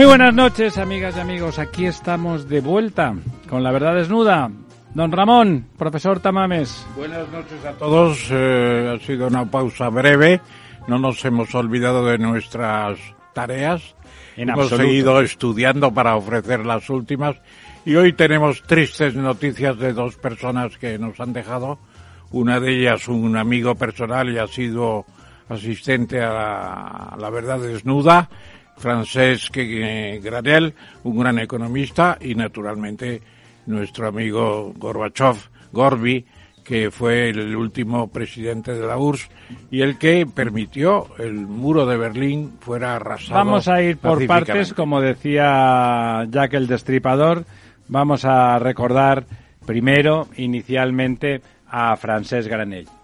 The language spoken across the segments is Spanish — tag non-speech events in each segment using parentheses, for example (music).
Muy buenas noches, amigas y amigos. Aquí estamos de vuelta con la verdad desnuda. Don Ramón, profesor Tamames. Buenas noches a todos. Eh, ha sido una pausa breve. No nos hemos olvidado de nuestras tareas. En hemos absoluto. seguido estudiando para ofrecer las últimas. Y hoy tenemos tristes noticias de dos personas que nos han dejado. Una de ellas, un amigo personal y ha sido asistente a la, a la verdad desnuda Francesc Granel, un gran economista, y naturalmente nuestro amigo Gorbachev, Gorbi, que fue el último presidente de la URSS y el que permitió el muro de Berlín fuera arrasado. Vamos a ir por partes, como decía Jack el Destripador. Vamos a recordar primero, inicialmente, a Francesc Granell.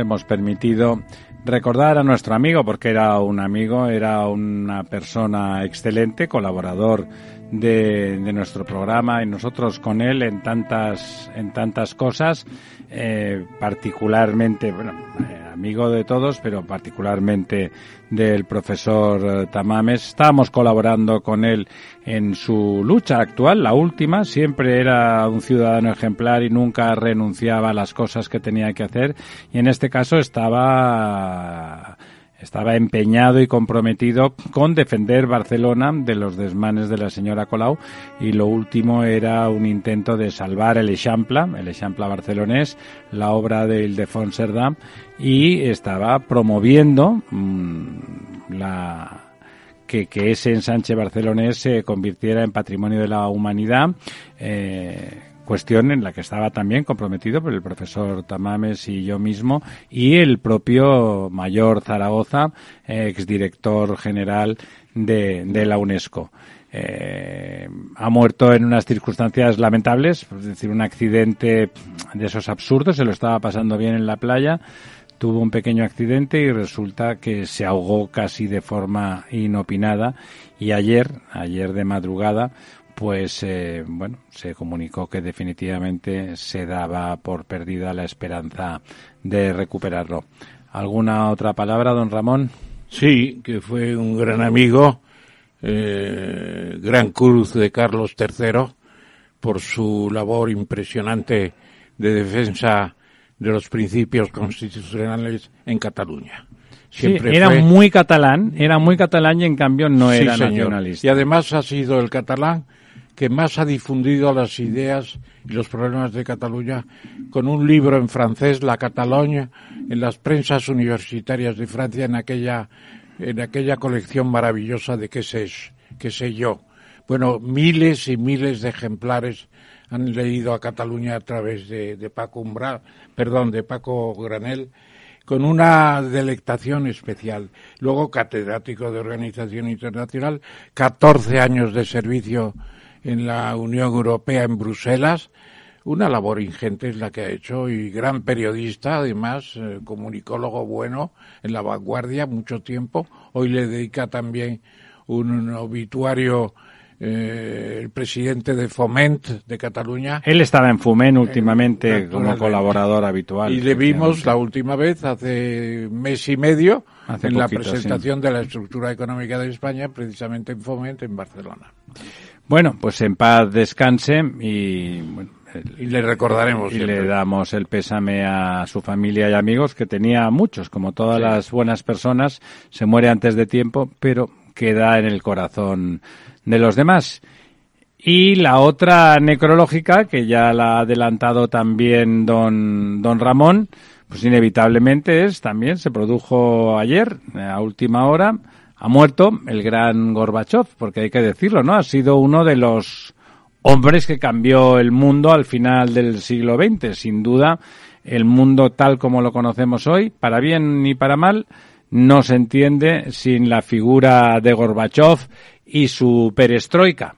Hemos permitido recordar a nuestro amigo, porque era un amigo, era una persona excelente, colaborador de, de nuestro programa y nosotros con él en tantas, en tantas cosas, eh, particularmente, bueno, amigo de todos, pero particularmente del profesor eh, Tamames. Estábamos colaborando con él en su lucha actual, la última. Siempre era un ciudadano ejemplar y nunca renunciaba a las cosas que tenía que hacer. Y en este caso estaba estaba empeñado y comprometido con defender Barcelona de los desmanes de la señora Colau y lo último era un intento de salvar el Eixample, el Eixample barcelonés, la obra de Ildefons y estaba promoviendo mmm, la que, que, ese ensanche barcelonés se convirtiera en patrimonio de la humanidad. Eh, cuestión en la que estaba también comprometido por el profesor Tamames y yo mismo y el propio mayor Zaragoza, eh, exdirector general de, la UNESCO. Eh, ha muerto en unas circunstancias lamentables, es decir, un accidente de esos absurdos, se lo estaba pasando bien en la playa, tuvo un pequeño accidente y resulta que se ahogó casi de forma inopinada y ayer, ayer de madrugada, pues eh, bueno, se comunicó que definitivamente se daba por perdida la esperanza de recuperarlo. ¿Alguna otra palabra, don Ramón? Sí, que fue un gran amigo, eh, gran cruz de Carlos III, por su labor impresionante de defensa de los principios constitucionales en Cataluña. Siempre sí, era fue... muy catalán, era muy catalán y en cambio no sí, era señor. nacionalista. Y además ha sido el catalán que más ha difundido las ideas y los problemas de Cataluña con un libro en francés, La Catalogne, en las prensas universitarias de Francia, en aquella, en aquella colección maravillosa de qué sé, qué sé yo. Bueno, miles y miles de ejemplares han leído a Cataluña a través de, de Paco Umbral, perdón, de Paco Granel, con una delectación especial. Luego catedrático de Organización Internacional, 14 años de servicio en la Unión Europea en Bruselas. Una labor ingente es la que ha hecho y gran periodista, además, eh, comunicólogo bueno en la vanguardia mucho tiempo. Hoy le dedica también un, un obituario eh, el presidente de Foment de Cataluña. Él estaba en Foment últimamente eh, como colaborador habitual. Y le vimos la última vez hace mes y medio hace en poquito, la presentación sí. de la estructura económica de España, precisamente en Foment, en Barcelona. Bueno, pues en paz descanse y bueno, y le recordaremos y siempre. le damos el pésame a su familia y amigos que tenía muchos como todas sí. las buenas personas se muere antes de tiempo pero queda en el corazón de los demás Y la otra necrológica, que ya la ha adelantado también don, don Ramón, pues inevitablemente es, también se produjo ayer, a última hora, ha muerto el gran Gorbachev, porque hay que decirlo, ¿no? Ha sido uno de los hombres que cambió el mundo al final del siglo XX. Sin duda, el mundo tal como lo conocemos hoy, para bien ni para mal, no se entiende sin la figura de Gorbachev y su perestroika.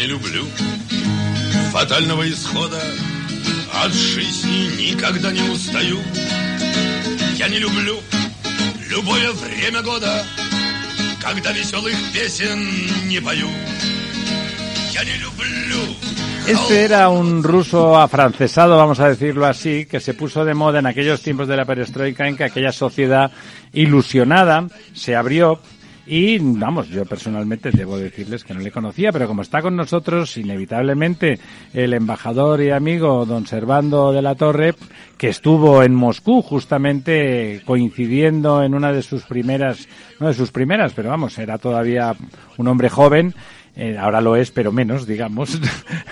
не люблю фатального исхода, от жизни никогда не устаю. Я не люблю любое время года, когда веселых песен не пою. Я не люблю Este era un ruso afrancesado, vamos a decirlo así, que se puso de moda en aquellos tiempos de la perestroika en que aquella sociedad ilusionada se abrió y vamos, yo personalmente debo decirles que no le conocía, pero como está con nosotros, inevitablemente el embajador y amigo don Servando de la Torre, que estuvo en Moscú justamente coincidiendo en una de sus primeras, no de sus primeras, pero vamos, era todavía un hombre joven, eh, ahora lo es, pero menos, digamos,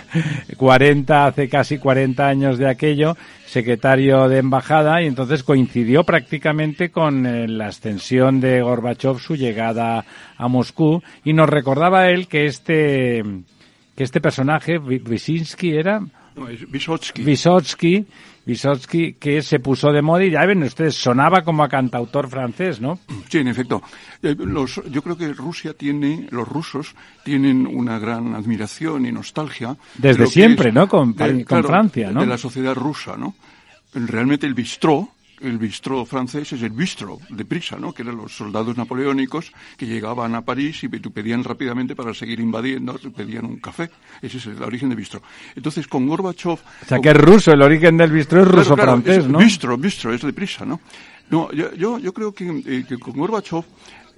(laughs) 40, hace casi 40 años de aquello, secretario de embajada, y entonces coincidió prácticamente con eh, la ascensión de Gorbachev, su llegada a Moscú, y nos recordaba él que este, que este personaje, Wyszynski era, no, es Vysotsky. Vysotsky, Vysotsky, que se puso de moda y ya ven ustedes, sonaba como a cantautor francés, ¿no? Sí, en efecto. Eh, Los, yo creo que Rusia tiene, los rusos tienen una gran admiración y nostalgia. de Desde siempre, es- ¿no? Con, de- con claro, Francia, ¿no? De la sociedad rusa, ¿no? Realmente el bistró, el bistró francés es el bistró, de prisa, ¿no? Que eran los soldados napoleónicos que llegaban a París y pedían rápidamente para seguir invadiendo, pedían un café. Ese es el origen de bistró. Entonces, con Gorbachev... O sea, que es ruso, el origen del bistró es Claro, ruso-francés, claro, ¿no? Bistro, bistro, es deprisa, ¿no? No, yo, yo, yo creo que, eh, que con Gorbachev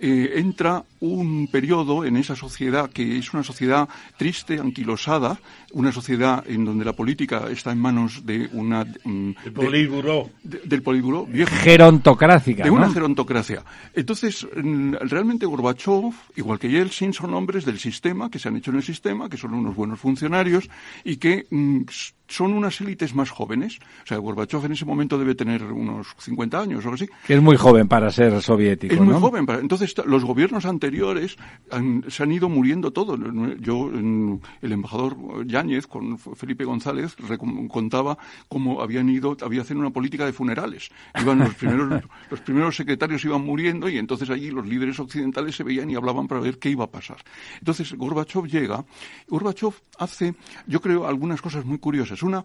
eh, entra un periodo en esa sociedad que es una sociedad triste, anquilosada, una sociedad en donde la política está en manos de una... mm, El de- políguro. de- del políguro viejo Gerontocrática, de ¿no? una gerontocracia. Entonces, mm, realmente Gorbachev, igual que Yeltsin, son hombres del sistema, que se han hecho en el sistema, que son unos buenos funcionarios y que mm, son unas élites más jóvenes. O sea, Gorbachev en ese momento debe tener unos 50 años o algo así. Que es muy joven para ser soviético, Es muy joven. para- Entonces, los gobiernos anteriores han- se han ido muriendo todos. Yo, el embajador Yáñez con Felipe González contaba cómo habían ido, había hacer una política de funerales. Iban los primeros, (laughs) los primeros secretarios iban muriendo y entonces allí los líderes occidentales se veían y hablaban para ver qué iba a pasar. Entonces, Gorbachev llega. Gorbachev hace, yo creo, algunas cosas muy curiosas. Una,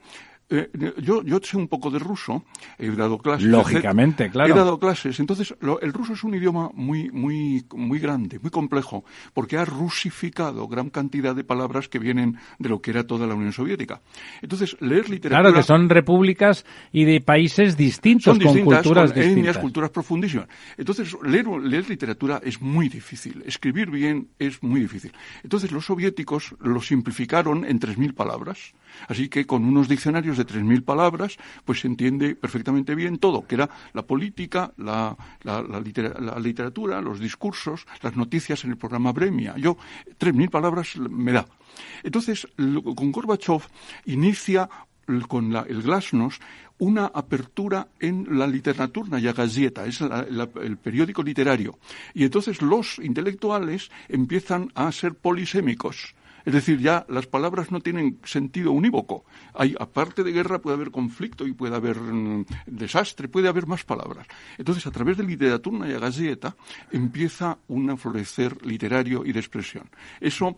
eh, yo, yo sé un poco de ruso, he dado clases. Lógicamente, etcétera. claro. He dado clases. Entonces, lo- el ruso es un idioma muy, muy, muy grande, muy complejo, porque ha rusificado gran cantidad de palabras que vienen de lo que era toda la Unión Soviética. Entonces, leer literatura... Claro, que son repúblicas y de países distintos, son con distintas, culturas con etnias, distintas. culturas profundísimas. Entonces, leer, leer literatura es muy difícil. Escribir bien es muy difícil. Entonces, los soviéticos lo simplificaron en 3.000 palabras. Así que con unos diccionarios de 3.000 palabras, pues se entiende perfectamente bien todo, que era la política, la, la- la litera- la literatura, los discursos, las noticias en el programa Bremia. Yo, 3.000 palabras me da. Entonces, con Gorbachev inicia con la- el Glasnost una apertura en la literatura Gazeta, es la- el periódico literario. Y entonces los intelectuales empiezan a ser polisémicos. Es decir, ya las palabras no tienen sentido unívoco. Hay, aparte de guerra, puede haber conflicto y puede haber mm, desastre, puede haber más palabras. Entonces, a través de literatura y gazeta empieza un florecer literario y de expresión. Eso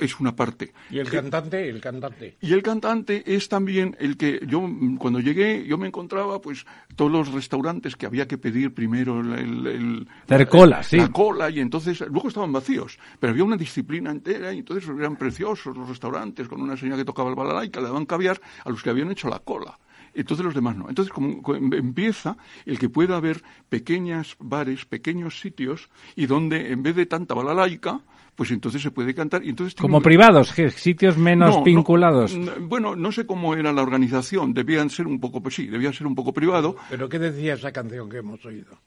es una parte. ¿Y el cantante? El cantante. Y el cantante es también el que yo mm, cuando llegué yo me encontraba pues todos los restaurantes que había que pedir primero el, el- el- Hacer cola, sí. la cola y entonces luego estaban vacíos, pero había una disciplina entera y entonces eran preciosos los restaurantes con una señora que tocaba el balalaika, le daban caviar a los que habían hecho la cola. entonces los demás no. Entonces como, empieza el que pueda haber pequeñas bares, pequeños sitios y donde en vez de tanta balalaica, pues entonces se puede cantar. Y entonces Como privados, sitios menos vinculados. bueno, no sé cómo era la organización, debían ser un poco, pues sí, debía ser un poco privado. ¿Pero qué decía esa canción que hemos oído?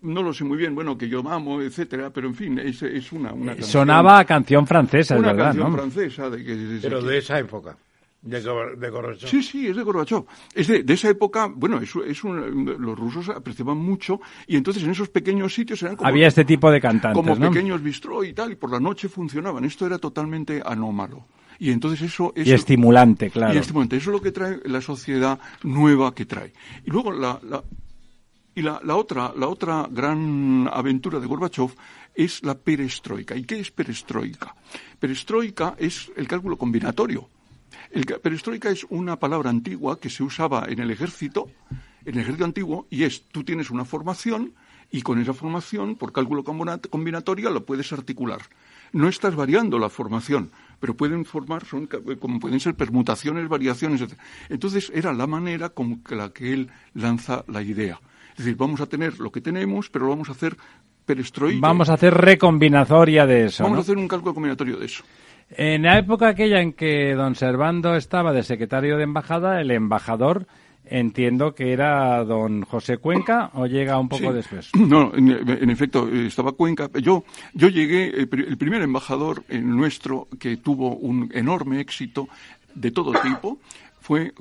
no lo sé muy bien, bueno, que yo amo, etcétera, pero en fin, es, es una, una canción, Sonaba canción francesa, es una verdad, canción ¿no? francesa. De que, pero de esa época. De, de Gorbachev. Sí, sí, es de Gorbachev. Es de, de esa época, bueno, es, es un, los rusos apreciaban mucho y entonces en esos pequeños sitios eran como... Había este tipo de cantantes, Como ¿no? pequeños bistró y tal, y por la noche funcionaban. Esto era totalmente anómalo. Y entonces eso es... Y estimulante, claro. Y estimulante. Eso es lo que trae la sociedad nueva que trae. Y luego la, la y la, la, otra, la otra gran aventura de Gorbachev es la perestroika. ¿Y qué es perestroika? Perestroika es el cálculo combinatorio. El, perestroika es una palabra antigua que se usaba en el ejército, en el ejército antiguo, y es, tú tienes una formación y con esa formación, por cálculo combinatorio, lo puedes articular. No estás variando la formación, pero pueden formar, son, como pueden ser permutaciones, variaciones, etc. Entonces era la manera con la que él lanza la idea. Es decir, vamos a tener lo que tenemos, pero lo vamos a hacer perestroika. Vamos a hacer recombinatoria de eso. Vamos ¿no? a hacer un cálculo combinatorio de eso. En la época aquella en que don Servando estaba de secretario de embajada, el embajador entiendo que era don José Cuenca o llega un poco sí. después. (clears throat) No, en, en, efecto, estaba Cuenca. Yo, yo llegué, el primer embajador nuestro que tuvo un enorme éxito de todo tipo fue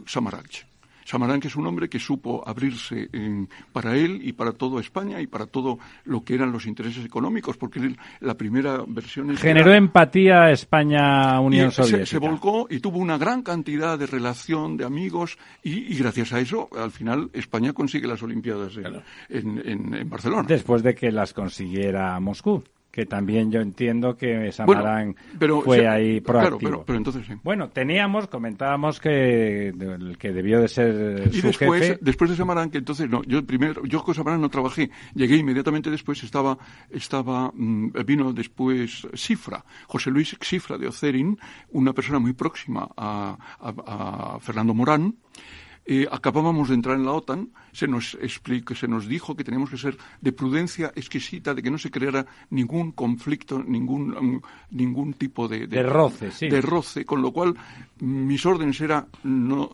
Samaranch. Samarán, que es un hombre que supo abrirse en, para él y para toda España y para todo lo que eran los intereses económicos, porque él, la primera versión... Generó era, empatía España-Unión Soviética. Se, se, volcó y tuvo una gran cantidad de relación, de amigos, y, y gracias a eso, al final, España consigue las Olimpiadas en, claro. en, en, en Barcelona. Después de que las consiguiera Moscú que también yo entiendo que Samarán bueno, pero, fue sí, ahí proactivo. Claro, pero, pero, entonces sí. Bueno, teníamos, comentábamos que el que debió de ser y su después, jefe. después de Samarán, que entonces no, yo primero, yo con Samarán no trabajé, llegué inmediatamente después, estaba, estaba, mmm, vino después Cifra, José Luis Cifra de Ocerin, una persona muy próxima a, a, a Fernando Morán, eh, acabábamos de entrar en la OTAN, se nos explicó, se nos dijo que teníamos que ser de prudencia exquisita, de que no se creara ningún conflicto, ningún um, ningún tipo de, de, de roce, sí. de roce, con lo cual mis órdenes eran, no,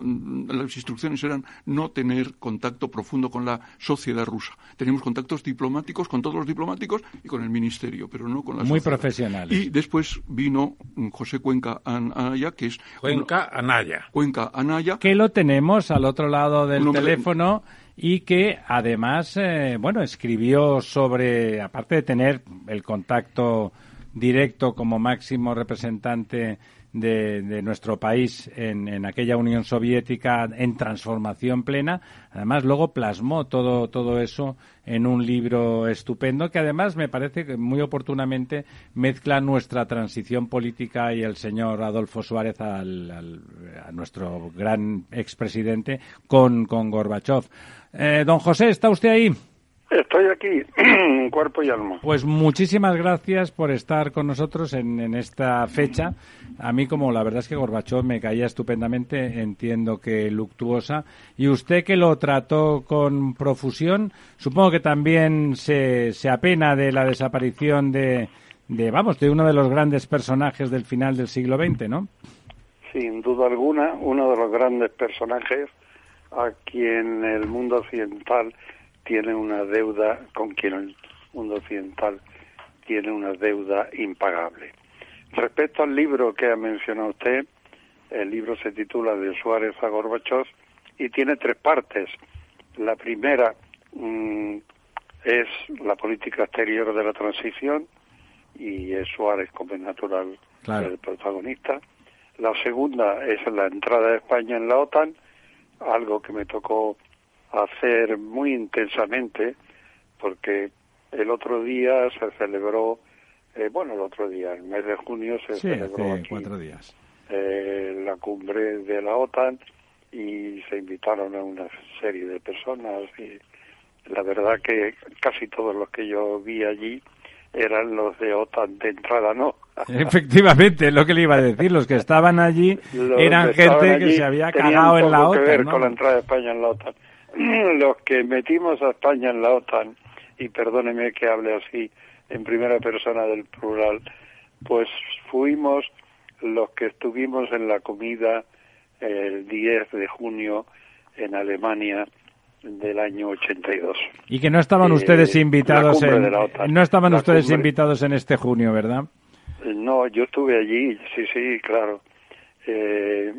las instrucciones eran no tener contacto profundo con la sociedad rusa. Teníamos contactos diplomáticos con todos los diplomáticos y con el ministerio, pero no con la muy sociedad. profesionales. Y después vino José Cuenca Anaya, que es Cuenca Anaya. Cuenca Anaya, que lo tenemos al otro lado del teléfono y que además, eh, bueno, escribió sobre, aparte de tener el contacto directo como máximo representante de, nuestro país en, en aquella Unión Soviética en transformación plena, además luego plasmó todo, todo eso en un libro estupendo que además me parece que muy oportunamente mezcla nuestra transición política y el señor Adolfo Suárez al, al- a nuestro gran expresidente con, con Gorbachev. Eh, don José, ¿está usted ahí? Estoy aquí, (clears throat) cuerpo y alma. Pues muchísimas gracias por estar con nosotros en, en esta fecha. A mí, como la verdad es que Gorbachev me caía estupendamente, entiendo que luctuosa. Y usted que lo trató con profusión, supongo que también se, se apena de la desaparición de, de, vamos, de uno de los grandes personajes del final del siglo XX, ¿no? Sin duda alguna, uno de los grandes personajes a quien el mundo occidental tiene una deuda, con quien el mundo occidental tiene una deuda impagable. Respecto al libro que ha mencionado usted, el libro se titula De Suárez a Gorbachev y tiene tres partes. La primera mm, es la política exterior de la transición y es Suárez como es natural Claro. el protagonista. La segunda es la entrada de España en la OTAN, algo que me tocó hacer muy intensamente porque el otro día se celebró, eh, bueno, el otro día, el mes de junio se Sí, celebró aquí cuatro días. eh, la cumbre de la OTAN y se invitaron a una serie de personas y la verdad que casi todos los que yo vi allí eran los de OTAN de entrada, no, (laughs) Efectivamente, es lo que le iba a decir. Los que estaban allí eran gente que se había cagado en la OTAN. que ver con la entrada de España en la OTAN. (clears throat) Los que metimos a España en la OTAN, y perdóneme que hable así en primera persona del plural, pues fuimos los que estuvimos en la comida el 10 de junio en Alemania del año 82. Y que no estaban Eh, ustedes invitados en de la OTAN. no estaban La ustedes cumbre. invitados en este junio, ¿verdad? No, yo estuve allí, sí, sí, claro. Eh,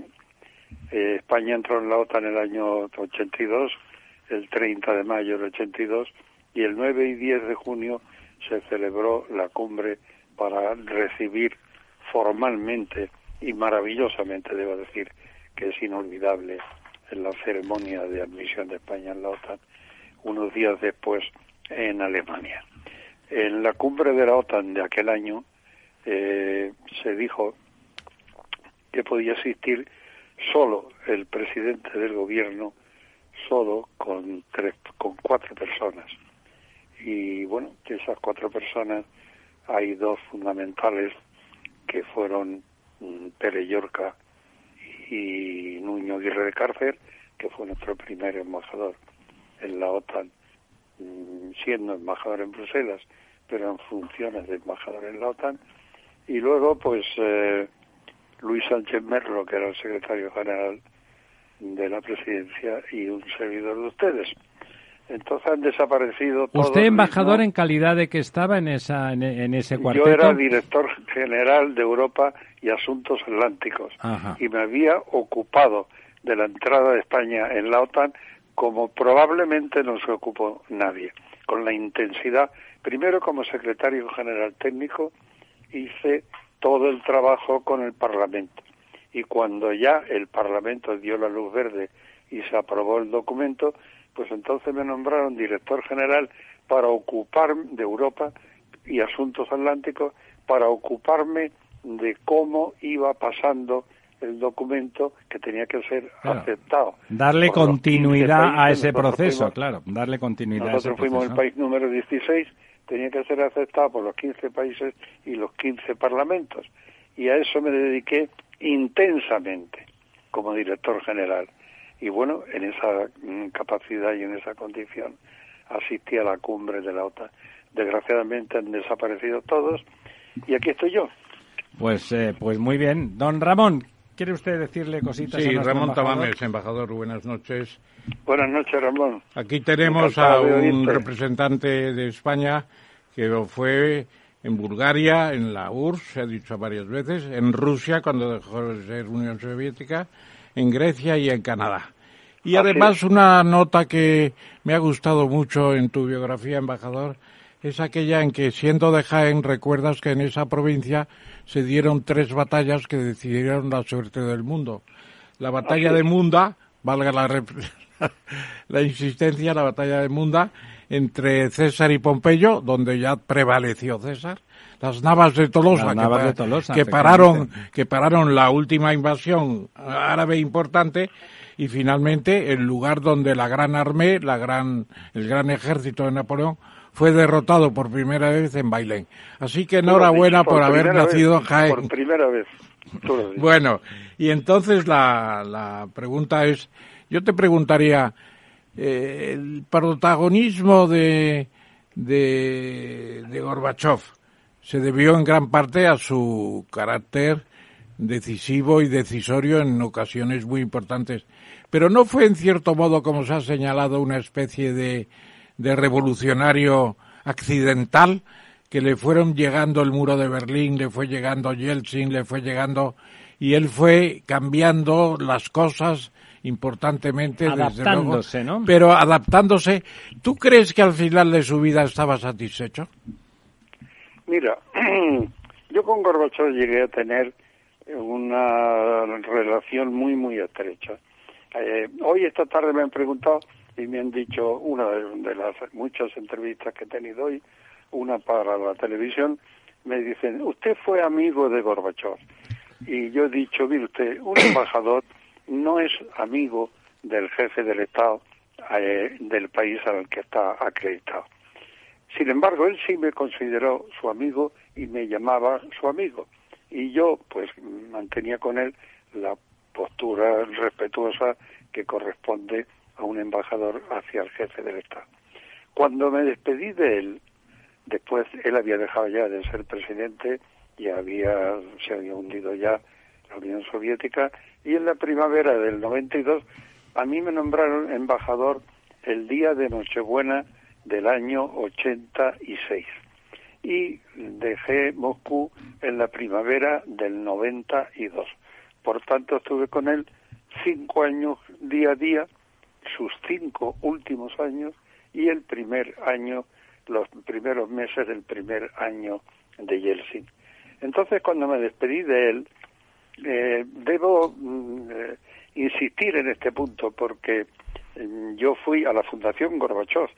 eh, España entró en la OTAN en el año 82, el 30 de mayo del 82, y el 9 y 10 de junio se celebró la cumbre para recibir formalmente y maravillosamente, debo decir, que es inolvidable en la ceremonia de admisión de España en la OTAN, unos días después en Alemania. En la cumbre de la OTAN de aquel año, eh, se dijo que podía asistir solo el presidente del gobierno, solo con tres, con cuatro personas. Y bueno, que esas cuatro personas hay dos fundamentales que fueron mm, Pere Llorca y Nuño Aguirre de Cárcer, que fue nuestro primer embajador en la OTAN, mm, siendo embajador en Bruselas, pero en funciones de embajador en la OTAN, y luego pues eh, Luis Sánchez Merlo, que era el secretario general de la presidencia y un servidor de ustedes. Entonces han desaparecido todos. Usted embajador en calidad de que estaba en esa en, en ese cuarteto. Yo era director general de Europa y Asuntos Atlánticos Ajá. y me había ocupado de la entrada de España en la OTAN como probablemente no se ocupó nadie, con la intensidad, primero como secretario general técnico hice todo el trabajo con el Parlamento y cuando ya el Parlamento dio la luz verde y se aprobó el documento, pues entonces me nombraron director general para ocupar de Europa y asuntos atlánticos para ocuparme de cómo iba pasando el documento que tenía que ser Claro. aceptado. Darle por los 15 continuidad a ese Nosotros proceso, fuimos- claro, darle continuidad a ese nosotros fuimos el proceso. país número 16, tenía que ser aceptado por los 15 países y los 15 parlamentos. Y a eso me dediqué intensamente como director general. Y bueno, en esa mm, capacidad y en esa condición asistí a la cumbre de la OTAN. Desgraciadamente han desaparecido todos y aquí estoy yo. Pues, eh, pues muy bien. Don Ramón, ¿quiere usted decirle cositas Sí, Ramón embajador? Tamames, embajador, buenas noches. Buenas noches, Ramón. Aquí tenemos a un oírte. representante de España que lo fue en Bulgaria, en la URSS, se ha dicho varias veces, en Rusia cuando dejó de ser Unión Soviética, en Grecia y en Canadá. Y Así además una nota que me ha gustado mucho en tu biografía, embajador, es aquella en que siendo de Jaén recuerdas que en esa provincia se dieron tres batallas que decidieron la suerte del mundo. La batalla de. Munda, valga la, (laughs) la insistencia, la batalla de Munda, entre César y Pompeyo, donde ya prevaleció César. Las navas de Tolosa, Las que, navas pa- de Tolosa, que pararon, que pararon la última invasión árabe importante y finalmente el lugar donde la gran armée, la gran, el gran ejército de Napoleón fue derrotado por primera vez en Bailén. Así que enhorabuena por, haber nacido en Jaén. Por primera vez. Bueno, y entonces la, la pregunta es, yo te preguntaría, el protagonismo de, de, de Gorbachev se debió en gran parte a su carácter decisivo y decisorio en ocasiones muy importantes. Pero no fue en cierto modo, como se ha señalado, una especie de, de revolucionario accidental que le fueron llegando el muro de Berlín, le fue llegando Yeltsin, le fue llegando y él fue cambiando las cosas importantemente desde luego, ¿no? pero adaptándose. ¿Tú crees que al final de su vida estaba satisfecho? Mira, (clears throat) yo con Gorbachev llegué a tener una relación muy, muy estrecha. Eh, hoy, esta tarde, me han preguntado y me han dicho, una de, de las muchas entrevistas que he tenido hoy, una para la televisión, me dicen, usted fue amigo de Gorbachev. Y yo he dicho, mire usted, un embajador no es amigo del jefe del Estado eh, del país al que está acreditado. Sin embargo, él sí me consideró su amigo y me llamaba su amigo. Y yo, pues, mantenía con él la postura respetuosa que corresponde a un embajador hacia el jefe del Estado. Cuando me despedí de él, después él había dejado ya de ser presidente y había, se había hundido ya la Unión Soviética, y en la primavera del 92 a mí me nombraron embajador el día de Nochebuena del año 86 y dejé Moscú en la primavera del 92. Por tanto, estuve con él cinco años día a día, sus cinco últimos años y el primer año, los primeros meses del primer año de Yeltsin. Entonces, cuando me despedí de él, eh, debo mm, eh, insistir en este punto porque mm, yo fui a la Fundación Gorbachev,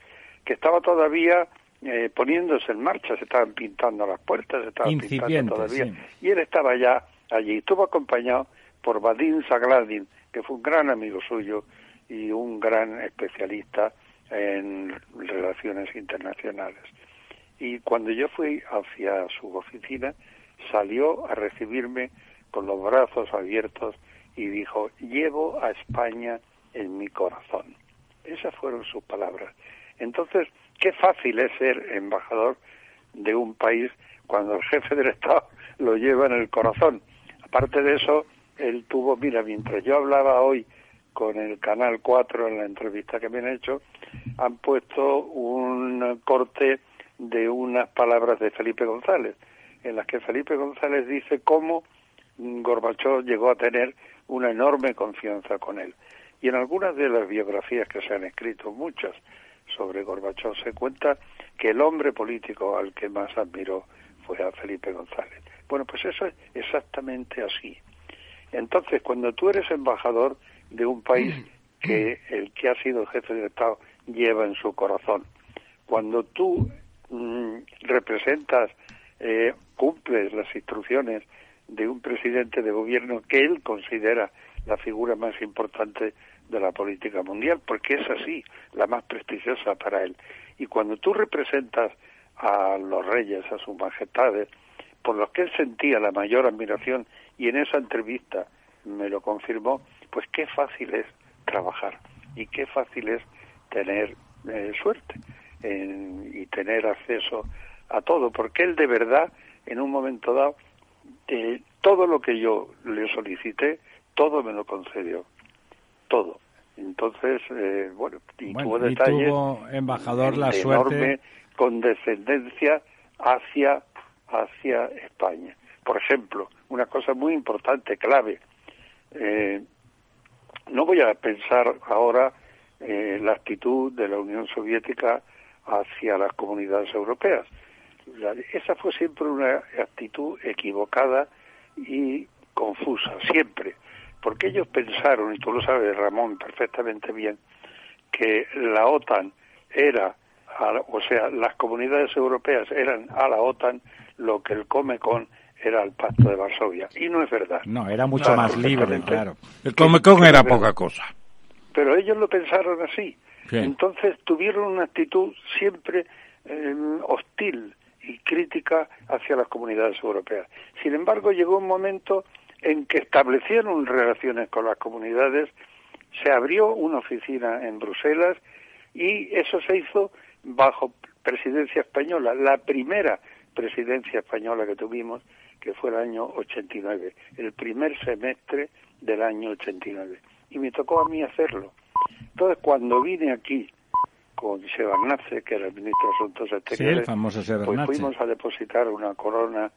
que estaba todavía eh, poniéndose en marcha, se estaban pintando las puertas, se estaban pintando todavía, y él estaba ya allí. Estuvo acompañado por Vadim Zagladin, que fue un gran amigo suyo y un gran especialista en relaciones internacionales. Y cuando yo fui hacia su oficina, salió a recibirme con los brazos abiertos y dijo, llevo a España en mi corazón. Esas fueron sus palabras. Entonces, qué fácil es ser embajador de un país cuando el jefe del Estado (laughs) lo lleva en el corazón. Aparte de eso, él tuvo, mira, mientras yo hablaba hoy con el Canal 4 en la entrevista que me han hecho, han puesto un corte de unas palabras de Felipe González, en las que Felipe González dice cómo Gorbachov llegó a tener una enorme confianza con él. Y en algunas de las biografías que se han escrito, muchas sobre Gorbachov, se cuenta que el hombre político al que más admiró fue a Felipe González. Bueno, pues eso es exactamente así. Entonces, cuando tú eres embajador de un país que el que ha sido jefe de Estado lleva en su corazón, cuando tú mm, representas, eh, cumples las instrucciones de un presidente de gobierno que él considera la figura más importante de la política mundial, porque es así, la más prestigiosa para él. Y cuando tú representas a los reyes, a sus majestades, por los que él sentía la mayor admiración, y en esa entrevista me lo confirmó, pues qué fácil es trabajar y qué fácil es tener eh, suerte y tener acceso a todo, porque él de verdad, en un momento dado, eh, todo lo que yo le solicité, todo me lo concedió, todo. Entonces, eh, bueno, y tuvo detalles. embajador, la enorme condescendencia hacia, hacia España. Por ejemplo, una cosa muy importante, clave. Eh, no voy a pensar ahora eh, la actitud de la Unión Soviética hacia las comunidades europeas. Esa fue siempre una actitud equivocada y confusa, siempre porque ellos pensaron, y tú lo sabes, Ramón, perfectamente bien, que la OTAN era, o sea, las comunidades europeas eran a la OTAN lo que el Comecon era el Pacto de Varsovia. Y no es verdad. No, era mucho más libre, claro. El Comecon era poca cosa. Pero ellos lo pensaron así. Entonces tuvieron una actitud siempre em, hostil y crítica hacia las comunidades europeas. Sin embargo, llegó un momento en que establecieron relaciones con las comunidades, se abrió una oficina en Bruselas y eso se hizo bajo presidencia española, la primera presidencia española que tuvimos, que fue el año 89, el primer semestre del año 89. Y me tocó a mí hacerlo. Entonces, cuando vine aquí con Nace, que era el ministro de Asuntos Exteriores, pues fuimos a depositar una corona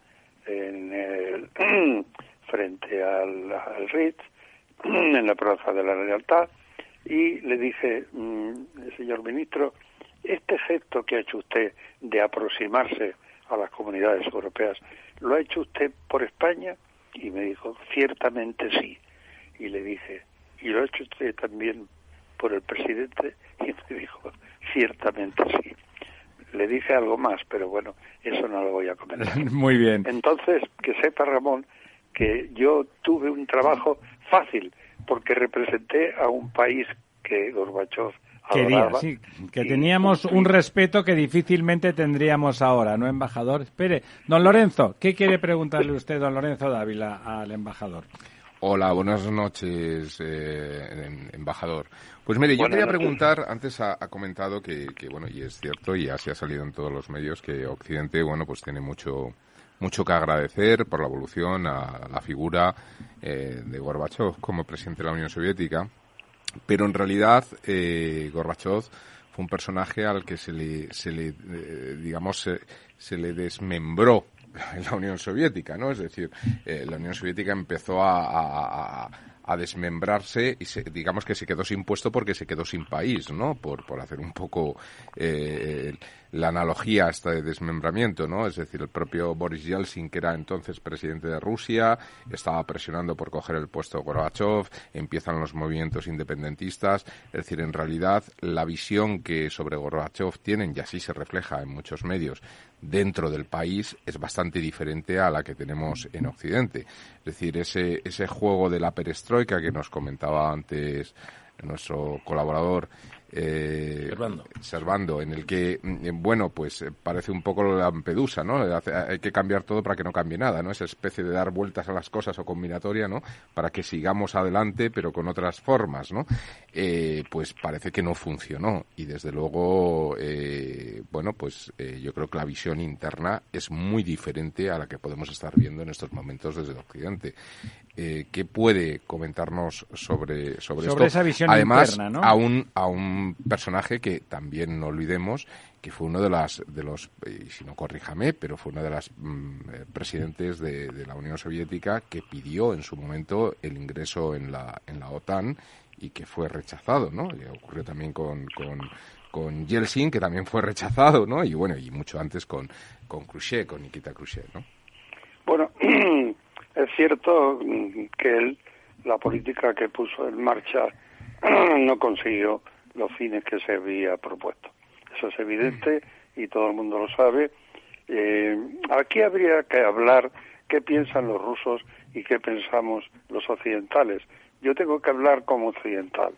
en el (clears throat) frente al, al Ritz, (clears throat) en la Plaza de la Lealtad, y le dije, mm, señor ministro, este gesto que ha hecho usted de aproximarse a las comunidades europeas, ¿lo ha hecho usted por España? Y me dijo, ciertamente sí. Y le dije, ¿y lo ha hecho usted también por el presidente? (laughs) Y me dijo, ciertamente sí. Le dije algo más, pero bueno, eso no lo voy a comentar. (laughs) Muy bien. Entonces, que sepa Ramón que yo tuve un trabajo fácil porque representé a un país que Gorbachev Quería, sí, que teníamos un respeto que difícilmente tendríamos ahora, ¿no, embajador? Espere, don Lorenzo, ¿qué quiere preguntarle usted, don Lorenzo Dávila, al embajador? Hola, buenas noches, eh, embajador. Pues mire, yo quería preguntar, antes ha, comentado que, bueno, y es cierto, y así ha salido en todos los medios, que Occidente, bueno, pues tiene mucho, mucho que agradecer por la evolución a la figura eh, de Gorbachev como presidente de la Unión Soviética, pero en realidad eh, Gorbachev fue un personaje al que se le, se le eh, digamos, se, le desmembró (laughs) la Unión Soviética, ¿no? Es decir, eh, la Unión Soviética empezó a, a desmembrarse y se, digamos que se quedó sin puesto porque se quedó sin país, ¿no? Por, por hacer un poco eh, la analogía a este desmembramiento, ¿no? Es decir, el propio Boris Yeltsin, que era entonces presidente de Rusia, estaba presionando por coger el puesto de Gorbachev, empiezan los movimientos independentistas, es decir, en realidad la visión que sobre Gorbachev tienen, y así se refleja en muchos medios, dentro del país es bastante diferente a la que tenemos en Occidente. Es decir, ese, ese juego de la perestroika que nos comentaba antes nuestro colaborador eh, Servando. en el que, mm, bueno, pues eh, parece un poco la Lampedusa, ¿no? Hay que cambiar todo para que no cambie nada, ¿no? Esa especie de dar vueltas a las cosas o combinatoria, ¿no? Para que sigamos adelante, pero con otras formas, ¿no? Eh, pues parece que no funcionó. Y desde luego, eh, bueno, pues eh, yo creo que la visión interna es muy diferente a la que podemos estar viendo en estos momentos desde el Occidente. Eh, ¿Qué puede comentarnos sobre, sobre, sobre esa visión Además, interna, ¿no? a un, a un personaje que también no olvidemos que fue uno de las de los y si no corríjame pero fue uno de las mm, eh, presidentes de, de, la Unión Soviética que pidió en su momento el ingreso en la en la OTAN y que fue rechazado no y ocurrió también con, con con Yeltsin que también fue rechazado no y bueno y mucho antes con con Khrushchev con Nikita Khrushchev no bueno (clears throat) Es cierto que él, la política que puso en marcha (clears throat) no consiguió los fines que se había propuesto. Eso es evidente y todo el mundo lo sabe. Eh, aquí habría que hablar qué piensan los rusos y qué pensamos los occidentales. Yo tengo que hablar como occidental.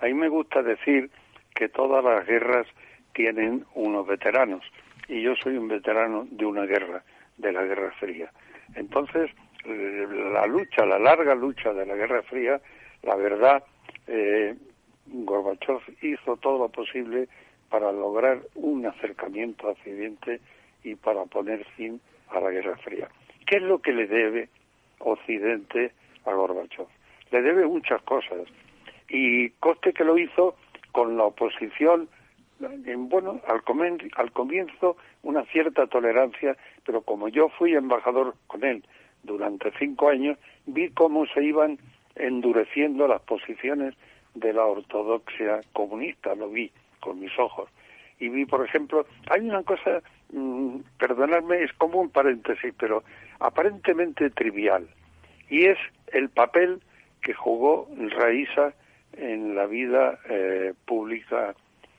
A mí me gusta decir que todas las guerras tienen unos veteranos y yo soy un veterano de una guerra, de la Guerra Fría. Entonces, la lucha, la larga lucha de la Guerra Fría, la verdad, eh, Gorbachev hizo todo lo posible para lograr un acercamiento a Occidente y para poner fin a la Guerra Fría. ¿Qué es lo que le debe Occidente a Gorbachev? Le debe muchas cosas y coste que lo hizo con la oposición, en, bueno, al, al comienzo una cierta tolerancia, pero como yo fui embajador con él durante cinco años, vi cómo se iban endureciendo las posiciones de la ortodoxia comunista, lo vi con mis ojos. Y vi, por ejemplo, hay una cosa, mmm, perdonadme, es como un paréntesis, pero aparentemente trivial, y es el papel que jugó Raísa en la vida eh, pública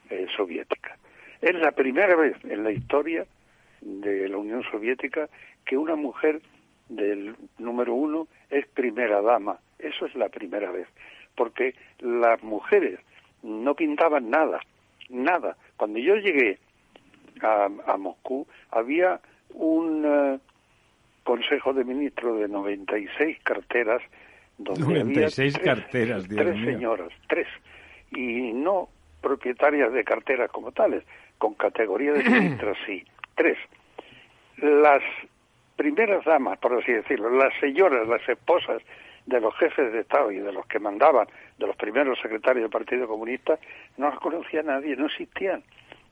eh, soviética. Es la primera vez en la historia de la Unión Soviética que una mujer del número uno es primera dama. Eso es la primera vez. Porque las mujeres no pintaban nada, nada. Cuando yo llegué a, a Moscú, había un uh, Consejo de Ministros de 96 carteras donde 96 había tres, carteras, Dios tres mío. señoras, tres, y no propietarias de carteras como tales, con categoría de (clears throat) ministras, sí, tres. Las primeras damas, por así decirlo, las señoras, las esposas de los jefes de Estado y de los que mandaban, de los primeros secretarios del Partido Comunista, no las conocía nadie, no existían.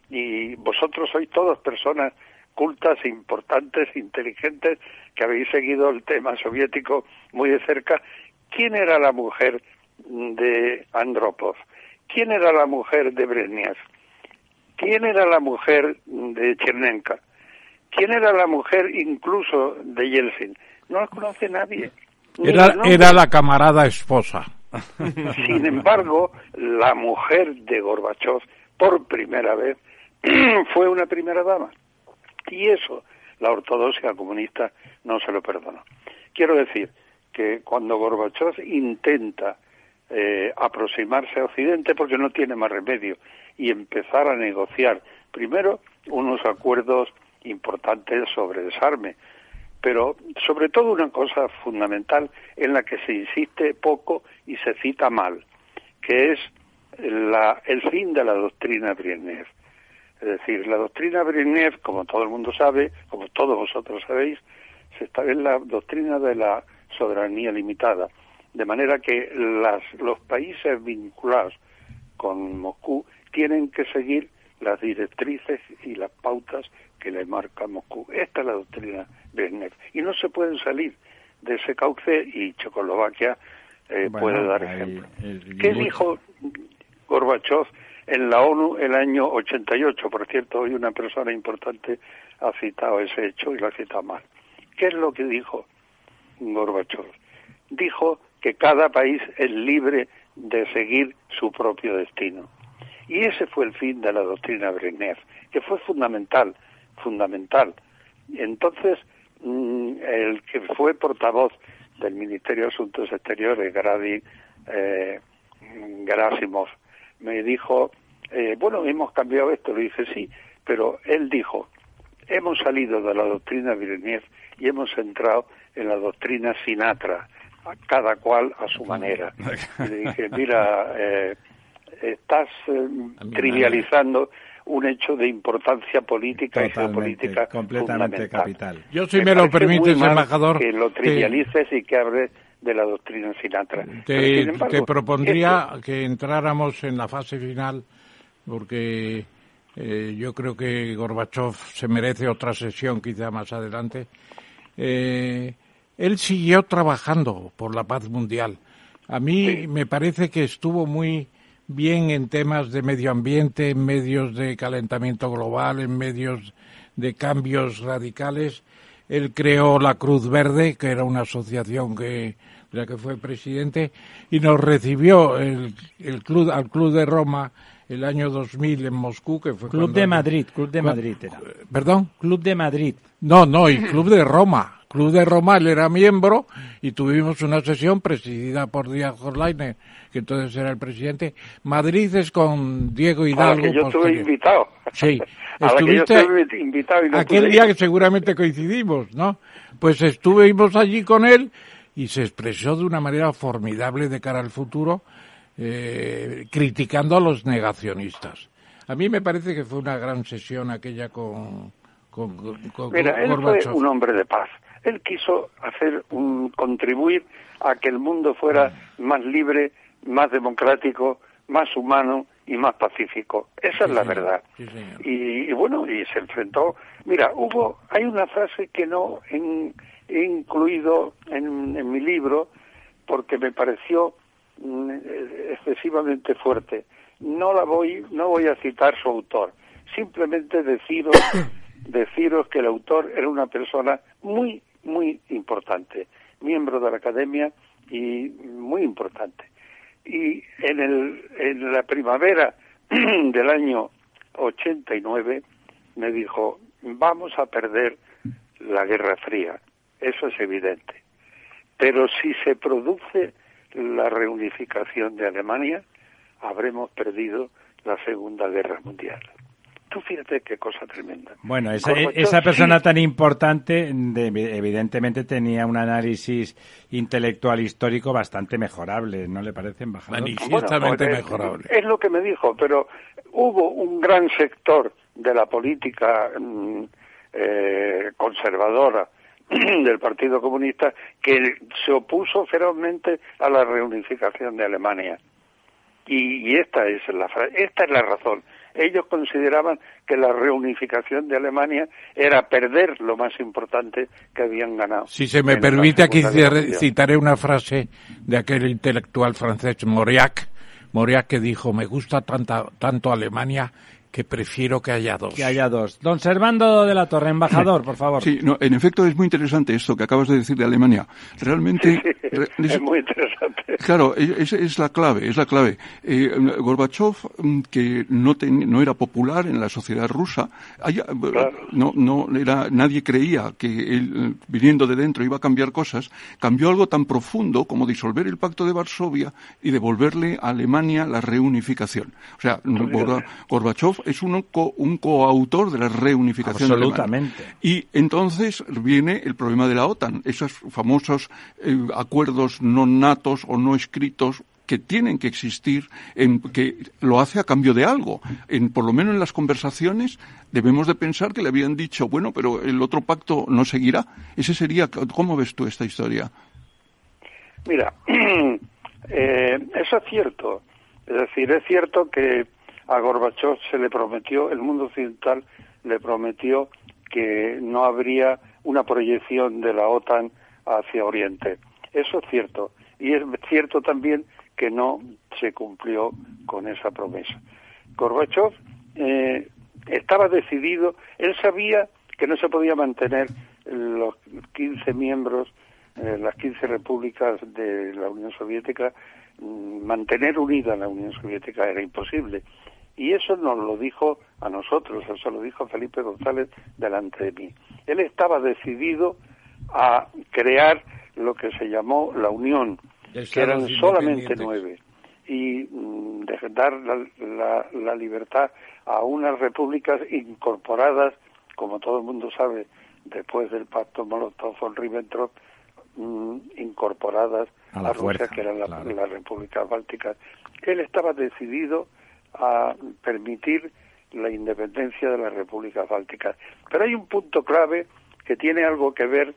Y vosotros sois todas personas cultas, importantes, inteligentes, que habéis seguido el tema soviético muy de cerca. ¿Quién era la mujer de Andropov? ¿Quién era la mujer de Brezhnev? ¿Quién era la mujer de Chernenka? ¿Quién era la mujer incluso de Yeltsin? No la conoce nadie. Era, era la camarada esposa. (laughs) Sin embargo, la mujer de Gorbachev, por primera vez, (clears throat) fue una primera dama. Y eso la ortodoxia comunista no se lo perdonó. Quiero decir que cuando Gorbachev intenta eh, aproximarse a Occidente, porque no tiene más remedio, y empezar a negociar primero unos acuerdos importantes sobre desarme, pero sobre todo una cosa fundamental en la que se insiste poco y se cita mal, que es la, el fin de la doctrina Brezhnev. Es decir, la doctrina Brezhnev, como todo el mundo sabe, como todos vosotros sabéis, se está en la doctrina de la soberanía limitada, de manera que las, los países vinculados con Moscú tienen que seguir las directrices y las pautas que le marca Moscú. Esta es la doctrina Brezhnev. Y no se pueden salir de ese cauce y Checoslovaquia eh, puede dar ejemplo. ¿Qué dijo Gorbachev en la ONU el año 88? Por cierto, hoy una persona importante ha citado ese hecho y lo ha citado mal. ¿Qué es lo que dijo Gorbachev? Dijo que cada país es libre de seguir su propio destino. Y ese fue el fin de la doctrina Brezhnev, que fue fundamental, fundamental. Entonces, mm, el que fue portavoz del Ministerio de Asuntos Exteriores, Grady, eh, Gerasimov, me dijo, eh, bueno, hemos cambiado esto, le dije sí, pero él dijo, hemos salido de la doctrina Brezhnev y hemos entrado en la doctrina Sinatra, cada cual a su manera. (laughs) Y le dije, mira, eh, estás eh, trivializando un hecho de importancia política y geopolítica completamente capital. Yo si me, lo permites, embajador, que lo trivialices y que hables de la doctrina Sinatra. Te, te propondría que entráramos en la fase final, porque eh, yo creo que Gorbachev se merece otra sesión quizá más adelante. Eh, él siguió trabajando por la paz mundial. A mí me parece que estuvo muy bien en temas de medio ambiente, en medios de calentamiento global, en medios de cambios radicales. Él creó la Cruz Verde, que era una asociación que, de la que fue presidente, y nos recibió el, el club, al Club de Roma el año 2000 en Moscú, que fue Club de Madrid, Club de Madrid era. ¿Perdón? Club de Madrid. No, no, y Club de Roma. Club de Roma, él era miembro y tuvimos una sesión presidida por Díaz Jorlainer, que entonces era el presidente. Madrid es con Diego Hidalgo. A que yo estuve invitado. Sí. (laughs) A la que yo estuve invitado y no aquel pude día ir. que seguramente coincidimos, ¿no? Pues estuvimos allí con él y se expresó de una manera formidable de cara al futuro, eh, criticando a los negacionistas. A mí me parece que fue una gran sesión aquella con, con, con Mira, él fue un hombre de paz. Él quiso hacer un contribuir a que el mundo fuera más libre, más democrático, más humano y más pacífico. Esa es la señor. verdad. Sí. Y, y bueno, y se enfrentó. Mira, hubo, hay una frase que no en- he incluido en, en mi libro porque me pareció excesivamente fuerte. No la voy, no voy a citar su autor. Simplemente deciros, (coughs) deciros que el autor era una persona muy, muy importante, miembro de la academia y muy importante. Y en, el, en la primavera (coughs) del año 89 me dijo, vamos a perder la Guerra Fría, eso es evidente. Pero si se produce la reunificación de Alemania, habremos perdido la Segunda Guerra Mundial. Tú fíjate qué cosa tremenda. Bueno, esa, Gorbachev esa persona sí, tan importante de- evidentemente tenía un análisis intelectual histórico bastante mejorable, ¿no le parece, embajador? Manifiestamente pues, mejorable. Es lo que me dijo, pero hubo un gran sector de la política mm, eh, conservadora (clears throat) del Partido Comunista que se opuso ferozmente a la reunificación de Alemania. Y, y esta es la esta es la razón. Ellos consideraban que la reunificación de Alemania era perder lo más importante que habían ganado. Si se me permite, aquí citaré una frase de aquel intelectual francés Mauriac, Mauriac que dijo, me gusta tanta, tanto Alemania que prefiero que haya dos. Que haya dos. Don Servando de la Torre, embajador, por favor. Sí, no, en efecto es muy interesante esto que acabas de decir de Alemania. Realmente... (laughs) es, muy interesante. Claro, es, es, la clave, es la clave. Eh, Gorbachev, mm, que no, no era popular en la sociedad rusa, no, no era, nadie creía que él, viniendo de dentro, iba a cambiar cosas, cambió algo tan profundo como disolver el pacto de Varsovia y devolverle a Alemania la reunificación. O sea, Gorbachev es un, un coautor de la reunificación. Absolutamente. Y entonces viene el problema de la OTAN, esos famosos eh, acuerdos no natos o no escritos que tienen que existir, en, que lo hace a cambio de algo. En, por lo menos en las conversaciones debemos de pensar que le habían dicho, bueno, pero el otro pacto no seguirá. Ese sería, ¿cómo ves tú esta historia? Mira, (clears throat) eh, eso es cierto. Es decir, es cierto que a Gorbachev se le prometió, el mundo occidental le prometió que no habría una proyección de la OTAN hacia Oriente. Eso es cierto. Y es cierto también que no se cumplió con esa promesa. Gorbachev eh, estaba decidido, él sabía que no se podía mantener los 15 miembros, eh, las 15 repúblicas de la Unión Soviética, mm, mantener unida la Unión Soviética era imposible. Y eso nos lo dijo a nosotros, eso lo dijo Felipe González delante de mí. Él estaba decidido a crear lo que se llamó la Unión, que eran solamente nueve, y mm, dar la, la, libertad a unas repúblicas incorporadas, como todo el mundo sabe, después del pacto Molotov-Ribbentrop, mm, incorporadas a, Rusia, que eran las repúblicas bálticas. Él estaba decidido a permitir la independencia de las repúblicas bálticas. Pero hay un punto clave que tiene algo que ver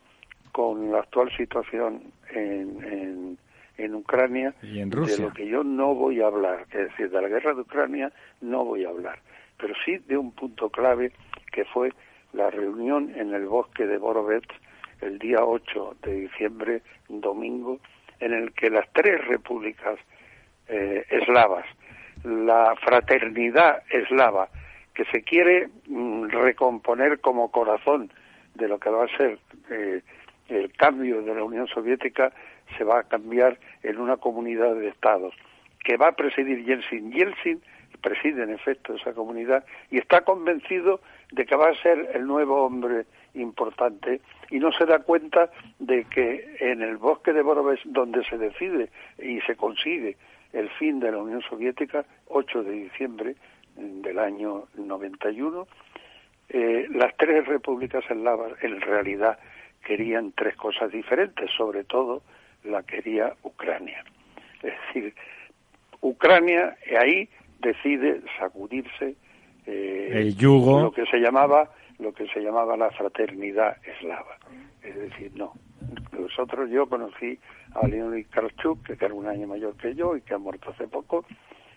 con la actual situación en, en, Ucrania, ¿Y en Rusia? de lo que yo no voy a hablar, es decir, de la guerra de Ucrania no voy a hablar, pero sí de un punto clave que fue la reunión en el bosque de Borovets el día 8 de diciembre, domingo, en el que las tres repúblicas eh, eslavas, la fraternidad eslava, que se quiere mm, recomponer como corazón de lo que va a ser eh, el cambio de la Unión Soviética se va a cambiar en una comunidad de estados que va a presidir Yeltsin. Yeltsin preside en efecto esa comunidad y está convencido de que va a ser el nuevo hombre importante y no se da cuenta de que en el bosque de Borovets donde se decide y se consigue el fin de la Unión Soviética, 8 de diciembre del año 91, eh, las tres repúblicas eslavas en realidad querían tres cosas diferentes, sobre todo la quería Ucrania. Es decir, Ucrania ahí decide sacudirse eh, el yugo lo que se llamaba lo que se llamaba la fraternidad eslava. Es decir, no. Nosotros yo conocí a Leonid Kravchuk, que era un año mayor que yo y que ha muerto hace poco,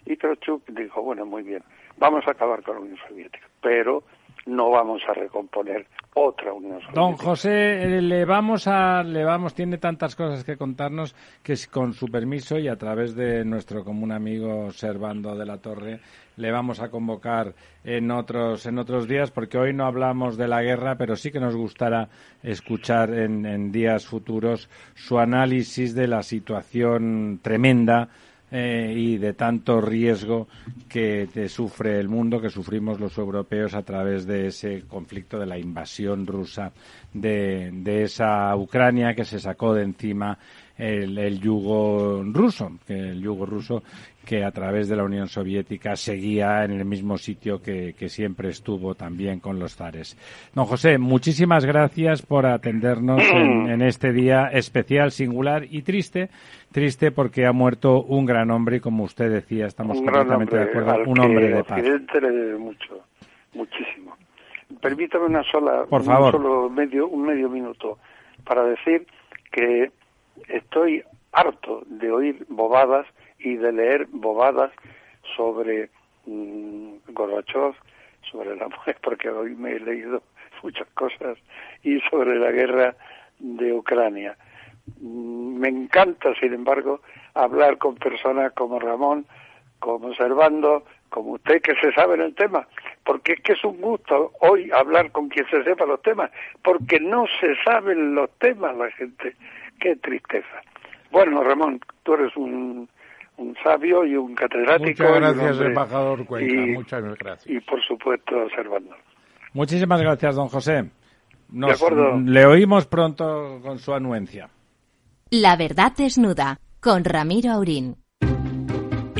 y Kravchuk dijo, bueno, muy bien, vamos a acabar con la Unión Soviética, pero no vamos a recomponer otra Unión Soviética. Don José, eh, le vamos a, le vamos, tiene tantas cosas que contarnos que con su permiso y a través de nuestro común amigo Servando de la Torre, le vamos a convocar en otros, en otros días, porque hoy no hablamos de la guerra, pero sí que nos gustará escuchar en, en días futuros su análisis de la situación tremenda eh, y de tanto riesgo que sufre el mundo, que sufrimos los europeos a través de ese conflicto de la invasión rusa de, de esa Ucrania que se sacó de encima el, yugo ruso, que el yugo ruso que a través de la Unión Soviética seguía en el mismo sitio que, siempre estuvo también con los zares. Don José, muchísimas gracias por atendernos (clears throat) en, este día especial, singular y triste. Triste porque ha muerto un gran hombre y como usted decía, estamos completamente de acuerdo, un hombre de paz. le mucho, muchísimo. Permítame una sola, Por favor. Un solo medio, un medio minuto para decir que estoy harto de oír bobadas y de leer bobadas sobre mmm, Gorbachev, sobre la (laughs) mujer, porque hoy me he leído muchas cosas, y sobre la guerra de Ucrania. Mm, me encanta, sin embargo, hablar con personas como Ramón, como Servando, como usted que se sabe el tema, porque es que es un gusto hoy hablar con quien se sepa los temas, porque no se saben los temas la gente. Qué tristeza. Bueno, Ramón, tú eres un, un sabio y un catedrático. Muchas gracias, embajador Cuenca. Muchas gracias. Y por supuesto, Servando. Muchísimas gracias, don José. de acuerdo. Le oímos pronto con su anuencia. La verdad desnuda, con Ramiro Aurín.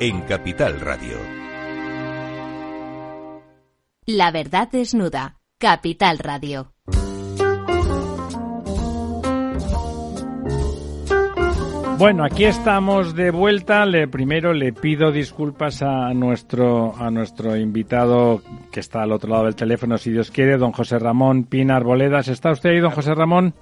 en Capital Radio. La verdad desnuda. Capital Radio. Bueno, aquí estamos de vuelta. Le, primero le pido disculpas a nuestro, a nuestro invitado que está al otro lado del teléfono, si Dios quiere, don José Ramón Pinar Boledas. ¿Está usted ahí, don José Ramón?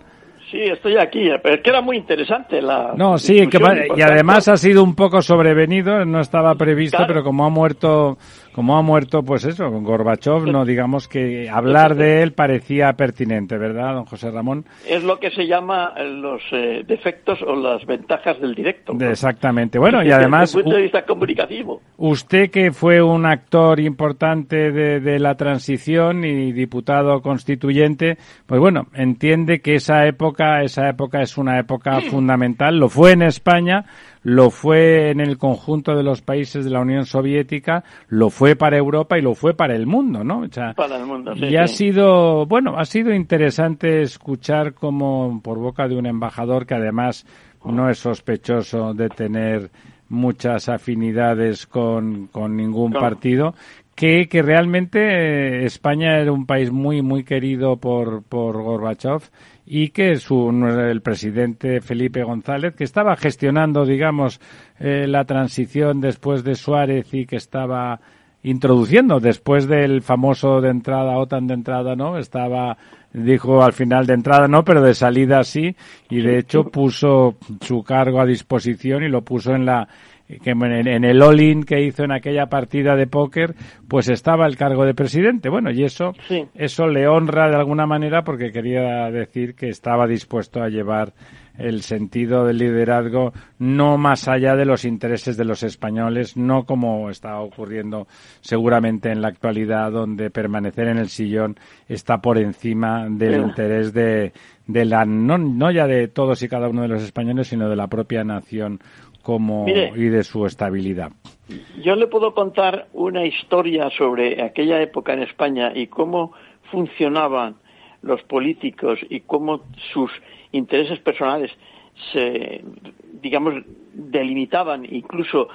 Sí, estoy aquí, pero es que era muy interesante la. No, sí, que, y además ha sido un poco sobrevenido, no estaba previsto, pero como ha muerto como ha muerto, pues eso, con Gorbachev, no digamos que hablar de él parecía pertinente, ¿verdad, don José Ramón? Es lo que se llama eh, los eh, defectos o las ventajas del directo. Exactamente. Bueno, y además... Desde el punto de vista comunicativo. Usted que fue un actor importante de, de la transición y diputado constituyente, pues bueno, entiende que esa época, esa época es una época fundamental. Lo fue en España, lo fue en el conjunto de los países de la Unión Soviética, lo fue para Europa y lo fue para el mundo, ¿no? para el mundo, sí, Y ha sido, bueno, ha sido interesante escuchar como por boca de un embajador que además no es sospechoso de tener muchas afinidades con, con ningún partido, que, que realmente eh, España era un país muy, muy querido por, por Gorbachev y que su, el presidente Felipe González, que estaba gestionando, digamos, eh, la transición después de Suárez y que estaba introduciendo después del famoso de entrada, OTAN de entrada, ¿no? Estaba, dijo al final de entrada no, pero de salida sí, y de hecho puso su cargo a disposición y lo puso en la, que en, el all-in que hizo en aquella partida de póker, pues estaba el cargo de presidente. Bueno, y eso, eso le honra de alguna manera porque quería decir que estaba dispuesto a llevar el sentido del liderazgo no más allá de los intereses de los españoles, no como está ocurriendo seguramente en la actualidad, donde permanecer en el sillón está por encima del interés de, de la, no, no ya de todos y cada uno de los españoles, sino de la propia nación como, y de su estabilidad. Yo le puedo contar una historia sobre aquella época en España y cómo funcionaban los políticos y cómo sus intereses personales se, digamos, delimitaban, incluso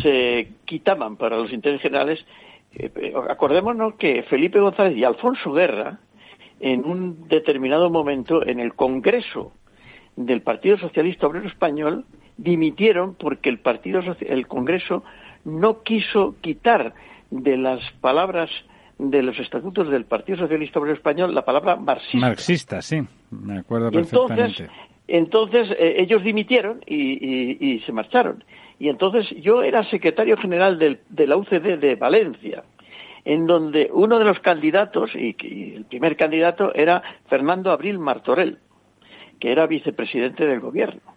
se, quitaban para los intereses generales. Eh, acordémonos que Felipe González y Alfonso Guerra, en un determinado momento, en el Congreso del Partido Socialista Obrero Español, dimitieron porque el partido el Congreso no quiso quitar de las palabras de los estatutos del Partido Socialista Obrero Español la palabra marxista. Marxista, sí, me acuerdo perfectamente. Entonces, eh, ellos dimitieron y, se marcharon. Y entonces yo era secretario general de la UCD de Valencia, en donde uno de los candidatos, y, y el primer candidato era Fernando Abril Martorell, que era vicepresidente del gobierno.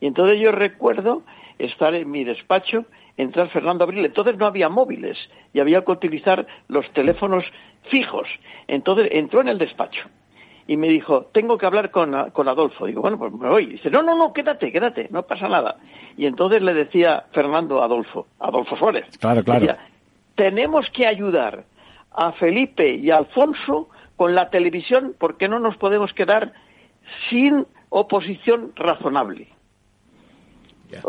Y entonces yo recuerdo estar en mi despacho, entrar Fernando Abril, entonces no había móviles y había que utilizar los teléfonos fijos. Entonces entró en el despacho y me dijo, tengo que hablar con, Adolfo. Digo, bueno, pues me voy. dice, no, no, no, quédate, quédate, no pasa nada. Y entonces le decía Fernando Adolfo, Adolfo Suárez, claro, claro. tenemos que ayudar a Felipe y a Alfonso con la televisión porque no nos podemos quedar sin oposición razonable.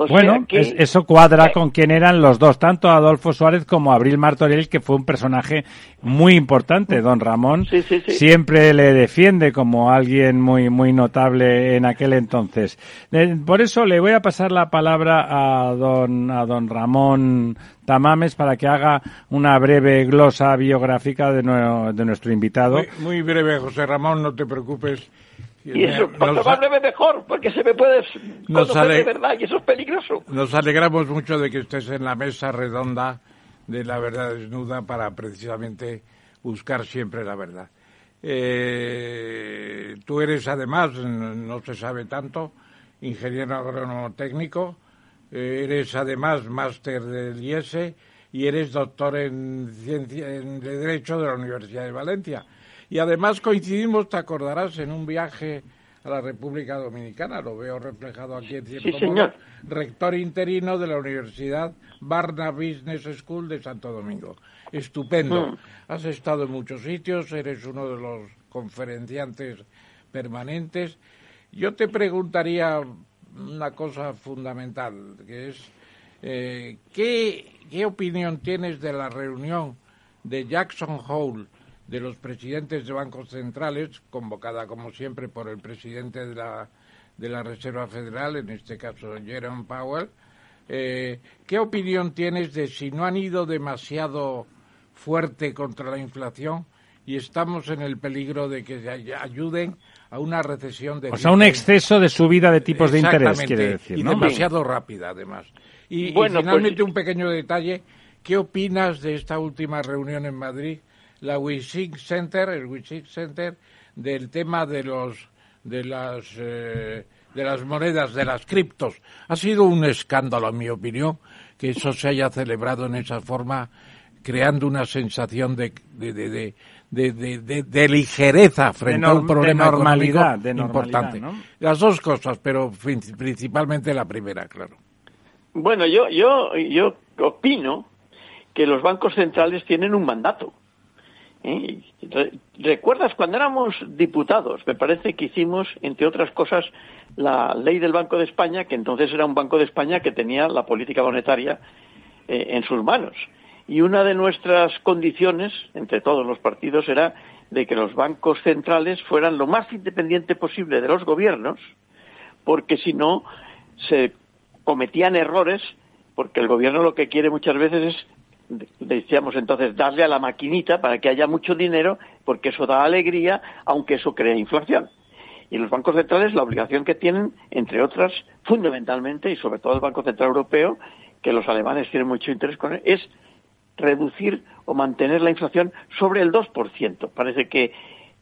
Bueno, eso cuadra con quien eran los dos, tanto Adolfo Suárez como Abril Martorell, que fue un personaje muy importante. Don Ramón siempre le defiende como alguien muy, muy notable en aquel entonces. Eh, por eso le voy a pasar la palabra a don, a don Ramón Tamames para que haga una breve glosa biográfica de, de nuestro invitado. muy breve, José Ramón, no te preocupes y eso, breve mejor, porque se me puede conocer de verdad y eso es peligroso. Nos alegramos mucho de que estés en la mesa redonda de la verdad desnuda para precisamente buscar siempre la verdad. Eh, tú eres además, no se sabe tanto, ingeniero agrónomo técnico, eh, eres además máster del IESE y eres doctor en, ciencia, en Derecho de la Universidad de Valencia. Y además coincidimos, te acordarás, en un viaje a la República Dominicana, lo veo reflejado aquí en cierto sí, rector interino de la Universidad Barna Business School de Santo Domingo. Estupendo. Mm. Has estado en muchos sitios, eres uno de los conferenciantes permanentes. Yo te preguntaría una cosa fundamental, que es, eh, ¿qué, ¿qué opinión tienes de la reunión de Jackson Hole de los presidentes de bancos centrales, convocada como siempre por el presidente de la, de la Reserva Federal, en este caso Jerome Powell. Eh, ¿Qué opinión tienes de si no han ido demasiado fuerte contra la inflación y estamos en el peligro de que ayuden a una recesión de... O sea, un exceso de subida de tipos de interés, quiere decir, Y demasiado rápida, además. Y, pues finalmente un pequeño detalle. ¿Qué opinas de esta última reunión en Madrid la Wishing Center, el Wishing Center del tema de los de las eh, de las monedas, de las criptos. Ha sido un escándalo, en mi opinión, que eso se haya celebrado en esa forma, creando una sensación de, de, de, de, de ligereza frente a un problema normalidad, importante. Las dos cosas, pero principalmente la primera, claro. Bueno, yo, yo, yo opino que los bancos centrales tienen un mandato. ¿Recuerdas cuando éramos diputados? Me parece que hicimos, entre otras cosas, la ley del Banco de España, que entonces era un Banco de España que tenía la política monetaria eh, en sus manos. Y una de nuestras condiciones, entre todos los partidos, era de que los bancos centrales fueran lo más independiente posible de los gobiernos, porque si no se cometían errores, porque el gobierno lo que quiere muchas veces es decíamos entonces darle a la maquinita para que haya mucho dinero, porque eso da alegría, aunque eso crea inflación. Y los bancos centrales la obligación que tienen, entre otras, fundamentalmente, y sobre todo el Banco Central Europeo, que los alemanes tienen mucho interés con él, es reducir o mantener la inflación sobre el 2%. Parece que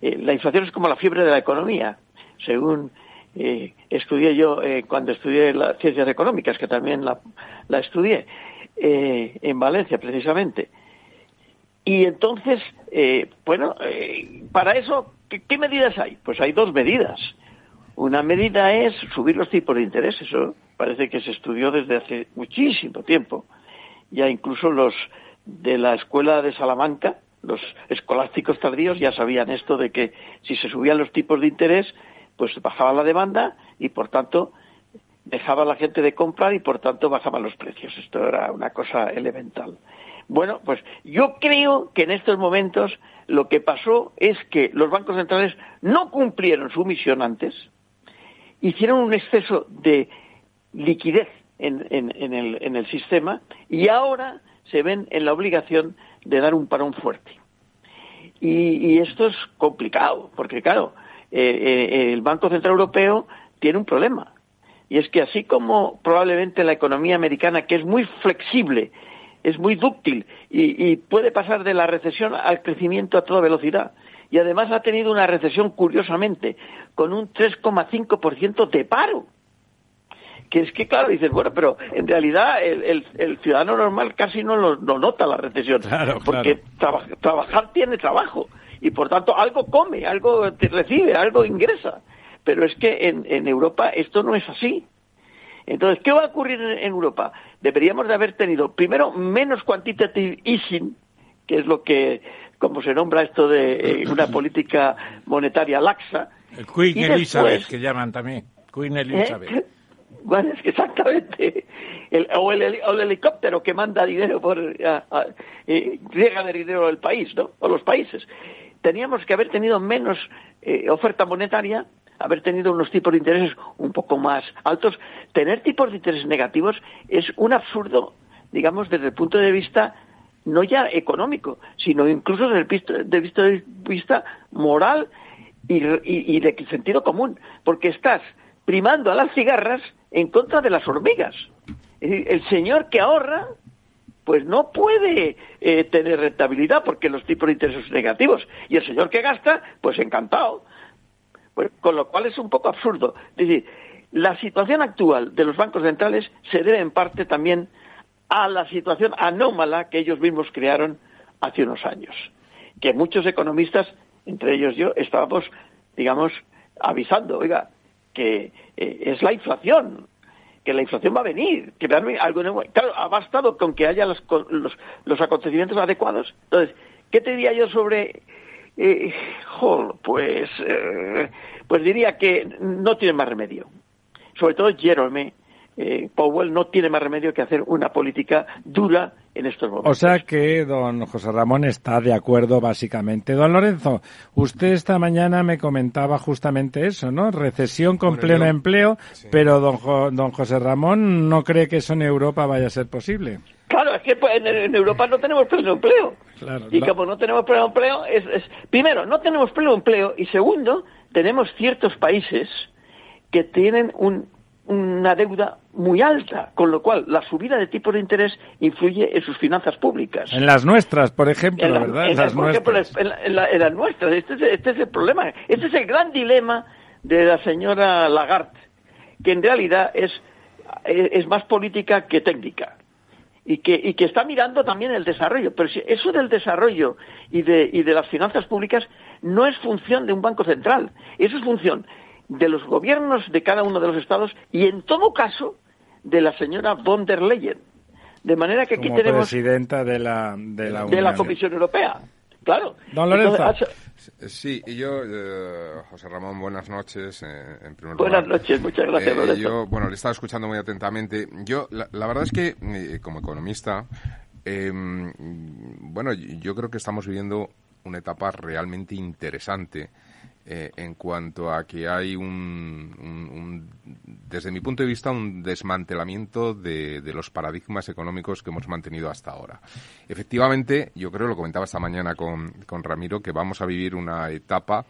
eh, la inflación es como la fiebre de la economía, según eh, estudié yo eh, cuando estudié las ciencias económicas, que también la estudié. Eh, en Valencia, precisamente. Y entonces, eh, bueno, eh, para eso, ¿qué, medidas hay? Pues hay dos medidas. Una medida es subir los tipos de interés, eso parece que se estudió desde hace muchísimo tiempo. Ya incluso los de la escuela de Salamanca, los escolásticos tardíos, ya sabían esto de que si se subían los tipos de interés, pues bajaba la demanda y por tanto dejaba la gente de comprar y por tanto bajaban los precios. Esto era una cosa elemental. Bueno, pues yo creo que en estos momentos lo que pasó es que los bancos centrales no cumplieron su misión antes, hicieron un exceso de liquidez en, el, sistema y ahora se ven en la obligación de dar un parón fuerte. Y, esto es complicado, porque claro, eh, eh, el Banco Central Europeo tiene un problema y es que así como probablemente la economía americana, que es muy flexible, es muy dúctil y, puede pasar de la recesión al crecimiento a toda velocidad, y además ha tenido una recesión, curiosamente, con un 3,5% de paro. Que es que, claro, dices, bueno, pero en realidad el, ciudadano normal casi no, lo, nota la recesión, porque trabajar tiene trabajo y por tanto algo come, algo recibe, algo ingresa pero es que en, Europa esto no es así. Entonces, ¿qué va a ocurrir en, Europa? Deberíamos de haber tenido, primero, menos quantitative easing, que es lo que, como se nombra esto de eh, una (coughs) política monetaria laxa. El Queen Elizabeth, que llaman también. Queen Elizabeth. (laughs) es que exactamente. El, o, el, helicóptero que manda dinero por. A, eh, llega de dinero al país, ¿no? O los países. Teníamos que haber tenido menos eh, oferta monetaria, haber tenido unos tipos de intereses un poco más altos. Tener tipos de intereses negativos es un absurdo, digamos, desde el punto de vista no ya económico, sino incluso desde el punto de vista moral y, de sentido común, porque estás primando a las cigarras en contra de las hormigas. el señor que ahorra, pues no puede eh, tener rentabilidad porque los tipos de intereses son negativos. Y el señor que gasta, pues encantado. Pues, con lo cual es un poco absurdo. Es decir, la situación actual de los bancos centrales se debe en parte también a la situación anómala que ellos mismos crearon hace unos años. Que muchos economistas, entre ellos yo, estábamos, digamos, avisando, oiga, que eh, es la inflación, que la inflación va a venir, que algo. Claro, ha bastado con que haya los, los, acontecimientos adecuados. Entonces, ¿qué te diría yo sobre... Eh, pues, eh, pues diría que no tiene más remedio. Sobre todo Jerome, eh, Powell no tiene más remedio que hacer una política dura en estos momentos. O sea que don José Ramón está de acuerdo básicamente. Don Lorenzo, usted esta mañana me comentaba justamente eso, ¿no? Recesión con pleno empleo, pero don, don José Ramón no cree que eso en Europa vaya a ser posible. Claro, es que pues, en, Europa no tenemos pleno empleo. y como no tenemos pleno empleo, es, primero, no tenemos pleno empleo y segundo, tenemos ciertos países que tienen un una deuda muy alta, con lo cual la subida de tipos de interés influye en sus finanzas públicas. En las nuestras, por ejemplo, ¿verdad? En, las nuestras. Este es, este es el problema. Este es el gran dilema de la señora Lagarde, que en realidad es, es más política que técnica. Y que, y que está mirando también el desarrollo. Pero si eso del desarrollo y de, y de las finanzas públicas no es función de un banco central. Eso es función de los gobiernos de cada uno de los estados y, en todo caso, de la señora von der Leyen. De manera que aquí tenemos. presidenta de la, de la, de la Comisión Europea. Claro. Don Lorenzo. sí, y yo, eh, José Ramón, buenas noches. Eh, en primer buenas noches, muchas gracias, eh, Yo, bueno, le estaba escuchando muy atentamente. Yo, la, la verdad es que, como economista, em, bueno, yo creo que estamos viviendo una etapa realmente interesante eh, en cuanto a que hay un, desde mi punto de vista, un desmantelamiento de, de, los paradigmas económicos que hemos mantenido hasta ahora. Efectivamente, yo creo, lo comentaba esta mañana con, con Ramiro, que vamos a vivir una etapa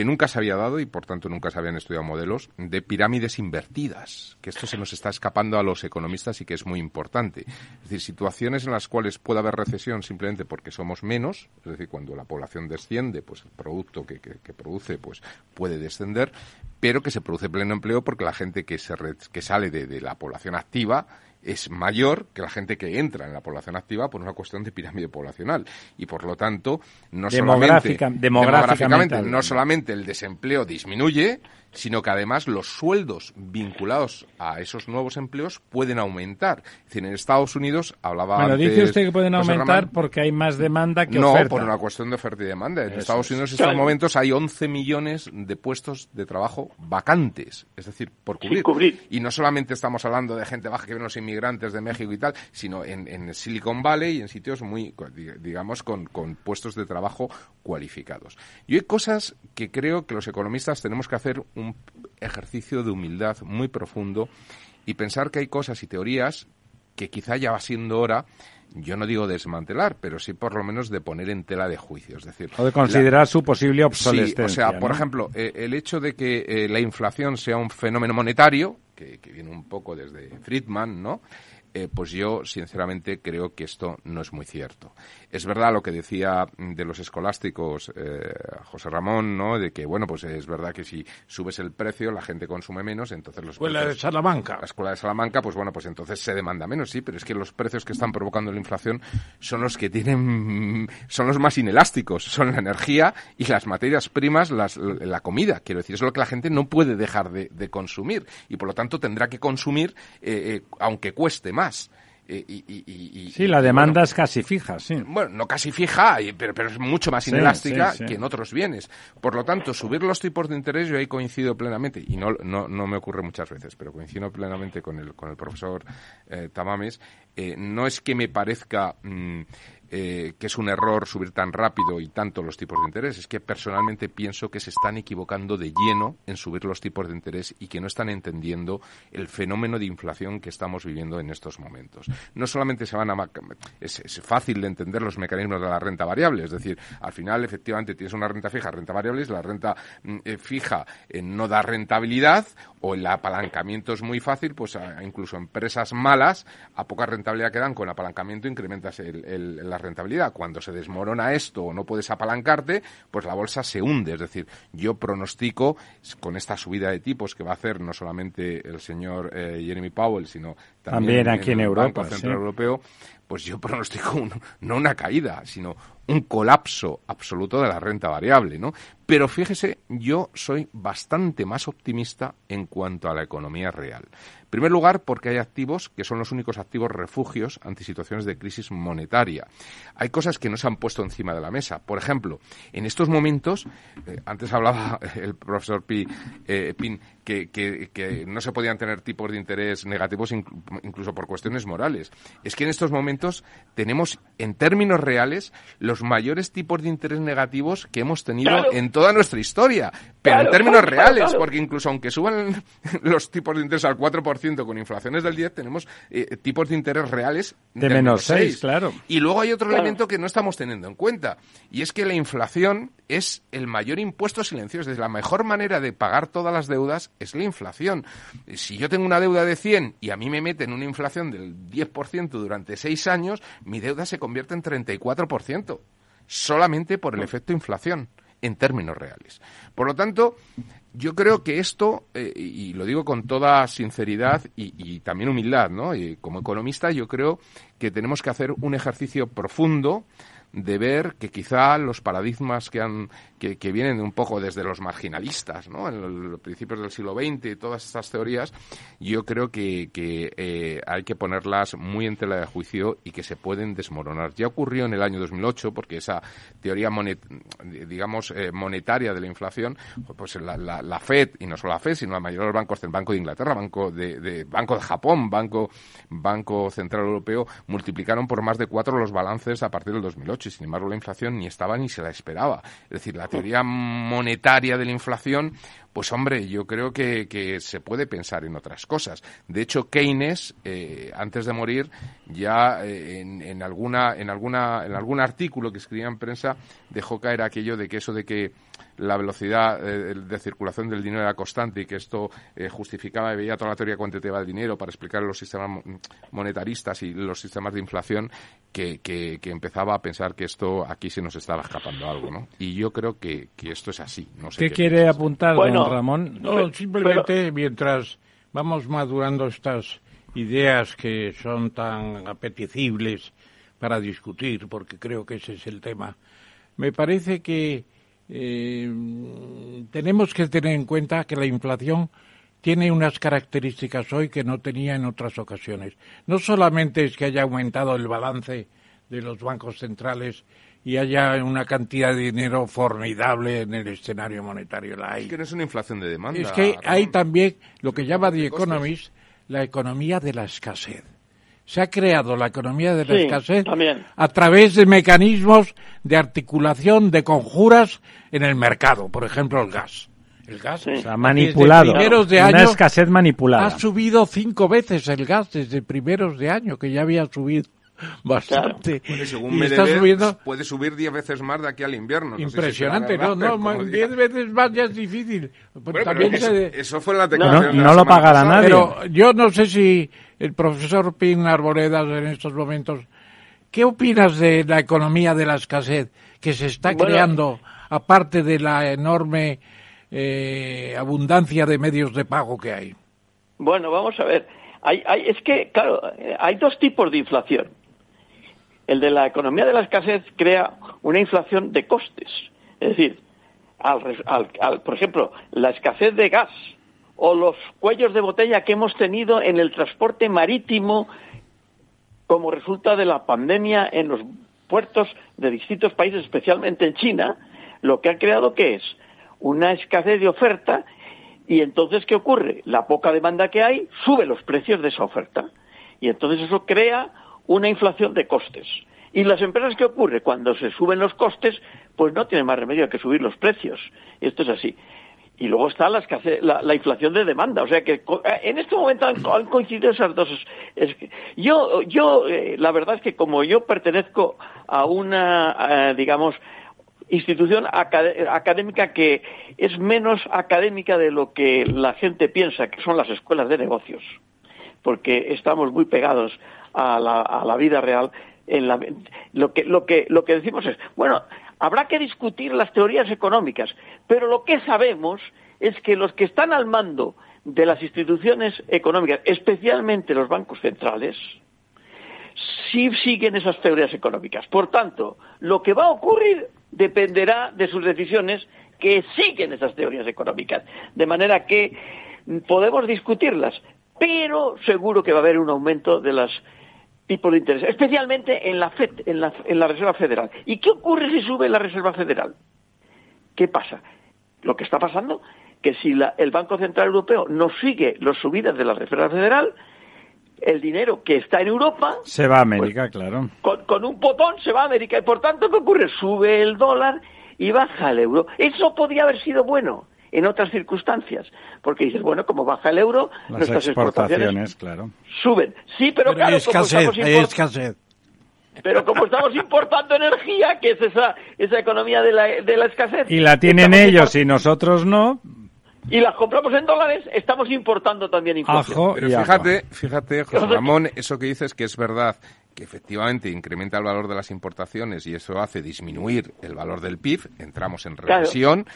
que nunca se había dado y por tanto nunca se habían estudiado modelos de pirámides invertidas, que esto se nos está escapando a los economistas y que es muy importante. Es decir, situaciones en las cuales puede haber recesión simplemente porque somos menos, es decir, cuando la población desciende, pues el producto que, que, produce pues puede descender, pero que se produce pleno empleo porque la gente que, se que sale de la población activa es mayor que la gente que entra en la población activa por una cuestión de pirámide poblacional. Y por lo tanto no solamente demográficamente no solamente el desempleo disminuye sino que además los sueldos vinculados a esos nuevos empleos pueden aumentar. Es decir, en Estados Unidos hablaba Bueno, dice usted que pueden aumentar porque hay más demanda que no, oferta. No, por una cuestión de oferta y demanda. En Estados Unidos en estos momentos hay 11 millones de puestos de trabajo vacantes, es decir, por cubrir. Y no solamente estamos hablando de gente baja que viene los inmigrantes de México y tal, sino en, en Silicon Valley y en sitios muy, digamos, con, con puestos de trabajo cualificados. Y hay cosas que creo que los economistas tenemos que hacer un ejercicio de humildad muy profundo y pensar que hay cosas y teorías que quizá ya va siendo hora yo no digo desmantelar, pero sí por lo menos de poner en tela de juicio. Es decir, o de considerar su posible obsolescencia. Sí, o sea, por ejemplo, eh, el hecho de que eh, la inflación sea un fenómeno monetario, que, que, viene un poco desde Friedman, ¿no? Eh, pues yo sinceramente creo que esto no es muy cierto. Es verdad lo que decía de los escolásticos eh, José Ramón, ¿no? De que, bueno, pues es verdad que si subes el precio la gente consume menos, entonces los Escuela de Salamanca. La Escuela de Salamanca, pues bueno, pues entonces se demanda menos, sí, pero es que los precios que están provocando la inflación son los que tienen, son los más inelásticos, son la energía y las materias primas, las, la comida, quiero decir, es lo que la gente no puede dejar de, consumir y por lo tanto tendrá que consumir eh, aunque cueste más más. Eh, y, sí, la demanda es casi fija, sí. Bueno, no casi fija, pero, pero es mucho más inelástica que en otros bienes. Por lo tanto, subir los tipos de interés, yo ahí coincido plenamente, y no, no, no me ocurre muchas veces, pero coincido plenamente con el, con el profesor eh, Tamames, eh, no es que me parezca... Mm, eh, que es un error subir tan rápido y tanto los tipos de interés. Es que personalmente pienso que se están equivocando de lleno en subir los tipos de interés y que no están entendiendo el fenómeno de inflación que estamos viviendo en estos momentos. No solamente se van a es, fácil de entender los mecanismos de la renta variable, es decir, al final efectivamente tienes una renta fija, renta variable, la renta mm, eh, fija eh, no da rentabilidad o el apalancamiento es muy fácil, pues incluso empresas malas a poca rentabilidad que dan con apalancamiento incrementas el, la rentabilidad. Cuando se desmorona esto o no puedes apalancarte, pues la bolsa se hunde. Es decir, yo pronostico con esta subida de tipos que va a hacer no solamente el señor eh, Jeremy Powell, sino también, aquí en, Europa, Banco Central Europeo, pues yo (laughs) pronostico no una caída, sino un colapso absoluto de la renta variable, ¿no? Pero fíjese, yo soy bastante más optimista en cuanto a la economía real. En primer lugar, porque hay activos que son los únicos activos refugios ante situaciones de crisis monetaria. Hay cosas que no se han puesto encima de la mesa. Por ejemplo, en estos momentos, eh, antes hablaba (laughs) el profesor eh, Pin que, que, no se podían tener tipos de interés negativos incluso por cuestiones morales. Es que en estos momentos tenemos, en términos reales, los mayores tipos de interés negativos que hemos tenido en toda nuestra historia. Pero en términos reales, porque incluso aunque suban (laughs) los tipos de interés al 4% con inflaciones del 10, tenemos eh, tipos de interés reales de, menos 6, claro. Y luego hay otro elemento que no estamos teniendo en cuenta, y es que la inflación es el mayor impuesto silencioso. Es la mejor manera de pagar todas las deudas es la inflación. Si yo tengo una deuda de 100 y a mí me meten una inflación del 10% durante 6 años, mi deuda se convierte en 34%, solamente por el efecto inflación en términos reales. Por lo tanto, yo creo que esto, eh, y lo digo con toda sinceridad y, también humildad, ¿no? Y como economista, yo creo que tenemos que hacer un ejercicio profundo de ver que quizá los paradigmas que, han, que, vienen un poco desde los marginalistas, ¿no? en los principios del siglo XX y todas estas teorías, yo creo que, eh, hay que ponerlas muy en tela de juicio y que se pueden desmoronar. Ya ocurrió en el año 2008, porque esa teoría, digamos, eh, monetaria de la inflación, pues la, la, la, FED, y no solo la FED, sino la mayoría de los bancos del Banco de Inglaterra, Banco de, de, Banco de Japón, Banco, Banco Central Europeo, multiplicaron por más de cuatro los balances a partir del 2008 y sin embargo la inflación ni estaba ni se la esperaba. Es decir, la teoría monetaria de la inflación, pues hombre, yo creo que, se puede pensar en otras cosas. De hecho, Keynes, eh, antes de morir, ya eh, en, alguna, en, alguna, en algún artículo que escribía en prensa, dejó caer aquello de que eso de que la velocidad eh, de circulación del dinero era constante y que esto justificaba y veía toda la teoría cuantitativa del dinero para explicar los sistemas monetaristas y los sistemas de inflación, que, que, empezaba a pensar que esto aquí se nos estaba escapando algo, ¿no? Y yo creo que, esto es así. No sé ¿Qué, quiere apuntar, don Ramón? No, simplemente mientras vamos madurando estas ideas que son tan apetecibles para discutir, porque creo que ese es el tema, me parece que eh, tenemos que tener en cuenta que la inflación tiene unas características hoy que no tenía en otras ocasiones. No solamente es que haya aumentado el balance de los bancos centrales y haya una cantidad de dinero formidable en el escenario monetario. La hay. Es que no es una inflación de demanda. Es que hay también lo que llama The Economist la economía de la escasez. Se ha creado la economía de la escasez a través de mecanismos de articulación de conjuras en el mercado, por ejemplo el gas. El gas ha manipulado. De una escasez manipulada. Ha subido cinco veces el gas desde primeros de año, que ya había subido (laughs) bastante. según está subiendo... puede subir diez veces más de aquí al invierno. Impresionante, no, no, diez veces más ya es difícil. eso, fue la No, no lo pagará nadie. Pero yo no sé si el profesor Pin Arboledas en estos momentos, ¿qué opinas de la economía de la escasez que se está creando, aparte de la enorme eh, abundancia de medios de pago que hay? Bueno, vamos a ver. Hay, hay, es que, claro, hay dos tipos de inflación. El de la economía de la escasez crea una inflación de costes. Es decir, al, por ejemplo, la escasez de gas o los cuellos de botella que hemos tenido en el transporte marítimo como resulta de la pandemia en los puertos de distintos países, especialmente en China, lo que ha creado que es una escasez de oferta y entonces ¿qué ocurre? La poca demanda que hay sube los precios de esa oferta y entonces eso crea una inflación de costes. ¿Y las empresas qué ocurre? Cuando se suben los costes, pues no tienen más remedio que subir los precios. Esto es así. Y luego está la, la, inflación de demanda. O sea que eh, en este momento han, coincidido esas dos. Es yo, yo eh, la verdad es que como yo pertenezco a una, eh, digamos, institución académica que es menos académica de lo que la gente piensa, que son las escuelas de negocios, porque estamos muy pegados a la, a la vida real. En la, lo, que, lo, que, lo que decimos es, bueno, Habrá que discutir las teorías económicas, pero lo que sabemos es que los que están al mando de las instituciones económicas, especialmente los bancos centrales, sí siguen esas teorías económicas. Por tanto, lo que va a ocurrir dependerá de sus decisiones que siguen esas teorías económicas. De manera que podemos discutirlas, pero seguro que va a haber un aumento de las tipos de interés, especialmente en la, FED, en la, en la Reserva Federal. ¿Y qué ocurre si sube la Reserva Federal? ¿Qué pasa? Lo que está pasando, que si la, el Banco Central Europeo no sigue las subidas de la Reserva Federal, el dinero que está en Europa... Se va a América, pues, claro. Con, con, un potón se va a América. Y por tanto, ¿qué ocurre? Sube el dólar y baja el euro. Eso podría haber sido bueno en otras circunstancias. Porque dices, bueno, como baja el euro, nuestras exportaciones, claro. suben. Sí, pero, claro, como estamos Pero como estamos importando energía, que es esa, esa economía de la, de la escasez. Y la tienen ellos y nosotros no. Y las compramos en dólares, estamos importando también inflación. Pero fíjate, fíjate, José Ramón, eso que dices que es verdad, que efectivamente incrementa el valor de las importaciones y eso hace disminuir el valor del PIB, entramos en recesión,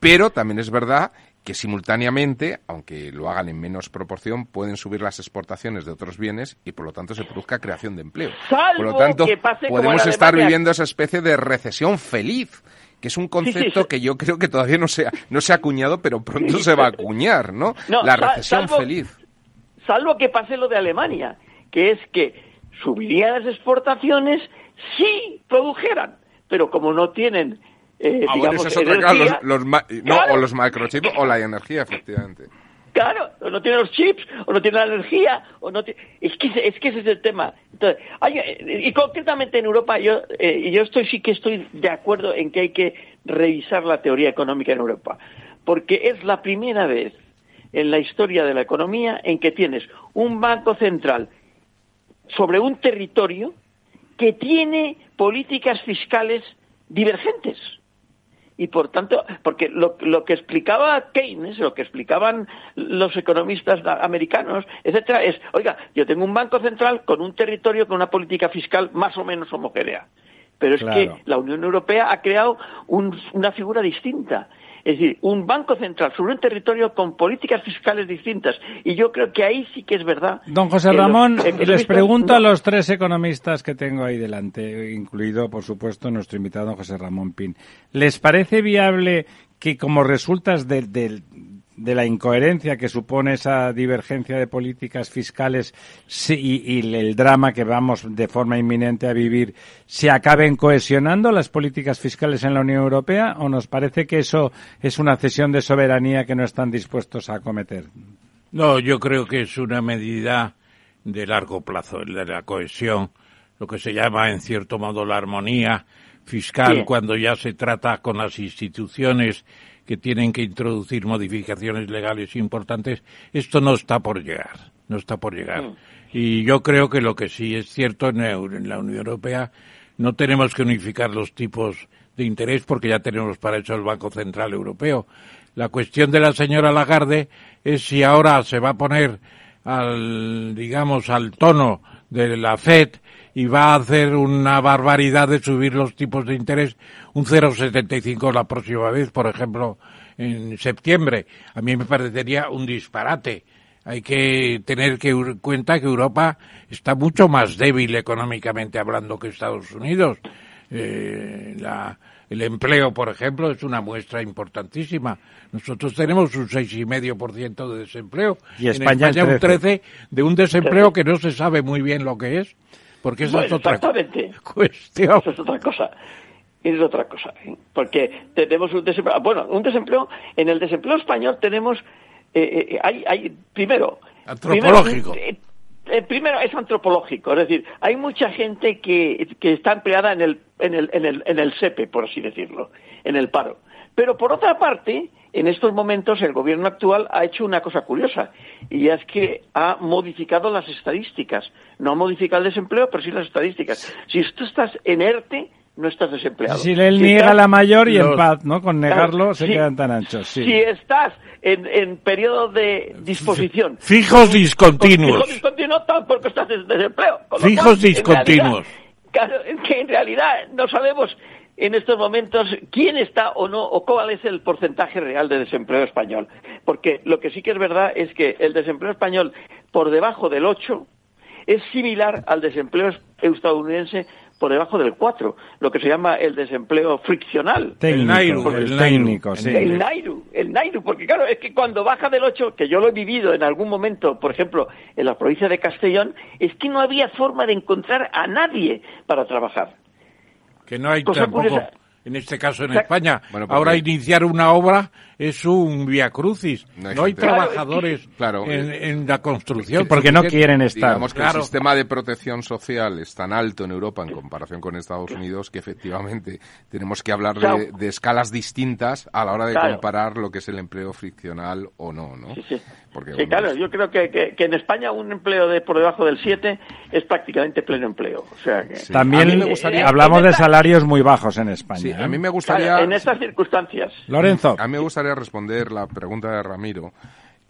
pero también es verdad que simultáneamente, aunque lo hagan en menos proporción, pueden subir las exportaciones de otros bienes y por lo tanto se produzca creación de empleo. por lo tanto, podemos estar viviendo esa especie de recesión feliz que es un concepto que yo creo que todavía no se ha, no se ha acuñado, pero pronto se va a acuñar, ¿no? la recesión feliz. Salvo que pase lo de Alemania, que es que subirían las exportaciones si produjeran, pero como no tienen eh, ah, digamos, es los, no, o los microchips o la energía, efectivamente. Claro, o no tiene los chips, o no tiene la energía, o no tiene... es, que, es que ese es el tema. Entonces, eh, y concretamente en Europa, yo, eh, yo estoy sí que estoy de acuerdo en que hay que revisar la teoría económica en Europa, porque es la primera vez en la historia de la economía en que tienes un banco central sobre un territorio que tiene políticas fiscales divergentes y por tanto, porque lo, que explicaba Keynes, lo que explicaban los economistas americanos, etcétera, es, oiga, yo tengo un banco central con un territorio con una política fiscal más o menos homogénea. Pero es que la Unión Europea ha creado una figura distinta es decir, un banco central sobre un territorio con políticas fiscales distintas. Y yo creo que ahí sí que es verdad. Don José Ramón, les pregunto a los tres economistas que tengo ahí delante, incluido, por supuesto, nuestro invitado José Ramón Pin. ¿Les parece viable que como resultas del, de la incoherencia que supone esa divergencia de políticas fiscales y, el drama que vamos de forma inminente a vivir, ¿se acaben cohesionando las políticas fiscales en la Unión Europea o nos parece que eso es una cesión de soberanía que no están dispuestos a acometer? No, yo creo que es una medida de largo plazo, de la cohesión, lo que se llama en cierto modo la armonía fiscal cuando ya se trata con las instituciones que tienen que introducir modificaciones legales importantes, esto no está por llegar, no está por llegar. Mm. Y yo creo que lo que sí es cierto en, la Unión Europea, no tenemos que unificar los tipos de interés porque ya tenemos para eso el Banco Central Europeo. La cuestión de la señora Lagarde es si ahora se va a poner al, digamos, al tono de la FED y va a hacer una barbaridad de subir los tipos de interés un 0,75 la próxima vez, por ejemplo, en septiembre. A mí me parecería un disparate. Hay que tener que en cuenta que Europa está mucho más débil económicamente hablando que Estados Unidos. Eh, el empleo, por ejemplo, es una muestra importantísima. Nosotros tenemos un 6,5% de desempleo. Y España, en España un 13% de un desempleo que no se sabe muy bien lo que es. Porque esa es otra exactamente. cuestión. Eso es otra cosa. Es otra cosa. ¿eh? Porque tenemos un desempleo. Bueno, un desempleo. En el desempleo español tenemos. eh, eh, hay, hay, primero. Antropológico. Primero, eh, eh, primero es antropológico, es decir, hay mucha gente que, que está empleada en el, en, el, en, el, en el SEPE, por así decirlo, en el paro. Pero por otra parte, en estos momentos el gobierno actual ha hecho una cosa curiosa, y es que ha modificado las estadísticas. No ha modificado el desempleo, pero sí las estadísticas. Si tú estás en ERTE, no estás desempleado. Si él Si niega estás- la mayor y en paz, ¿no? Con negarlo Claro, se quedan tan anchos, sí. Si estás en, en periodo de disposición. Fijos discontinuos. Fijos discontinuos tampoco estás en desempleo. Fijos cual, en discontinuos. realidad, claro, es que en realidad no sabemos en estos momentos quién está o no, o cuál es el porcentaje real de desempleo español. Porque lo que sí que es verdad es que el desempleo español por debajo del 8 es similar al desempleo estadounidense por debajo del 4, lo que se llama el desempleo friccional. Técnico, El Nairu, el el técnico, sí. El Nairu, el Nairu, porque claro, es que cuando baja del 8, que yo lo he vivido en algún momento, por ejemplo, en la provincia de Castellón, es que no había forma de encontrar a nadie para trabajar. Que no hay Cosa tampoco, curiosa. en este caso en España. Bueno, porque- Ahora iniciar una obra es un via crucis. No No hay hay, gente. trabajadores Claro. en, en la construcción. Porque no quieren estar. Digamos que Claro. el sistema de protección social es tan alto en Europa en comparación con Estados Unidos que efectivamente tenemos que hablar de, Claro. de escalas distintas a la hora de Claro. comparar lo que es el empleo friccional o no, ¿no? Sí, sí. Porque, Sí, claro, yo creo que, que- que en España un empleo de por debajo del 7 es prácticamente pleno empleo. O sea que, Sí. También A me gustaría- hablamos de salarios muy bajos en España. Sí, a ¿eh? mí me claro, gustaría... en estas circunstancias. Lorenzo. A mí me gustaría responder la pregunta de Ramiro.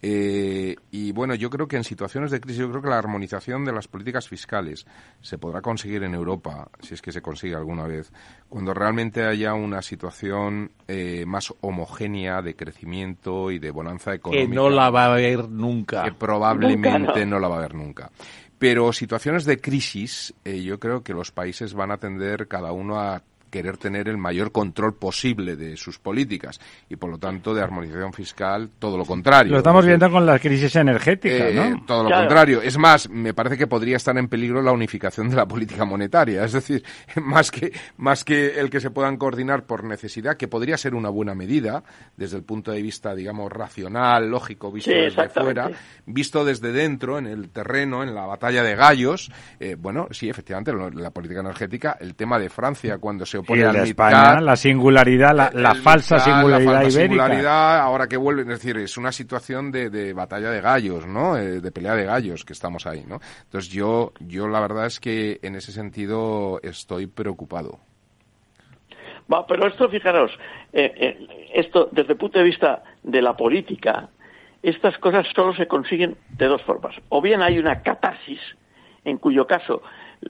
Eh, y bueno, yo creo que en situaciones de crisis, yo creo que la armonización de las políticas fiscales se podrá conseguir en Europa, si es que se consigue alguna vez, cuando realmente haya una situación eh, más homogénea de crecimiento y de bonanza Que económica. no la va a haber nunca. que probablemente Nunca, no. no. la va a haber nunca. Pero situaciones de crisis, eh, yo creo que los países van a tender cada uno a querer tener el mayor control posible de sus políticas y por lo tanto de armonización fiscal todo lo contrario. Lo estamos viendo con la crisis energética, eh, ¿no? Todo lo Claro. contrario. Es más, me parece que podría estar en peligro la unificación de la política monetaria. Es decir, (laughs) más que, más que el que se puedan coordinar por necesidad, que podría ser una buena medida desde el punto de vista, digamos, racional, lógico, visto Sí, desde fuera, visto desde dentro, en el terreno, en la batalla de gallos. eh, bueno, sí, efectivamente, lo- la política energética, el tema de Francia cuando se Y opone el al de MidCat, España, la singularidad, la, la falsa MidCat, singularidad la falsa ibérica. singularidad, ahora que vuelven, es decir, es una situación de, de batalla de gallos, ¿no? Eh, de pelea de gallos que estamos ahí, ¿no? Entonces yo, yo la verdad es que en ese sentido estoy preocupado. Va, pero esto, fijaros, eh, eh, esto desde el punto de vista de la política, estas cosas solo se consiguen de dos formas. O bien hay una catarsis, en cuyo caso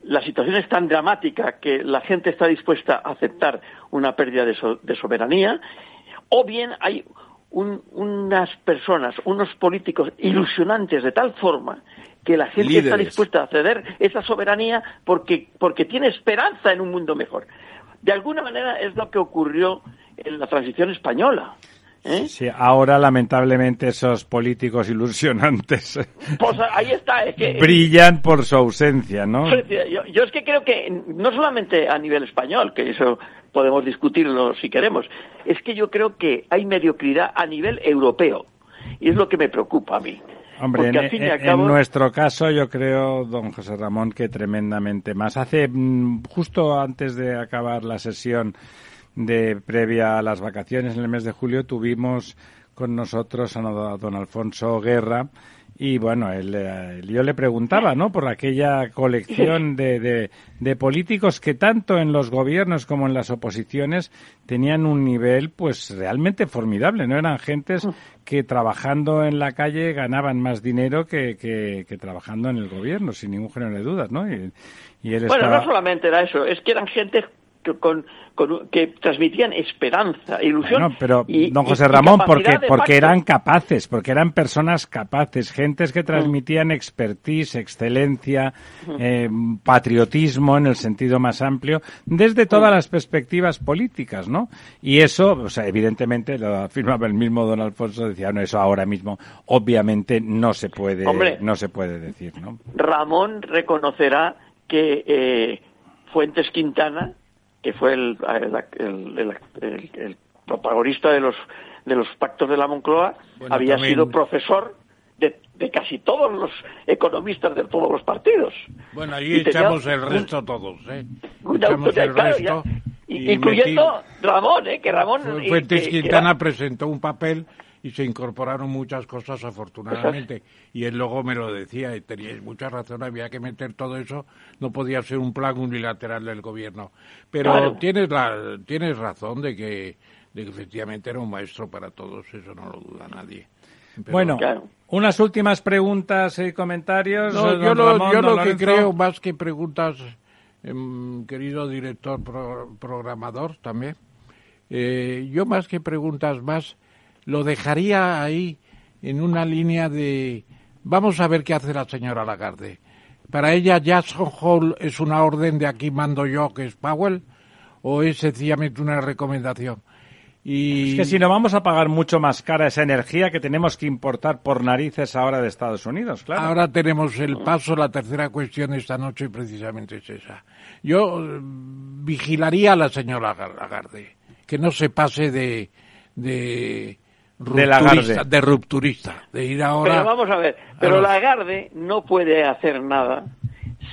la situación es tan dramática que la gente está dispuesta a aceptar una pérdida de, so- de soberanía, o bien hay un- unas personas, unos políticos ilusionantes de tal forma que la gente está dispuesta a ceder esa soberanía porque, porque tiene esperanza en un mundo mejor. De alguna manera es lo que ocurrió en la transición española. ¿Eh? Sí, ahora lamentablemente esos políticos ilusionantes Pues ahí está, es que brillan por su ausencia, ¿no? Yo, yo es que creo que no solamente a nivel español, que eso podemos discutirlo si queremos, es que yo creo que hay mediocridad a nivel europeo. Y es lo que me preocupa a mí. Hombre, en, cabo- en nuestro caso yo creo, don José Ramón, que tremendamente más. Hace mm, justo antes de acabar la sesión de previa a las vacaciones en el mes de julio tuvimos con nosotros a don Alfonso Guerra y bueno, él, eh, yo le preguntaba, ¿no? Por aquella colección de, de, de políticos que tanto en los gobiernos como en las oposiciones tenían un nivel pues realmente formidable, ¿no? Eran gentes que trabajando en la calle ganaban más dinero que, que, que trabajando en el gobierno, sin ningún género de dudas, ¿no? Y, y él Bueno, estaba... no solamente era eso, es que eran gente que, con, con- que transmitían esperanza, ilusión. Bueno, pero y- don José Ramón, porque porque eran capaces, porque eran personas capaces, gentes que transmitían expertise, excelencia, eh, patriotismo en el sentido más amplio, desde todas las perspectivas políticas, ¿no? Y eso, o sea, evidentemente lo afirmaba el mismo don Alfonso, decía, no, eso ahora mismo, obviamente no se puede, Hombre. no se puede decir, ¿no? Ramón reconocerá que eh, Fuentes Quintana, que fue el, el, protagonista de los, de los pactos de la Moncloa, había sido profesor de, casi todos los economistas de todos los partidos. Bueno, ahí echamos el resto todos, ¿eh? Echamos el resto incluyendo Ramón, ¿eh? Que Ramón... Fuentes Quintana presentó un papel y se incorporaron muchas cosas afortunadamente. Y él luego me lo decía, y teníais mucha razón, había que meter todo eso, no podía ser un plan unilateral del gobierno. Pero tienes, la, tienes razón de que, de que efectivamente era un maestro para todos, eso no lo duda nadie. bueno, unas últimas preguntas y comentarios. yo, lo, que creo, más que preguntas, em, querido director programador también, eh, yo más que preguntas más, lo dejaría ahí en una línea de vamos a ver qué hace la señora Lagarde. Para ella Jackson Hole es una orden de aquí mando yo que es Powell o es sencillamente una recomendación. Y... Es que si no vamos a pagar mucho más cara esa energía que tenemos que importar por narices ahora de Estados Unidos, claro. Ahora tenemos el paso, la tercera cuestión esta noche precisamente es esa. Yo eh, vigilaría a la señora Lagarde, que no se pase de, de de Lagarde. De rupturista, de ir ahora... Pero vamos a ver, pero Lagarde no puede hacer nada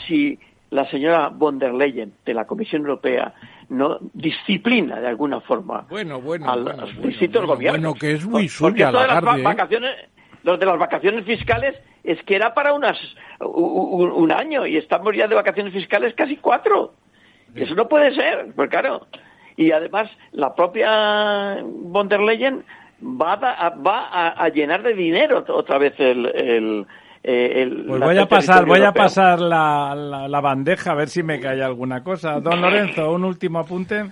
si la señora von der Leyen de la Comisión Europea no disciplina de alguna forma bueno, bueno, a los distintos gobiernos. Bueno, que es muy suya Lagarde, las ¿eh? vacaciones, los de las vacaciones fiscales es que era para unas un, año y estamos ya de vacaciones fiscales casi cuatro. Eso no puede ser, pues claro. Y además la propia von der Leyen va a, va a, llenar de dinero otra vez el, el, eh, pues voy a pasar, voy a pasar la, la, bandeja a ver si me cae alguna cosa. Don Lorenzo, un último apunte.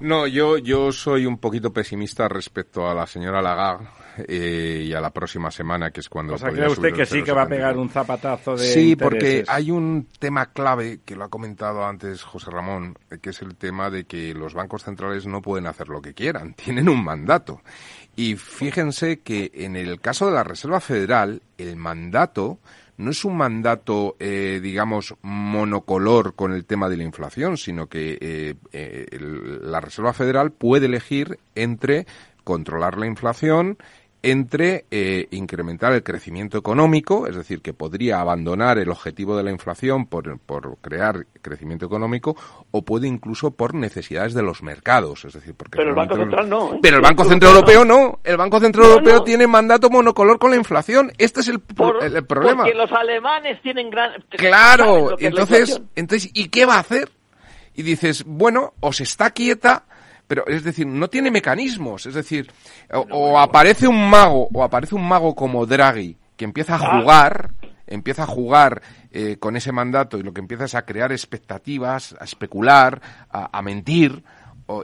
No, yo, yo soy un poquito pesimista respecto a la señora Lagarde eh, y a la próxima semana, que es cuando... O sea, ¿cree usted que sí que va a pegar un zapatazo de Sí, porque hay un tema clave que lo ha comentado antes José Ramón, que es el tema de que los bancos centrales no pueden hacer lo que quieran, (laughs) tienen un mandato. Y fíjense que en el caso de la Reserva Federal, el mandato no es un mandato, eh, digamos, monocolor con el tema de la inflación, sino que eh, eh, la Reserva Federal puede elegir entre controlar la inflación entre eh, incrementar el crecimiento económico, es decir, que podría abandonar el objetivo de la inflación por, por, crear crecimiento económico, o puede incluso por necesidades de los mercados, es decir, porque pero el Banco Central no. ¿eh? Pero el Banco Central Europeo no. El Banco Central Europeo tiene mandato monocolor con la inflación. Este es el, el, problema. Porque los alemanes tienen gran. Claro. Entonces, entonces, ¿y qué va a hacer? Y dices, bueno, o se está quieta pero es decir, no tiene mecanismos, es decir, o, aparece un mago, o aparece un mago como Draghi, que empieza a ah. jugar, empieza a jugar eh, con ese mandato y lo que empieza es a crear expectativas, a especular, a, mentir,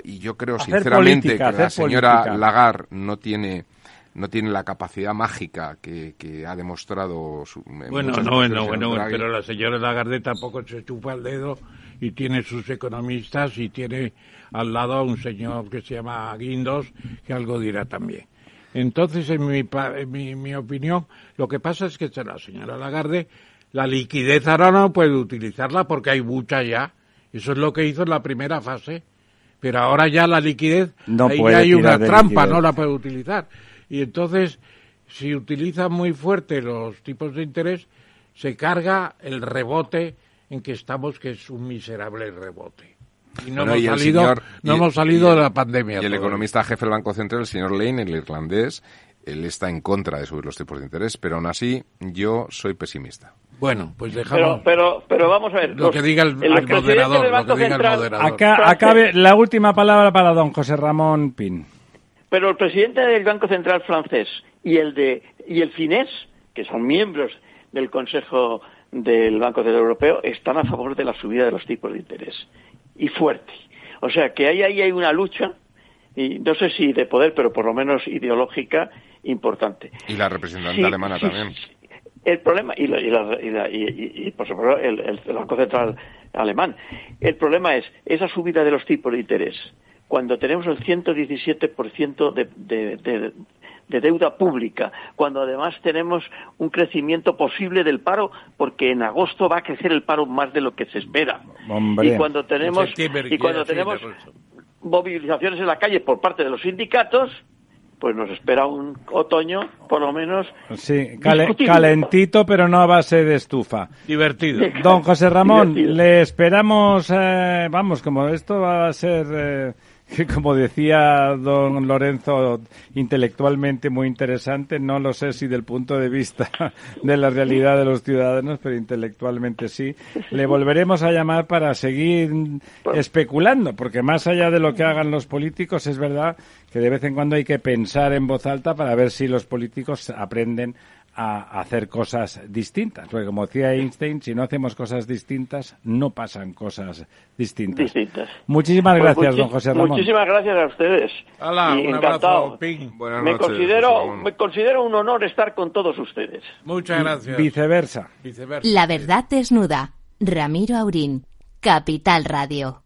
y yo creo sinceramente que la señora Lagarde no tiene no tiene la capacidad mágica que, ha demostrado su, bueno no bueno bueno pero la señora Lagarde tampoco se chupa el dedo y tiene sus economistas y tiene al lado a un señor que se llama Guindos que algo dirá también. Entonces, en mi, mi, opinión, lo que pasa es que la señora Lagarde, la liquidez ahora no puede utilizarla porque hay mucha ya. Eso es lo que hizo en la primera fase. Pero ahora ya la liquidez, no ahí hay una trampa, no la puede utilizar. Y entonces, si utiliza muy fuerte los tipos de interés, se carga el rebote en que estamos, que es un miserable rebote. Y no, hemos, salido, no hemos salido de la pandemia. Y el economista jefe del Banco Central, el señor Lane, el irlandés, él está en contra de subir los tipos de interés, pero aún así yo soy pesimista. Bueno, pues dejamos. Pero, pero, vamos a ver. Lo que diga el, moderador. Lo que diga el moderador. Acá, acabe la última palabra para don José Ramón Pin. Pero el presidente del Banco Central francés y el de y el finés, que son miembros del Consejo del Banco Central Europeo están a favor de la subida de los tipos de interés y fuerte. O sea que ahí, ahí hay una lucha, y no sé si de poder, pero por lo menos ideológica importante. Y la representante alemana también. El problema, y, y, por supuesto el, Banco Central alemán, el problema es esa subida de los tipos de interés. Cuando tenemos el 117% de, de, de deuda pública, cuando además tenemos un crecimiento posible del paro, porque en agosto va a crecer el paro más de lo que se espera. y cuando tenemos, y cuando tenemos movilizaciones en la calle por parte de los sindicatos, pues nos espera un otoño, por lo menos. Sí, calentito, pero no a base de estufa. Divertido. Don José Ramón, le esperamos, eh, vamos, como esto va a ser. Eh, (laughs) como decía don Lorenzo, intelectualmente muy interesante, no lo sé si del punto de vista (laughs) de la realidad de los ciudadanos, pero intelectualmente sí. Le volveremos a llamar para seguir especulando, porque más allá de lo que hagan los políticos, es verdad que de vez en cuando hay que pensar en voz alta para ver si los políticos aprenden a hacer cosas distintas. Porque como decía Einstein, si no hacemos cosas distintas, no pasan cosas distintas. Muchísimas pues gracias, don José Ramón. Muchísimas gracias a ustedes. un encantado. me, considero, me considero un honor estar con todos ustedes. Muchas gracias. Viceversa. Viceversa. La verdad desnuda. Ramiro Aurín. Capital Radio.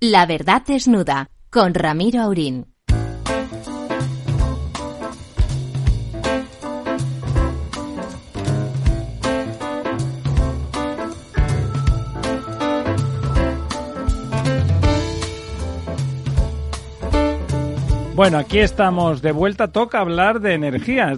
La verdad desnuda con Ramiro Aurín. Bueno, aquí estamos de vuelta. Toca hablar de energía.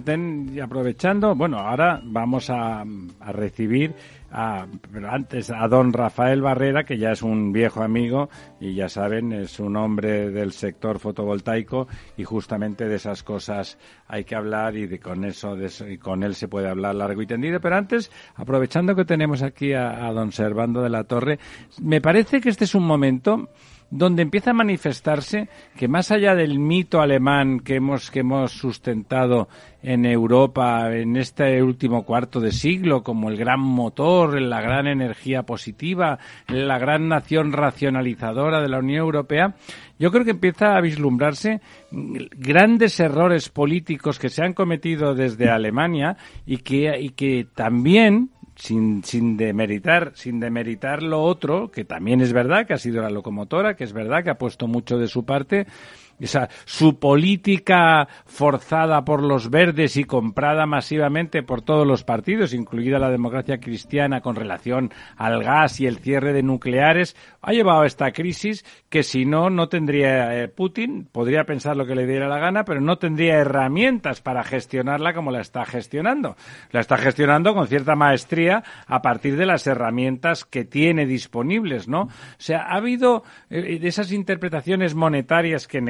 aprovechando, bueno, ahora vamos a, recibir, a, pero antes a don Rafael Barrera, que ya es un viejo amigo y ya saben, es un hombre del sector fotovoltaico y justamente de esas cosas hay que hablar y de con eso, y con él se puede hablar largo y tendido. Pero antes, aprovechando que tenemos aquí a, a don Servando de la Torre, me parece que este es un momento donde empieza a manifestarse que más allá del mito alemán que hemos, que hemos sustentado en Europa en este último cuarto de siglo como el gran motor, la gran energía positiva, la gran nación racionalizadora de la Unión Europea, yo creo que empieza a vislumbrarse grandes errores políticos que se han cometido desde Alemania y que, y que también sin, sin demeritar, sin demeritar lo otro, que también es verdad que ha sido la locomotora, que es verdad que ha puesto mucho de su parte, esa, su política forzada por los verdes y comprada masivamente por todos los partidos, incluida la democracia cristiana con relación al gas y el cierre de nucleares, ha llevado a esta crisis que si no, no tendría eh, Putin, podría pensar lo que le diera la gana, pero no tendría herramientas para gestionarla como la está gestionando. La está gestionando con cierta maestría a partir de las herramientas que tiene disponibles, ¿no? O sea, ha habido eh, esas interpretaciones monetarias que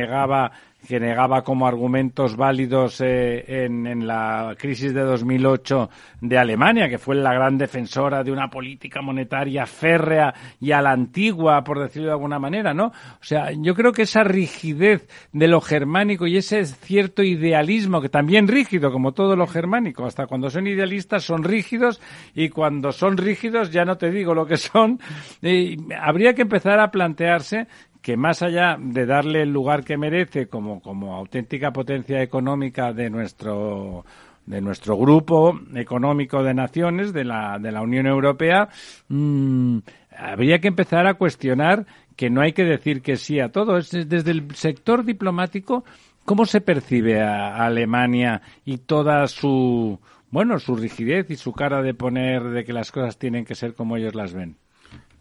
que negaba como argumentos válidos eh, en, la crisis de 2008 de Alemania, que fue la gran defensora de una política monetaria férrea y a la antigua, por decirlo de alguna manera, ¿no? O sea, yo creo que esa rigidez de lo germánico y ese cierto idealismo, que también rígido, como todo lo germánico, hasta cuando son idealistas son rígidos y cuando son rígidos ya no te digo lo que son, habría que empezar a plantearse que más allá de darle el lugar que merece como, como auténtica potencia económica de nuestro de nuestro grupo económico de naciones de la, de la Unión Europea, mm, habría que empezar a cuestionar que no hay que decir que sí a todo. Es desde el sector diplomático, ¿cómo se percibe a, a Alemania y toda su, bueno, su rigidez y su cara de poner de que las cosas tienen que ser como ellos las ven?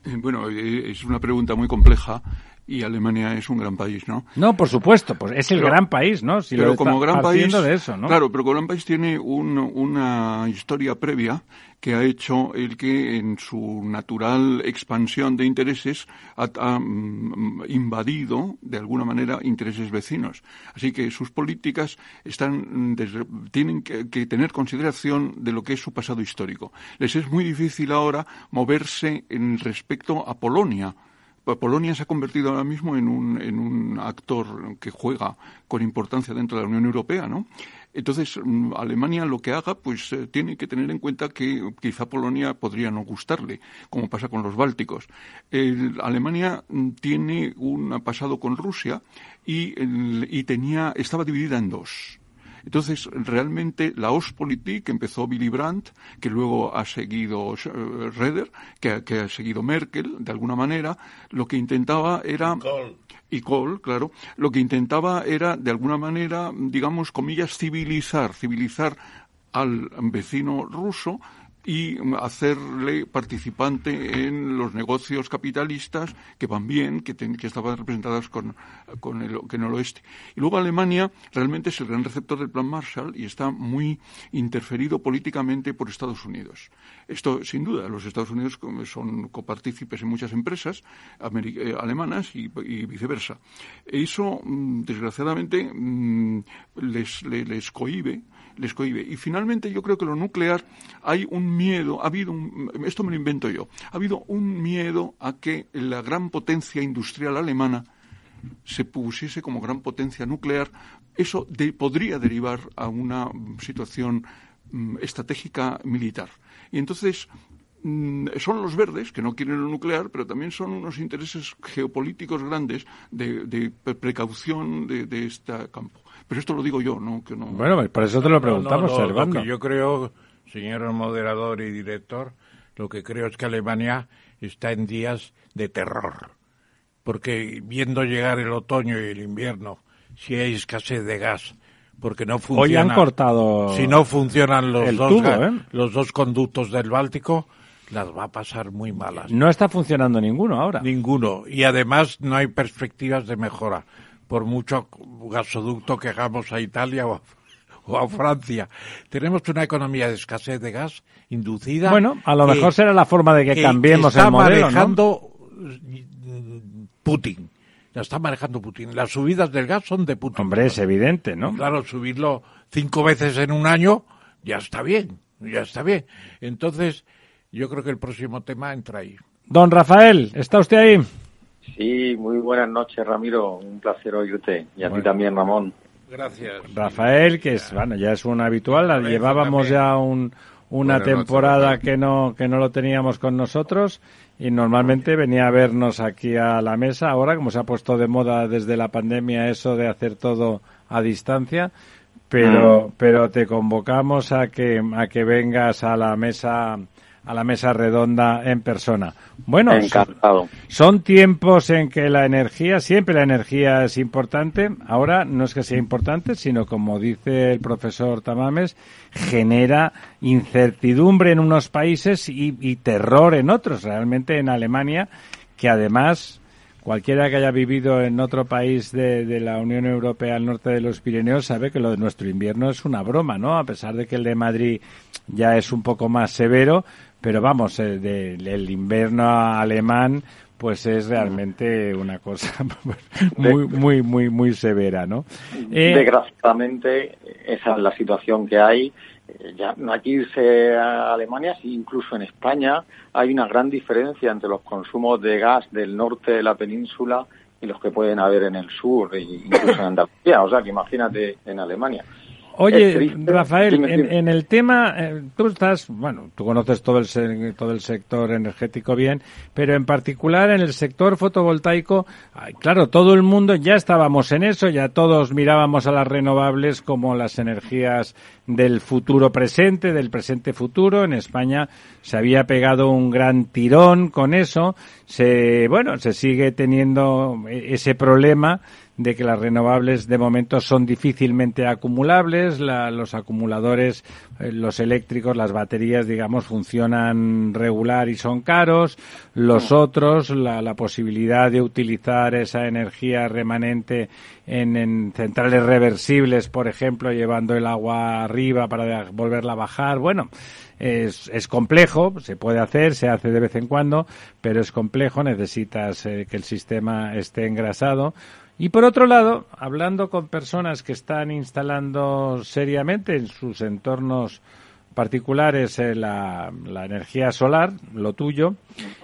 Eh, bueno, eh, es una pregunta muy compleja y Alemania es un gran país, ¿no? No, por supuesto, pues es el gran país, ¿no? Si pero como gran país, de eso, ¿no? Claro, pero como gran país tiene una historia previa que ha hecho el que en su natural expansión de intereses ha, mm, invadido de alguna manera intereses vecinos. Así que sus políticas están tienen que, que, tener consideración de lo que es su pasado histórico. Les es muy difícil ahora moverse en respecto a Polonia Polonia se ha convertido ahora mismo en un, en un actor que juega con importancia dentro de la Unión Europea, ¿no? Entonces, mm, Alemania lo que haga, pues eh, tiene que tener en cuenta que quizá Polonia podría no gustarle, como pasa con los bálticos. Alemania mm, tiene un pasado con Rusia y, y tenía, estaba dividida en dos. Entonces, realmente la Ostpolitik empezó Willy Brandt, que luego ha seguido eh, Reder, que, que, ha seguido Merkel, de alguna manera, lo que intentaba era y Kohl, claro, lo que intentaba era, de alguna manera, digamos, comillas, civilizar, civilizar al vecino ruso y hacerle participante en los negocios capitalistas que van bien, que, que estaban representados con, con, el, con el oeste. Y luego Alemania realmente es el gran receptor del Plan Marshall y está muy interferido políticamente por Estados Unidos. Esto, sin duda, los Estados Unidos son copartícipes en muchas empresas eh, alemanas y, viceversa. Eso, mm, desgraciadamente, mm, les, les, les cohibe les. Y finalmente yo creo que lo nuclear hay un miedo, ha habido un, esto me lo invento yo, ha habido un miedo a que la gran potencia industrial alemana se pusiese como gran potencia nuclear, eso podría derivar a una situación mm, estratégica militar. Y entonces mm, son los verdes, que no quieren lo nuclear, pero también son unos intereses geopolíticos grandes de, precaución de este campo. Pero esto lo digo yo, ¿no? Que no... Bueno, por eso te lo preguntamos, no, yo creo, señor moderador y director, lo que creo es que Alemania está en días de terror. Porque viendo llegar el otoño y el invierno, si hay escasez de gas, porque no funciona. Hoy han cortado. Si no funcionan los, dos, ¿eh? los dos conductos del Báltico, las va a pasar muy malas. No está funcionando ninguno ahora. Ninguno. Y además no hay perspectivas de mejora por mucho gasoducto que hagamos a Italia o a, Francia. Tenemos una economía de escasez de gas inducida. Bueno, a lo mejor será la forma de que, cambiemos el modelo, manejando Putin. Está manejando Putin. Las subidas del gas son de Putin. Hombre, es evidente, ¿no? Claro, subirlo cinco veces en un año ya está bien, ya está bien. Entonces, yo creo que el próximo tema entra ahí. Don Rafael, ¿está usted ahí? Sí, muy buenas noches, Ramiro. Un placer oírte. Y a ti también, Ramón. Gracias. Rafael, que es, bueno, ya es un habitual, la llevábamos ya un, una temporada que no que no lo teníamos con nosotros y normalmente venía a vernos aquí a la mesa. Ahora, como se ha puesto de moda desde la pandemia eso de hacer todo a distancia, pero ah. pero te convocamos a que a que vengas a la mesa a la mesa redonda en persona. Bueno, son tiempos en que la energía, siempre la energía es importante. Ahora no es que sea importante, sino como dice el profesor Tamames, genera incertidumbre en unos países y, y terror en otros. Realmente en Alemania, que además cualquiera que haya vivido en otro país de, de, la Unión Europea al norte de los Pirineos sabe que lo de nuestro invierno es una broma, ¿no? A pesar de que el de Madrid ya es un poco más severo, pero vamos, el, el invierno alemán pues es realmente una cosa (laughs) muy, muy, muy, muy severa, ¿no? Eh, Desgraciadamente, esa es la situación que hay. Eh, ya no hay que irse a Alemania, incluso en España hay una gran diferencia entre los consumos de gas del norte de la península y los que pueden haber en el sur, e incluso en Andalucía. O sea, que imagínate en Alemania. Oye, Rafael, en, el tema, eh, tú estás, bueno, tú conoces todo el, todo el sector energético bien, pero en particular en el sector fotovoltaico, claro, todo el mundo ya estábamos en eso, ya todos mirábamos a las renovables como las energías del futuro presente, del presente futuro. En España se había pegado un gran tirón con eso. Se, bueno, se sigue teniendo ese problema de que las renovables de momento son difícilmente acumulables, los acumuladores, eh, los eléctricos, las baterías, digamos, funcionan regular y son caros, los otros, la, la posibilidad de utilizar esa energía remanente en, en, centrales reversibles, por ejemplo, llevando el agua arriba para volverla a bajar, bueno, es, es complejo, se puede hacer, se hace de vez en cuando, pero es complejo, necesitas eh, que el sistema esté engrasado. Y por otro lado, hablando con personas que están instalando seriamente en sus entornos particular es eh, la, la, energía solar, lo tuyo,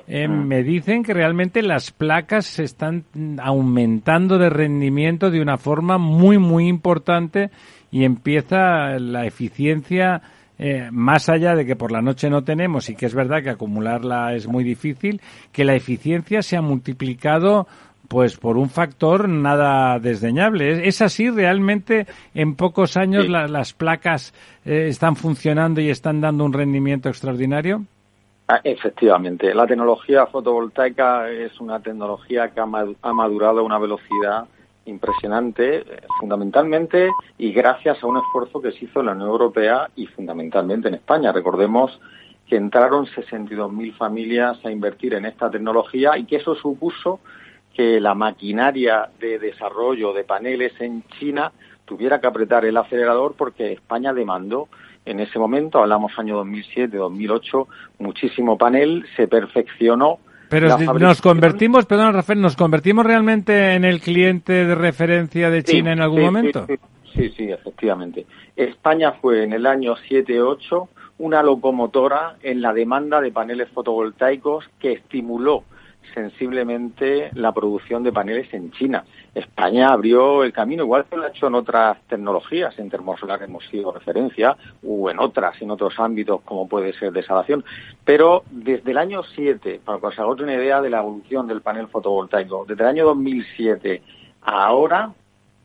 eh, mm. me dicen que realmente las placas se están aumentando de rendimiento de una forma muy, muy importante y empieza la eficiencia eh, más allá de que por la noche no tenemos y que es verdad que acumularla es muy difícil, que la eficiencia se ha multiplicado pues por un factor nada desdeñable. ¿Es, así realmente en pocos años las placas eh, están funcionando y están dando un rendimiento extraordinario? Ah, efectivamente, la tecnología fotovoltaica es una tecnología que ha madurado a una velocidad impresionante, fundamentalmente y gracias a un esfuerzo que se hizo en la Unión Europea y fundamentalmente en España. Recordemos que entraron 62.000 familias a invertir en esta tecnología y que eso supuso que la maquinaria de desarrollo de paneles en China tuviera que apretar el acelerador porque España demandó en ese momento, hablamos año 2007, 2008, muchísimo panel, se perfeccionó. Pero nos convertimos, perdón Rafael, ¿nos convertimos realmente en el cliente de referencia de China en algún momento? Sí, sí, sí, efectivamente. España fue en el año 7-8 una locomotora en la demanda de paneles fotovoltaicos que estimuló sensiblemente la producción de paneles en China. España abrió el camino, igual que lo ha hecho en otras tecnologías, en termosolar hemos sido referencia, o en otras, en otros ámbitos como puede ser desalación. Pero desde el año 7, para que os hagáis una idea de la evolución del panel fotovoltaico, desde el año 2007 a ahora,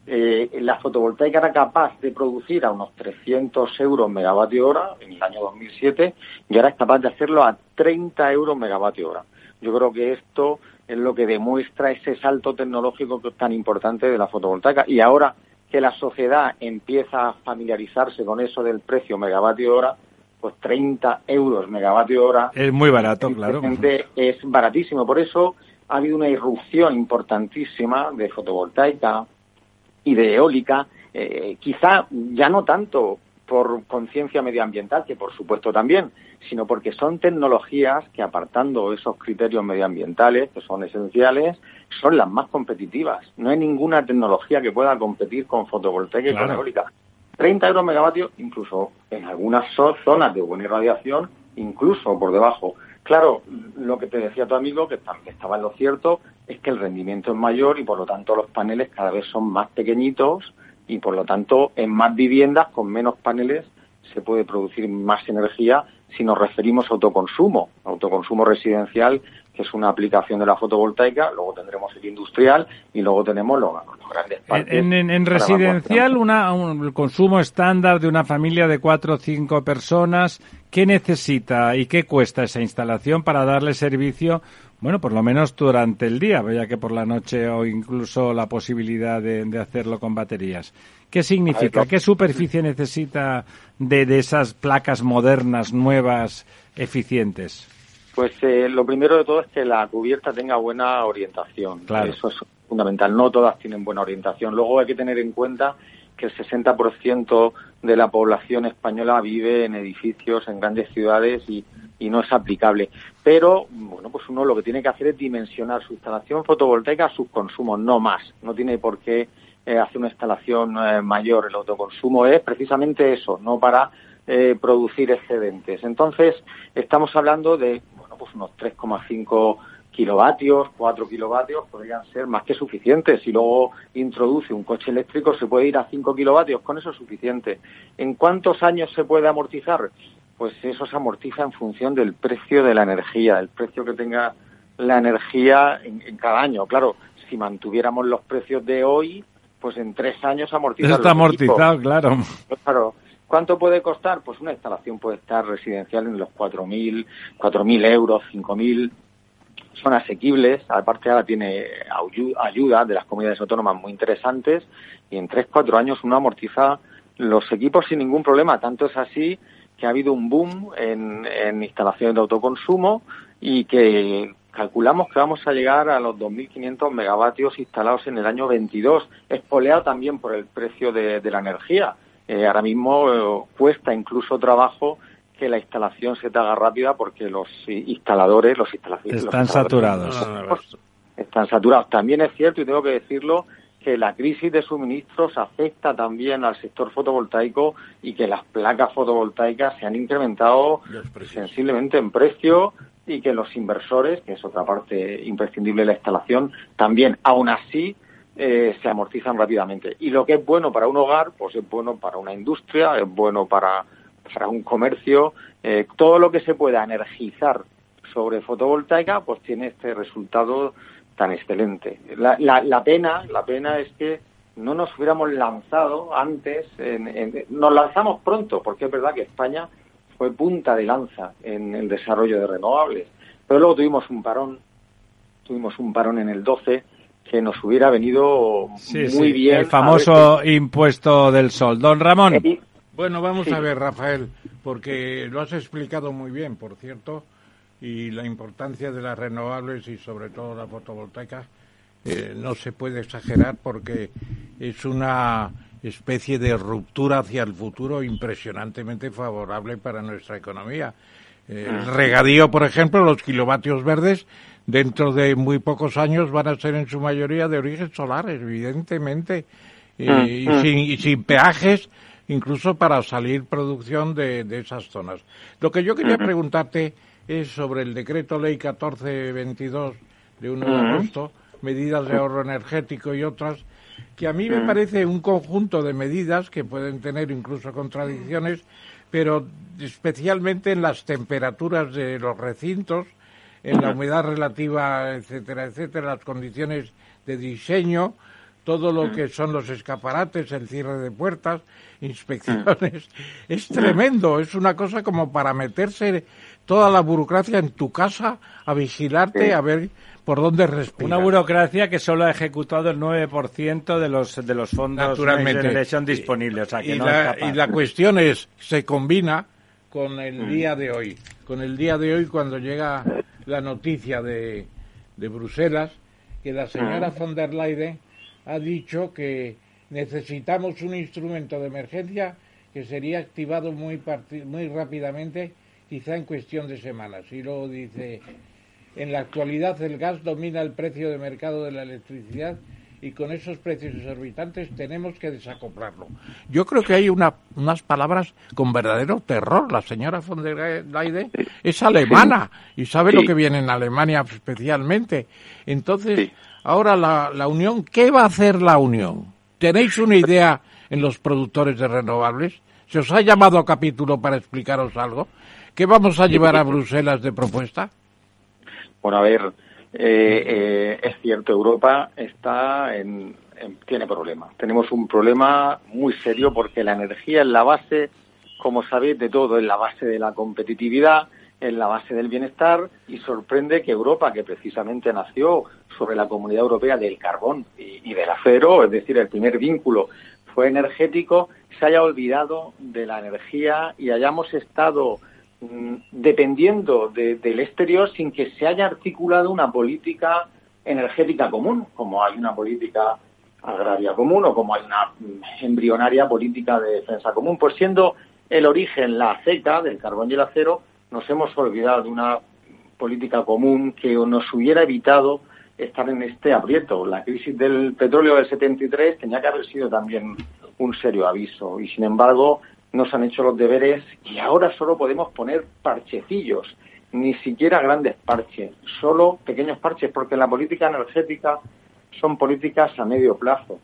eh, la fotovoltaica era capaz de producir a unos 300 euros megavatio hora en el año 2007 y ahora es capaz de hacerlo a 30 euros megavatio hora. Yo creo que esto es lo que demuestra ese salto tecnológico tan importante de la fotovoltaica. Y ahora que la sociedad empieza a familiarizarse con eso del precio megavatio hora, pues 30 euros megavatio hora. Es muy barato, claro. Es baratísimo. Por eso ha habido una irrupción importantísima de fotovoltaica y de eólica. Eh, quizá ya no tanto por conciencia medioambiental, que por supuesto también, sino porque son tecnologías que apartando esos criterios medioambientales, que son esenciales, son las más competitivas. No hay ninguna tecnología que pueda competir con fotovoltaica y con eólica. 30 euros megavatios, incluso en algunas zonas de buena irradiación, incluso por debajo. Claro, lo que te decía tu amigo, que estaba en lo cierto, es que el rendimiento es mayor y por lo tanto los paneles cada vez son más pequeñitos y por lo tanto en más viviendas con menos paneles se puede producir más energía si nos referimos a autoconsumo, autoconsumo residencial, que es una aplicación de la fotovoltaica, luego tendremos el industrial y luego tenemos los, grandes parques. En, residencial, una, un, el consumo estándar de una familia de cuatro o cinco personas, ¿qué necesita y qué cuesta esa instalación para darle servicio bueno, por lo menos durante el día, ya que por la noche o incluso la posibilidad de, hacerlo con baterías. ¿Qué significa? ¿Qué superficie necesita de, esas placas modernas, nuevas, eficientes? Pues eh, lo primero de todo es que la cubierta tenga buena orientación. Claro. Eso es fundamental. No todas tienen buena orientación. Luego hay que tener en cuenta que el 60% de la población española vive en edificios en grandes ciudades y y no es aplicable. Pero, bueno, pues uno lo que tiene que hacer es dimensionar su instalación fotovoltaica a sus consumos, no más. No tiene por qué eh, hacer una instalación eh, mayor. El autoconsumo es precisamente eso, no para eh, producir excedentes. Entonces, estamos hablando de, bueno, pues unos 3,5 kilovatios, 4 kilovatios podrían ser más que suficientes. Si luego introduce un coche eléctrico, se puede ir a 5 kilovatios, con eso es suficiente. ¿En cuántos años se puede amortizar? Pues eso se amortiza en función del precio de la energía, el precio que tenga la energía en, cada año. Claro, si mantuviéramos los precios de hoy, pues en tres años amortizar. Eso está amortizado, claro. Claro. ¿Cuánto puede costar? Pues una instalación puede estar residencial en los 4.000, 4.000 euros, 5.000. Son asequibles. Aparte ahora tiene ayuda de las comunidades autónomas muy interesantes y en tres, cuatro años uno amortiza los equipos sin ningún problema. Tanto es así que ha habido un boom en, instalaciones de autoconsumo y que calculamos que vamos a llegar a los 2.500 megavatios instalados en el año 22, espoleado también por el precio de, la energía. Eh, ahora mismo eh, cuesta incluso trabajo que la instalación se te haga rápida porque los instaladores, los instalaciones están saturados. están saturados. También es cierto y tengo que decirlo que la crisis de suministros afecta también al sector fotovoltaico y que las placas fotovoltaicas se han incrementado sensiblemente en precio y que los inversores, que es otra parte imprescindible de la instalación, también, aún así, eh, se amortizan rápidamente. Y lo que es bueno para un hogar, pues es bueno para una industria, es bueno para, para un comercio. Eh, todo lo que se pueda energizar sobre fotovoltaica, pues tiene este resultado tan excelente. La, la, pena, la pena es que no nos hubiéramos lanzado antes, nos lanzamos pronto, porque es verdad que España fue punta de lanza en el desarrollo de renovables, pero luego tuvimos un parón, tuvimos un parón en el 12 que nos hubiera venido muy bien. El famoso impuesto del sol. Don Ramón. bueno, vamos a ver, Rafael, porque lo has explicado muy bien, por cierto y la importancia de las renovables y sobre todo la fotovoltaica eh, no se puede exagerar porque es una especie de ruptura hacia el futuro impresionantemente favorable para nuestra economía. Eh, el ah. regadío, por ejemplo, los kilovatios verdes dentro de muy pocos años van a ser en su mayoría de origen solar, evidentemente, y, ah, ah. sin, sin, peajes incluso para salir producción de, de esas zonas. Lo que yo quería preguntarte es sobre el decreto ley 1422 de 1 de agosto, medidas de ahorro energético y otras, que a mí me parece un conjunto de medidas que pueden tener incluso contradicciones, pero especialmente en las temperaturas de los recintos, en la humedad relativa, etcétera, etcétera, las condiciones de diseño, todo lo que son los escaparates, el cierre de puertas, inspecciones. (laughs) Es tremendo, es una cosa como para meterse toda la burocracia en tu casa a vigilarte, a ver por dónde respiras. Una burocracia que solo ha ejecutado el 9% de los de los fondos Naturalmente. son disponibles. y, la, cuestión es, se combina con el mm. día de hoy. Con el día de hoy cuando llega la noticia de, de Bruselas que la señora mm. von der Leyen ha dicho que necesitamos un instrumento de emergencia que sería activado muy, muy rápidamente quizá en cuestión de semanas. Y luego dice, en la actualidad el gas domina el precio de mercado de la electricidad y con esos precios exorbitantes tenemos que desacoplarlo. Yo creo que hay una, unas palabras con verdadero terror. La señora von der Leyen es alemana y sabe lo que viene en Alemania especialmente. Entonces, ahora la, la Unión, ¿qué va a hacer la Unión? ¿Tenéis una idea en los productores de renovables? ¿Se os ha llamado a capítulo para explicaros algo? ¿Qué vamos a llevar a Bruselas de propuesta? Bueno, a ver, eh, eh, es cierto, Europa está en, tiene problemas. Tenemos un problema muy serio porque la energía es la base, como sabéis, de todo, es la base de la competitividad, es la base del bienestar y sorprende que Europa, que precisamente nació sobre la Comunidad Europea del carbón y, y del acero, es decir, el primer vínculo fue energético, se haya olvidado de la energía y hayamos estado Mm, dependiendo del exterior sin que se haya articulado una política energética común, como hay una política agraria común o como hay una embrionaria política de defensa común. Pues siendo el origen la aceita del carbón y el acero, nos hemos olvidado de una política común que nos hubiera evitado estar en este aprieto. La crisis del petróleo del 73 tenía que haber sido también un serio aviso y, sin embargo, no se han hecho los deberes y ahora solo podemos poner parchecillos, ni siquiera grandes parches, solo pequeños parches, porque la política energética son políticas a medio plazo.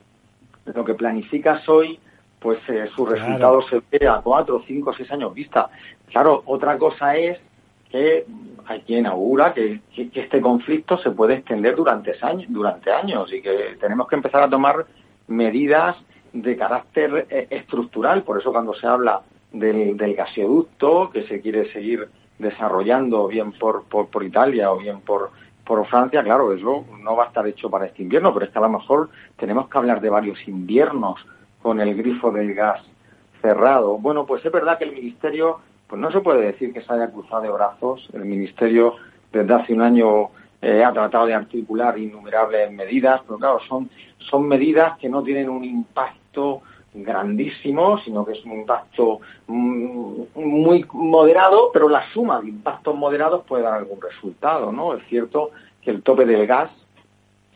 Lo que planificas hoy, pues eh, su resultado se ve a cuatro, cinco, seis años vista. Claro, otra cosa es que hay quien augura que, que, este conflicto se puede extender durante años, durante años y que tenemos que empezar a tomar medidas de carácter eh, estructural. Por eso cuando se habla del, del, gasoducto que se quiere seguir desarrollando bien por, por, Italia o bien por, por Francia, claro, eso no va a estar hecho para este invierno, pero es que a lo mejor tenemos que hablar de varios inviernos con el grifo del gas cerrado. Bueno, pues es verdad que el Ministerio, pues no se puede decir que se haya cruzado de brazos. El Ministerio desde hace un año eh, ha tratado de articular innumerables medidas, pero claro, son, son medidas que no tienen un impacto grandísimo, sino que es un impacto mm, muy moderado, pero la suma de impactos moderados puede dar algún resultado, ¿no? Es cierto que el tope del gas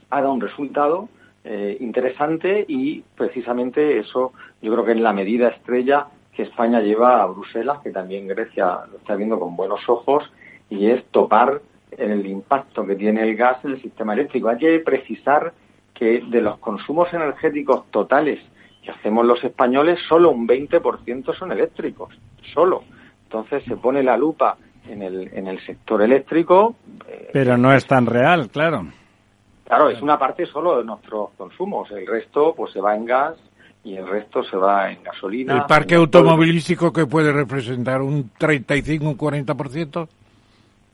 ha dado un resultado, eh, interesante y precisamente eso yo creo que es la medida estrella que España lleva a Bruselas, que también Grecia lo está viendo con buenos ojos, y es topar el impacto que tiene el gas en el sistema eléctrico. Hay que precisar que de los consumos energéticos totales que hacemos los españoles, solo un 20% son eléctricos, solo. Entonces se pone la lupa en el, en el sector eléctrico. Eh, Pero no es tan real, claro. Claro, es una parte solo de nuestros consumos. El resto pues se va en gas y el resto se va en gasolina. ¿El parque automovilístico que puede representar un 35, un 40%?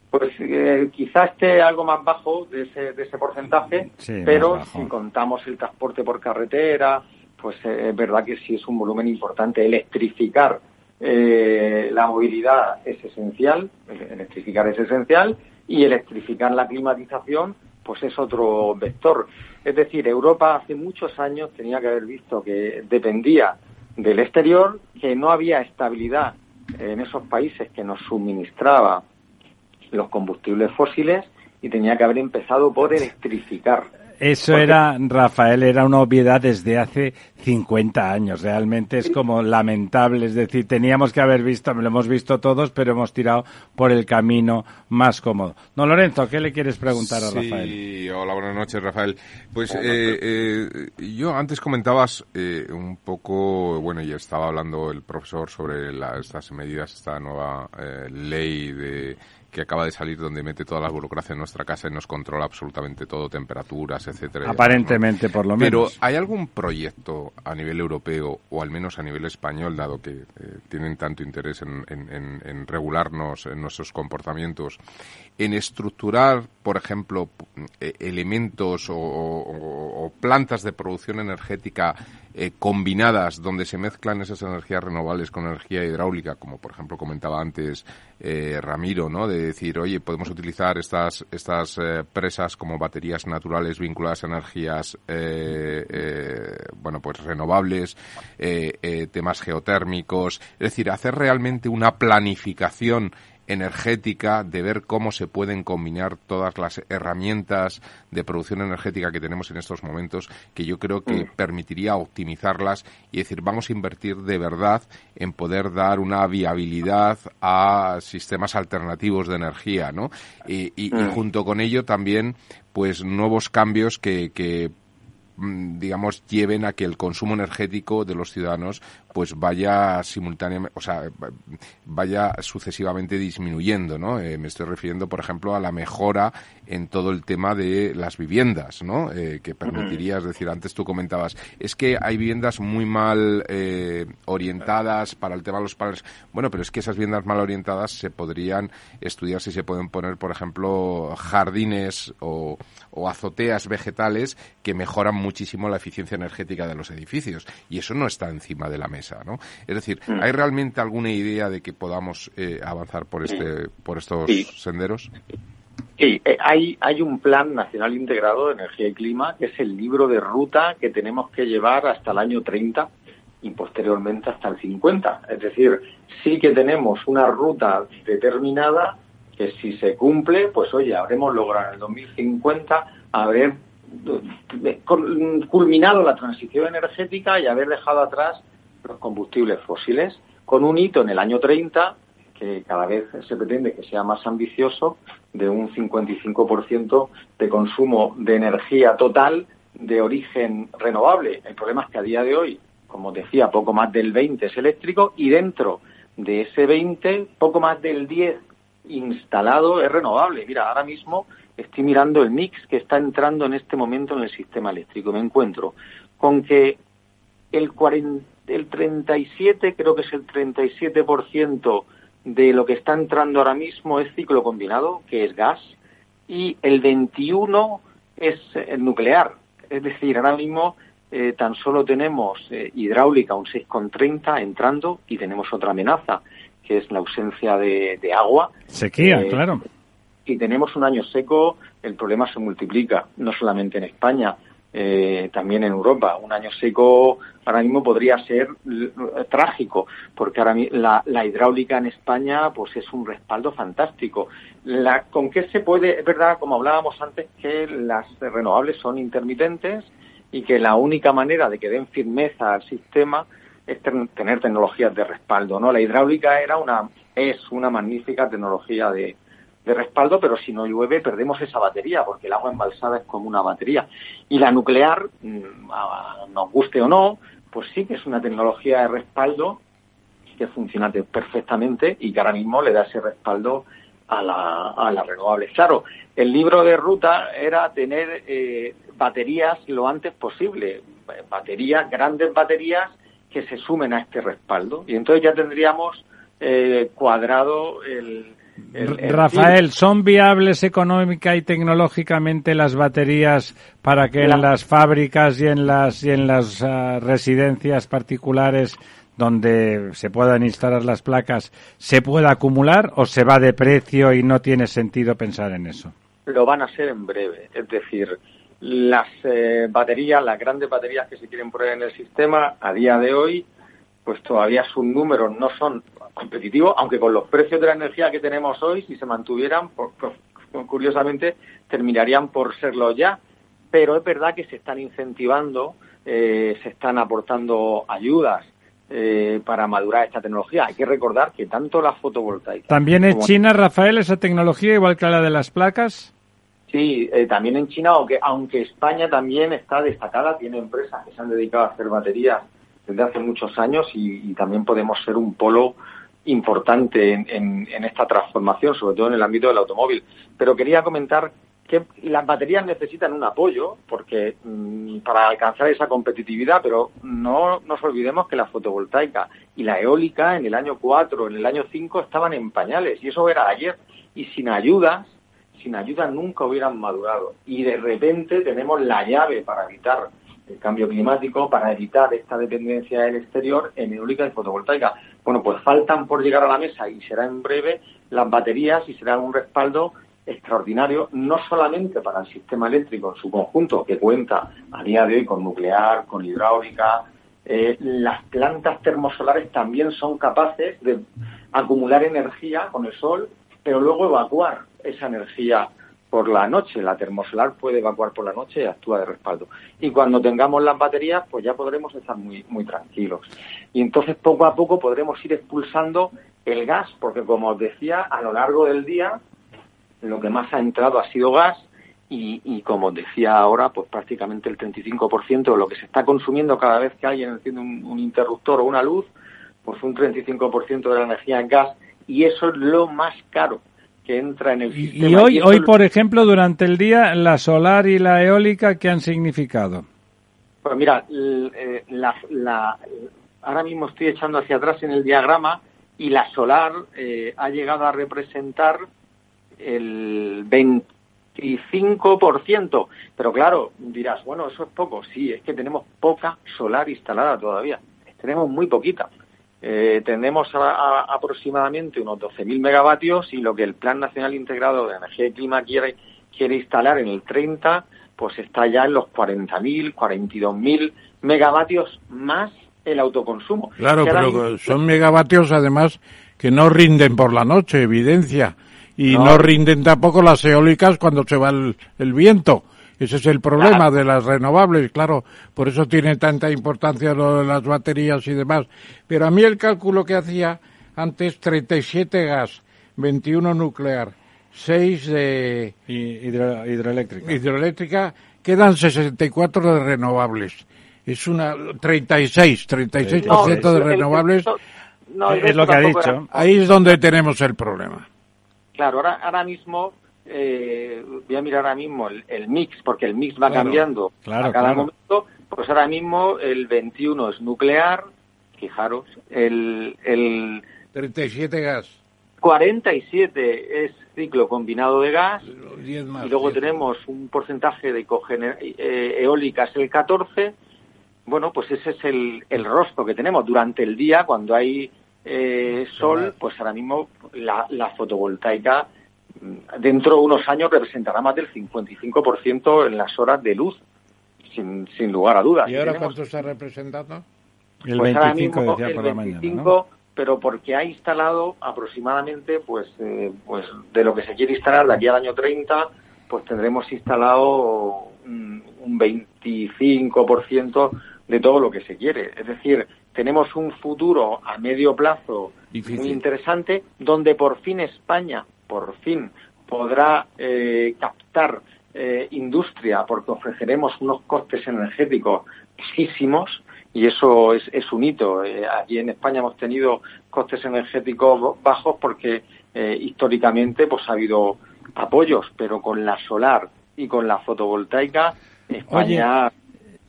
Pues eh, quizá esté algo más bajo de ese, de ese porcentaje, pero si contamos el transporte por carretera, pues eh, es verdad que sí es un volumen importante. Electrificar eh, la movilidad es esencial, electrificar es esencial, y electrificar la climatización, pues es otro vector. Es decir, Europa hace muchos años tenía que haber visto que dependía del exterior, que no había estabilidad en esos países que nos suministraba los combustibles fósiles y tenía que haber empezado por electrificar. Eso era, Rafael, era una obviedad desde hace 50 años. Realmente es como lamentable. Es decir, teníamos que haber visto, lo hemos visto todos, pero hemos tirado por el camino más cómodo. No, Lorenzo, ¿qué le quieres preguntar a Rafael? Sí, hola, buenas noches, Rafael. Pues eh, eh, yo antes comentabas eh, un poco, bueno, ya estaba hablando el profesor sobre estas medidas, esta nueva ley de que acaba de salir donde mete toda la burocracia en nuestra casa y nos controla absolutamente todo, temperaturas, etcétera. Aparentemente, por lo menos. Pero ¿hay algún proyecto a nivel europeo o al menos a nivel español, dado que eh, tienen tanto interés en, regularnos en nuestros comportamientos, en estructurar, por ejemplo, eh, elementos o, plantas de producción energética eh, combinadas donde se mezclan esas energías renovables con energía hidráulica, como por ejemplo comentaba antes eh, Ramiro, ¿no? De decir, oye, podemos utilizar estas estas presas como baterías naturales vinculadas a energías, bueno, pues renovables, temas geotérmicos, es decir, hacer realmente una planificación energética, de ver cómo se pueden combinar todas las herramientas de producción energética que tenemos en estos momentos, que yo creo que mm. permitiría optimizarlas y decir, vamos a invertir de verdad en poder dar una viabilidad a sistemas alternativos de energía, ¿no? Y, y, mm. junto con ello también, pues nuevos cambios que, que Mm, digamos, lleven a que el consumo energético de los ciudadanos pues vaya simultáneamente, o sea, vaya sucesivamente disminuyendo, ¿no? Eh, me estoy refiriendo, por ejemplo, a la mejora en todo el tema de las viviendas, ¿no? Eh, que permitiría, es decir, antes tú comentabas, es que hay viviendas muy mal eh, orientadas para el tema de los paneles. Bueno, pero es que esas viviendas mal orientadas se podrían estudiar si se pueden poner, por ejemplo, jardines o, o azoteas vegetales que mejoran muchísimo la eficiencia energética de los edificios. Y eso no está encima de la mesa, ¿no? Es decir, mm. ¿hay realmente alguna idea de que podamos eh, avanzar por, este, por estos senderos? Sí, eh, hay, hay un plan nacional integrado de energía y clima, que es el libro de ruta que tenemos que llevar hasta el año 30 y posteriormente hasta el 50. Es decir, sí que tenemos una ruta determinada que si se cumple, pues oye, habremos logrado en el 2050 haber eh, culminado la transición energética y haber dejado atrás los combustibles fósiles, con un hito en el año 30 que cada vez se pretende que sea más ambicioso, de un 55% de consumo de energía total de origen renovable. El problema es que a día de hoy, como decía, poco más del 20 es eléctrico y dentro de ese 20, poco más del 10 instalado es renovable. Mira, ahora mismo estoy mirando el mix que está entrando en este momento en el sistema eléctrico. Me encuentro con que el, 40, el 37, creo que es el 37% de lo que está entrando ahora mismo es ciclo combinado, que es gas, y el 21 es el nuclear. Es decir, ahora mismo eh, tan solo tenemos eh, hidráulica un 6,30 entrando y tenemos otra amenaza, que es la ausencia de, agua. Sequía, eh, claro. Y tenemos un año seco, el problema se multiplica, no solamente en España, eh, también en Europa. Un año seco ahora mismo podría ser trágico, porque ahora la, la, hidráulica en España pues es un respaldo fantástico. La, ¿Con qué se puede? Es verdad, como hablábamos antes, que las renovables son intermitentes y que la única manera de que den firmeza al sistema es tener tecnologías de respaldo, ¿no? La hidráulica era una es una magnífica tecnología de, de respaldo, pero si no llueve perdemos esa batería, porque el agua embalsada es como una batería. Y la nuclear, mm, nos guste o no, pues sí que es una tecnología de respaldo que funciona perfectamente y que ahora mismo le da ese respaldo a, la, a las renovables. Claro, el libro de ruta era tener eh, baterías lo antes posible, baterías, grandes baterías que se sumen a este respaldo. Y entonces ya tendríamos eh, cuadrado el, Rafael, ¿son viables económica y tecnológicamente las baterías para que en las fábricas y en las y en las ah, residencias particulares donde se puedan instalar las placas se pueda acumular o se va de precio y no tiene sentido pensar en eso? Lo van a ser en breve, es decir, las eh, baterías, las grandes baterías que se quieren poner en el sistema a día de hoy, pues todavía sus números no son competitivos, aunque con los precios de la energía que tenemos hoy, si se mantuvieran, curiosamente, terminarían por serlo ya. Pero es verdad que se están incentivando, eh, se están aportando ayudas eh, para madurar esta tecnología. Hay que recordar que tanto la fotovoltaica. ¿También en China, Rafael, esa tecnología, igual que la de las placas? Sí, eh, también en China, aunque, aunque España también está destacada, tiene empresas que se han dedicado a hacer baterías desde hace muchos años y, también podemos ser un polo importante en, esta transformación, sobre todo en el ámbito del automóvil. Pero quería comentar que las baterías necesitan un apoyo porque mm, para alcanzar esa competitividad, pero no nos olvidemos que la fotovoltaica y la eólica en el año 4, en el año 5 estaban en pañales y eso era ayer y sin ayudas, sin ayudas nunca hubieran madurado y de repente tenemos la llave para evitar el cambio climático, para evitar esta dependencia del exterior en eólica y fotovoltaica. Bueno, pues faltan por llegar a la mesa y será en breve las baterías y será un respaldo extraordinario, no solamente para el sistema eléctrico en su conjunto, que cuenta a día de hoy con nuclear, con hidráulica, eh, las plantas termosolares también son capaces de acumular energía con el sol, pero luego evacuar esa energía por la noche. La termosolar puede evacuar por la noche y actúa de respaldo. Y cuando tengamos las baterías, pues ya podremos estar muy, muy tranquilos. Y entonces poco a poco podremos ir expulsando el gas, porque como os decía, a lo largo del día lo que más ha entrado ha sido gas y, y como decía ahora, pues prácticamente el 35% de lo que se está consumiendo cada vez que alguien enciende un, un interruptor o una luz, pues un 35% de la energía es gas y eso es lo más caro que entra en el sistema. Y hoy, hoy por ejemplo, durante el día, la solar y la eólica, ¿qué han significado? Pues mira, eh, la, la, ahora mismo estoy echando hacia atrás en el diagrama y la solar eh, ha llegado a representar el 25%. Pero claro, dirás, bueno, eso es poco. Sí, es que tenemos poca solar instalada todavía. Tenemos muy poquita. Eh, tenemos aproximadamente unos 12.000 megavatios y lo que el Plan Nacional Integrado de Energía y Clima quiere, quiere instalar en el 30, pues está ya en los 40.000, 42.000 megavatios más el autoconsumo. Claro, pero son megavatios además que no rinden por la noche, evidencia y no. rinden tampoco las eólicas cuando se va el, viento. Ese es el problema de las renovables, claro, por eso tiene tanta importancia lo de las baterías y demás. Pero a mí el cálculo que hacía antes, 37 gas, 21 nuclear, 6 de hidroeléctrica. hidroeléctrica, quedan 64 de renovables. Es una 36, 36% de renovables. es lo que ha dicho. Ahí es donde tenemos el problema. Claro, ahora, ahora mismo, eh, voy a mirar ahora mismo el, mix, porque el mix va cambiando a cada momento. Pues ahora mismo el 21 es nuclear, fijaros, el, el 37 gas. 47 es ciclo combinado de gas y luego tenemos un porcentaje de eh, eólicas el 14 bueno pues ese es el, el rostro que tenemos durante el día cuando hay eh, sol, pues ahora mismo la, fotovoltaica mm, dentro de unos años representará más del 55% en las horas de luz, sin, sin lugar a dudas. ¿Y ahora cuánto está representando? El 25, pues decía por la mañana, pero porque ha instalado aproximadamente, pues, eh, pues de lo que se quiere instalar de aquí al año 30, pues tendremos instalado mm, un 25% de todo lo que se quiere. Es decir, tenemos un futuro a medio plazo muy interesante donde por fin España, por fin, podrá eh, captar eh, industria porque ofreceremos unos costes energéticos bajísimos y eso es, es un hito. Eh, aquí en España hemos tenido costes energéticos bajos porque eh, históricamente pues ha habido apoyos, pero con la solar y con la fotovoltaica España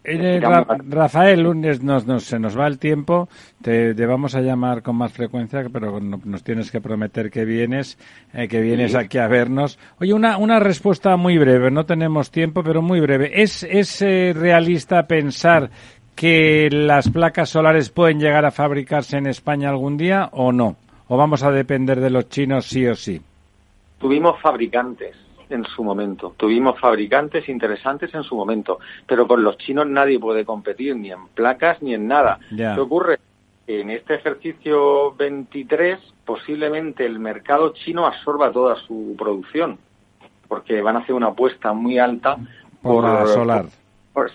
eh, Rafael, lunes nos, se nos va el tiempo. Te, vamos a llamar con más frecuencia, pero nos tienes que prometer que vienes, eh, que vienes aquí a vernos. Oye, una, una respuesta muy breve. No tenemos tiempo, pero muy breve. ¿Es, es eh, realista pensar que las placas solares pueden llegar a fabricarse en España algún día o no? ¿O vamos a depender de los chinos sí o sí? Tuvimos fabricantes en su momento. Tuvimos fabricantes interesantes en su momento, pero con los chinos nadie puede competir ni en placas ni en nada. ¿Qué ocurre? En este ejercicio 23 posiblemente el mercado chino absorba toda su producción, porque van a hacer una apuesta muy alta por, la solar.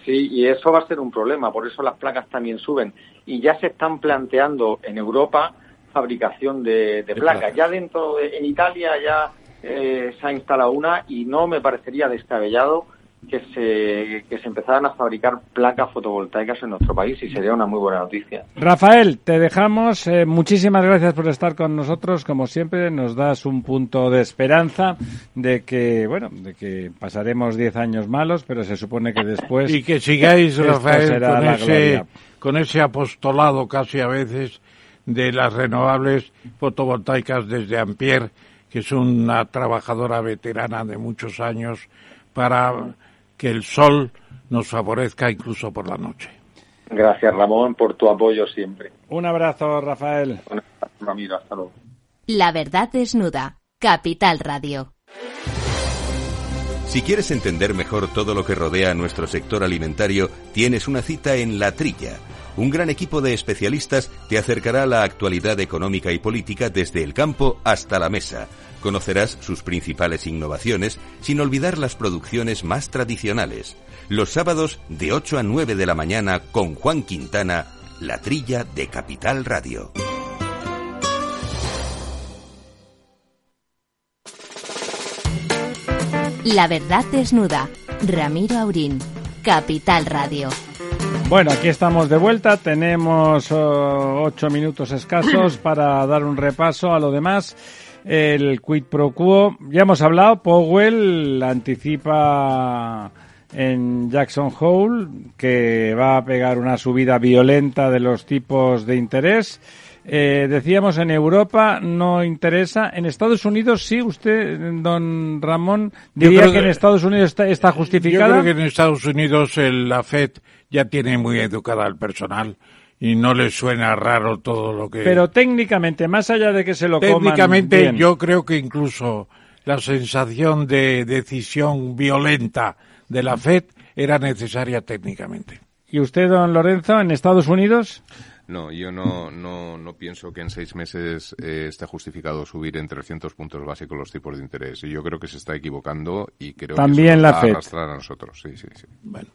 sí, y eso va a ser un problema, por eso las placas también suben. Y ya se están planteando en Europa fabricación de, placas. Ya dentro, de, en Italia ya eh, se ha instalado una y no me parecería descabellado que se, que se empezaran a fabricar placas fotovoltaicas en nuestro país y sería una muy buena noticia. Rafael, te dejamos. Eh, muchísimas gracias por estar con nosotros. Como siempre, nos das un punto de esperanza de que, bueno, de que pasaremos 10 años malos, pero se supone que después. Y que sigáis, Rafael, con ese, con ese apostolado casi a veces de las renovables fotovoltaicas desde Ampier que es una trabajadora veterana de muchos años, para que el sol nos favorezca incluso por la noche. Gracias, Ramón, por tu apoyo siempre. Un abrazo, Rafael. Un abrazo, Ramiro. Hasta luego. La verdad desnuda. Capital Radio. Si quieres entender mejor todo lo que rodea a nuestro sector alimentario, tienes una cita en La Trilla un gran equipo de especialistas te acercará a la actualidad económica y política desde el campo hasta la mesa. Conocerás sus principales innovaciones sin olvidar las producciones más tradicionales. Los sábados de 8 a 9 de la mañana con Juan Quintana, la trilla de Capital Radio. La verdad desnuda. Ramiro Aurín, Capital Radio. Bueno, aquí estamos de vuelta. Tenemos oh, ocho minutos escasos (clears throat) para dar un repaso a lo demás. El quid pro quo, ya hemos hablado, Powell anticipa en Jackson Hole que va a pegar una subida violenta de los tipos de interés. Eh, decíamos en Europa no interesa. En Estados Unidos sí, usted, don Ramón, diría que, en Estados Unidos está, está justificada. Yo creo que en Estados Unidos el, la FED ya tiene muy educada al personal y no le suena raro todo lo que. Pero técnicamente, más allá de que se lo técnicamente, yo creo que incluso la sensación de decisión violenta de la FED era necesaria técnicamente. ¿Y usted, don Lorenzo, en Estados Unidos? No, yo no, no, no pienso que en seis meses eh, esté justificado subir en 300 puntos básicos los tipos de interés. Y yo creo que se está equivocando y creo También que eso la va FED. a arrastrar a nosotros. Sí, sí, sí. Bueno.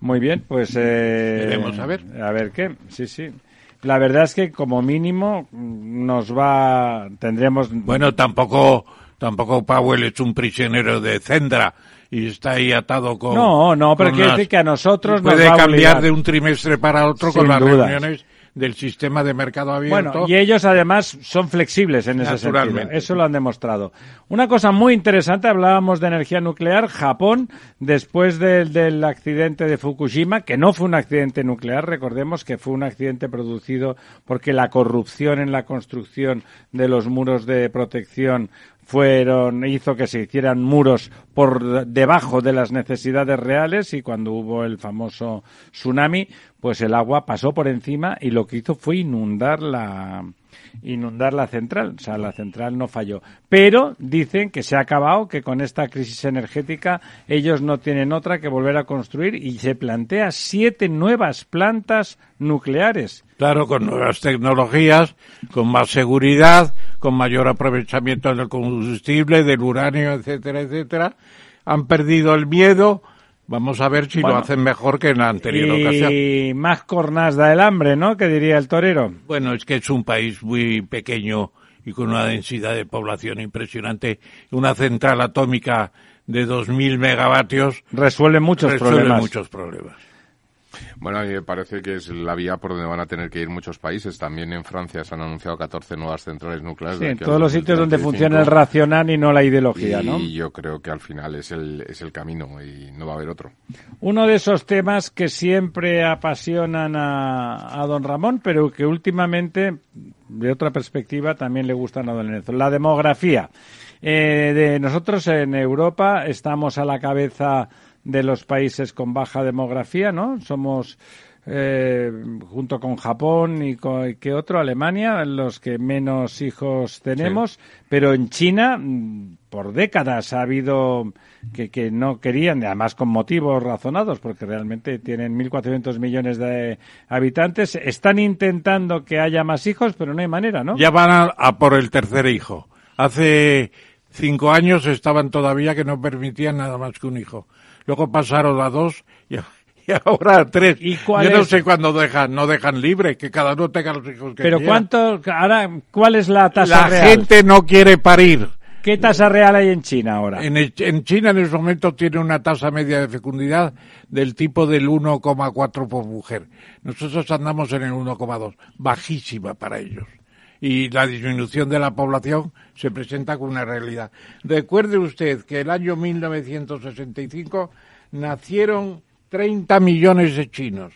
Muy bien, pues... Eh, a ver. A ver qué, sí, sí. La verdad es que como mínimo nos va... tendremos... Bueno, tampoco, tampoco Powell es un prisionero de Zendra y está ahí atado con... No, no, pero quiere decir que a nosotros puede nos va cambiar a de un trimestre para otro con las reuniones del sistema de mercado abierto. Bueno, y ellos además son flexibles en ese sentido. Eso lo han demostrado. Una cosa muy interesante, hablábamos de energía nuclear. Japón, después del, del accidente de Fukushima, que no fue un accidente nuclear, recordemos que fue un accidente producido porque la corrupción en la construcción de los muros de protección fueron hizo que se hicieran muros por debajo de las necesidades reales y cuando hubo el famoso tsunami pues el agua pasó por encima y lo que hizo fue inundar la inundar la central, o sea, la central no falló. Pero dicen que se ha acabado, que con esta crisis energética ellos no tienen otra que volver a construir y se plantea siete nuevas plantas nucleares. Claro, con nuevas tecnologías, con más seguridad, con mayor aprovechamiento del combustible, del uranio, etcétera, etcétera. Han perdido el miedo, Vamos a ver si lo hacen mejor que en la anterior y ocasión. Y más cornas da el hambre, ¿no? Que diría el torero. Bueno, es que es un país muy pequeño y con una densidad de población impresionante. Una central atómica de 2.000 megavatios resuelve muchos resuelve problemas. muchos problemas. Bueno, a mí me parece que es la vía por donde van a tener que ir muchos países. También en Francia se han anunciado 14 nuevas centrales nucleares. Sí, en todos los sitios donde 2035. funciona el racional y no la ideología, y ¿no? yo creo que al final es el, es el camino y no va a haber otro. Uno de esos temas que siempre apasionan a, a don Ramón, pero que últimamente, de otra perspectiva, también le gustan a don Lorenzo. La demografía. Eh, de nosotros en Europa estamos a la cabeza de los países con baja demografía, ¿no? Somos eh, junto con Japón y con ¿qué otro? Alemania, los que menos hijos tenemos, pero en China mm, por décadas ha habido que, que no querían, además con motivos razonados, porque realmente tienen 1.400 millones de habitantes, están intentando que haya más hijos, pero no hay manera, ¿no? Ya van a, a por el tercer hijo. Hace cinco años estaban todavía que no permitían nada más que un hijo. Luego pasaron a dos (laughs) y, ahora a tres. ¿Y cuál Yo no es? sé cuándo dejan, no dejan libre, que cada uno tenga los hijos que Pero quiera. ¿cuánto, ahora, cuál es la tasa La real? gente no quiere parir. ¿Qué tasa real hay en China ahora? En, el- en China en este momento tiene una tasa media de fecundidad del tipo del 1,4 por mujer. Nosotros andamos en el 1,2, bajísima para ellos. Y la disminución de la población se presenta como una realidad. Recuerde usted que el año 1965 nacieron 30 millones de chinos.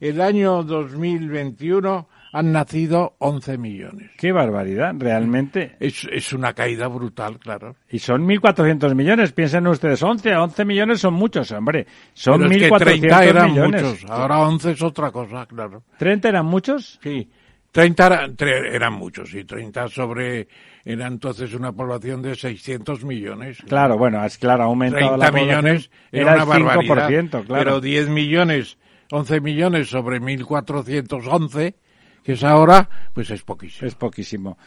El año 2021 han nacido 11 millones. Qué barbaridad, realmente. Es, es una caída brutal, claro. Y son 1.400 millones. Piensen ustedes, 11, 11 millones son muchos, hombre. Son Pero es que 1.400 30 eran millones. muchos, ahora 11 es otra cosa, claro. ¿30 eran muchos? Sí, 30 era- tre- eran muchos, y 30 sobre, era entonces una población de 600 millones. Claro, bueno, es claro, ha aumentado 30 la millones Era era, el una barbaridad. 5%, claro. Pero 10 millones, 11 millones sobre 1411, que es ahora, pues es poquísimo. Es poquísimo.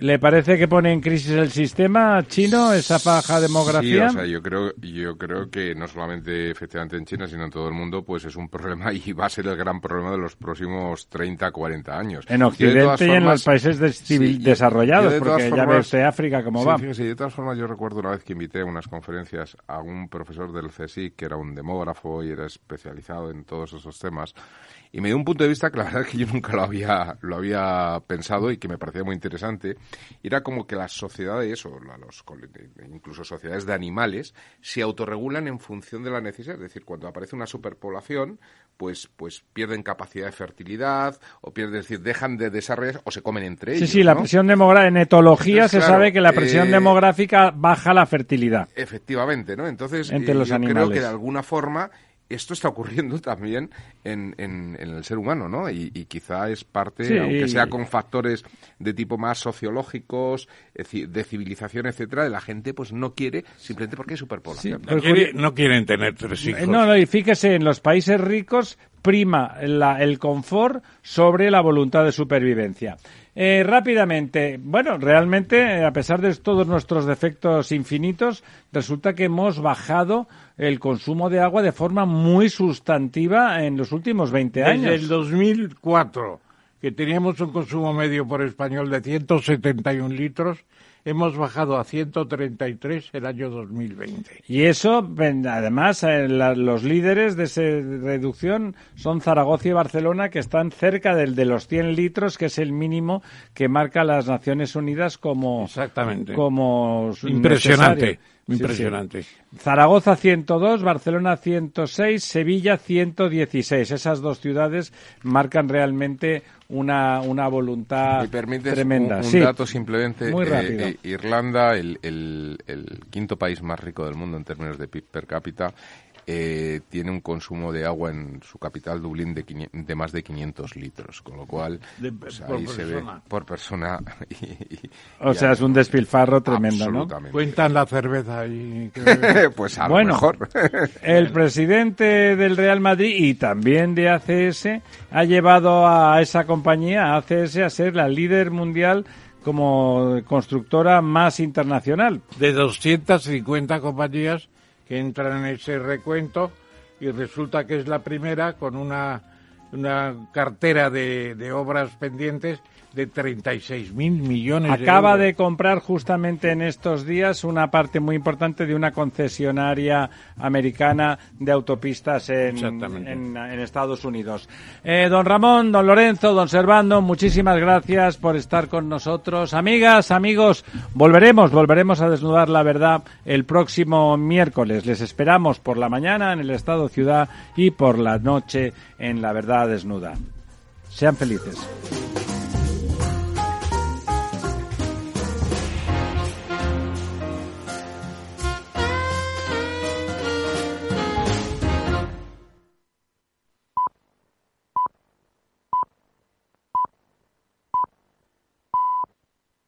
¿Le parece que pone en crisis el sistema chino, esa baja demografía? Sí, o sea, yo creo, yo creo que no solamente efectivamente en China, sino en todo el mundo, pues es un problema y va a ser el gran problema de los próximos 30, 40 años. En Occidente y en los países civil- sí, desarrollados, de porque ya ve usted África cómo sí, va. fíjese, de todas formas, yo recuerdo una vez que invité a unas conferencias a un profesor del CSIC, que era un demógrafo y era especializado en todos esos temas, y me dio un punto de vista que la (laughs) verdad es que yo nunca lo había, lo había pensado y que me parecía muy interesante. Era como que las sociedades, o la- los, incluso sociedades de animales, se autorregulan en función de la necesidad. Es decir, cuando aparece una superpoblación, pues, pues pierden capacidad de fertilidad, o pierden, es decir, dejan de desarrollar, o se comen entre Sí, ellos. sí, la ¿no? presión demográfica, en etología Entonces, se claro, sabe que la presión eh, demográfica baja la fertilidad. Efectivamente, ¿no? Entonces, Entre eh, los yo creo animales. que de alguna forma esto está ocurriendo (laughs) también en, en, en el ser humano, ¿no? Y, y quizá es parte, Sí. aunque sea con factores de tipo más sociológicos, es de civilización, etcétera, de la gente pues no quiere simplemente porque hay superpoblación. Sí, No, quiere- no quieren tener tres hijos. Eh, No, no, y fíjese, en los países ricos prima la- el confort sobre la voluntad de supervivencia. Eh, rápidamente, bueno, realmente, eh, a pesar de todos nuestros defectos infinitos, resulta que hemos bajado el consumo de agua de forma muy sustantiva en los últimos 20 años. Desde el 2004, que teníamos un consumo medio por español de 171 litros, hemos bajado a 133 el año 2020. Y eso, además, eh, los líderes de esa reducción son Zaragoza y Barcelona, que están cerca del de los 100 litros, que es el mínimo que marca las Naciones Unidas como, Exactamente. como Impresionante, necesario. Sí, impresionante. sí. Zaragoza 102, Barcelona 106, Sevilla 116. Esas dos ciudades marcan realmente una, una voluntad ¿Me permites tremenda. un, un Sí. dato simplemente? Muy Eh, eh, Irlanda, el, el- el quinto país más rico del mundo en términos de PIB per cápita, eh, tiene un consumo de agua en su capital, Dublín, de, de más de 500 litros, con lo cual De- pues, por ahí se ve persona. por persona. (laughs) y- y- O y sea, es un despilfarro tremendo, ¿no? absolutamente. Cuentan la cerveza y... (laughs) pues a Bueno, lo mejor. (laughs) El presidente del Real Madrid y también de ACS ha llevado a esa compañía, a ACS, a ser la líder mundial como constructora más internacional. de 250 compañías que entran en ese recuento, y resulta que es la primera con una, una cartera de, de obras pendientes de 36 mil millones Acaba de, de comprar justamente en estos días una parte muy importante de una concesionaria americana de autopistas en, en, en Estados Unidos. Eh, don Ramón, don Lorenzo, don Servando, muchísimas gracias por estar con nosotros. Amigas, amigos, volveremos, volveremos a desnudar la verdad el próximo miércoles. Les esperamos por la mañana en el Estado Ciudad y por la noche en La Verdad Desnuda. Sean felices.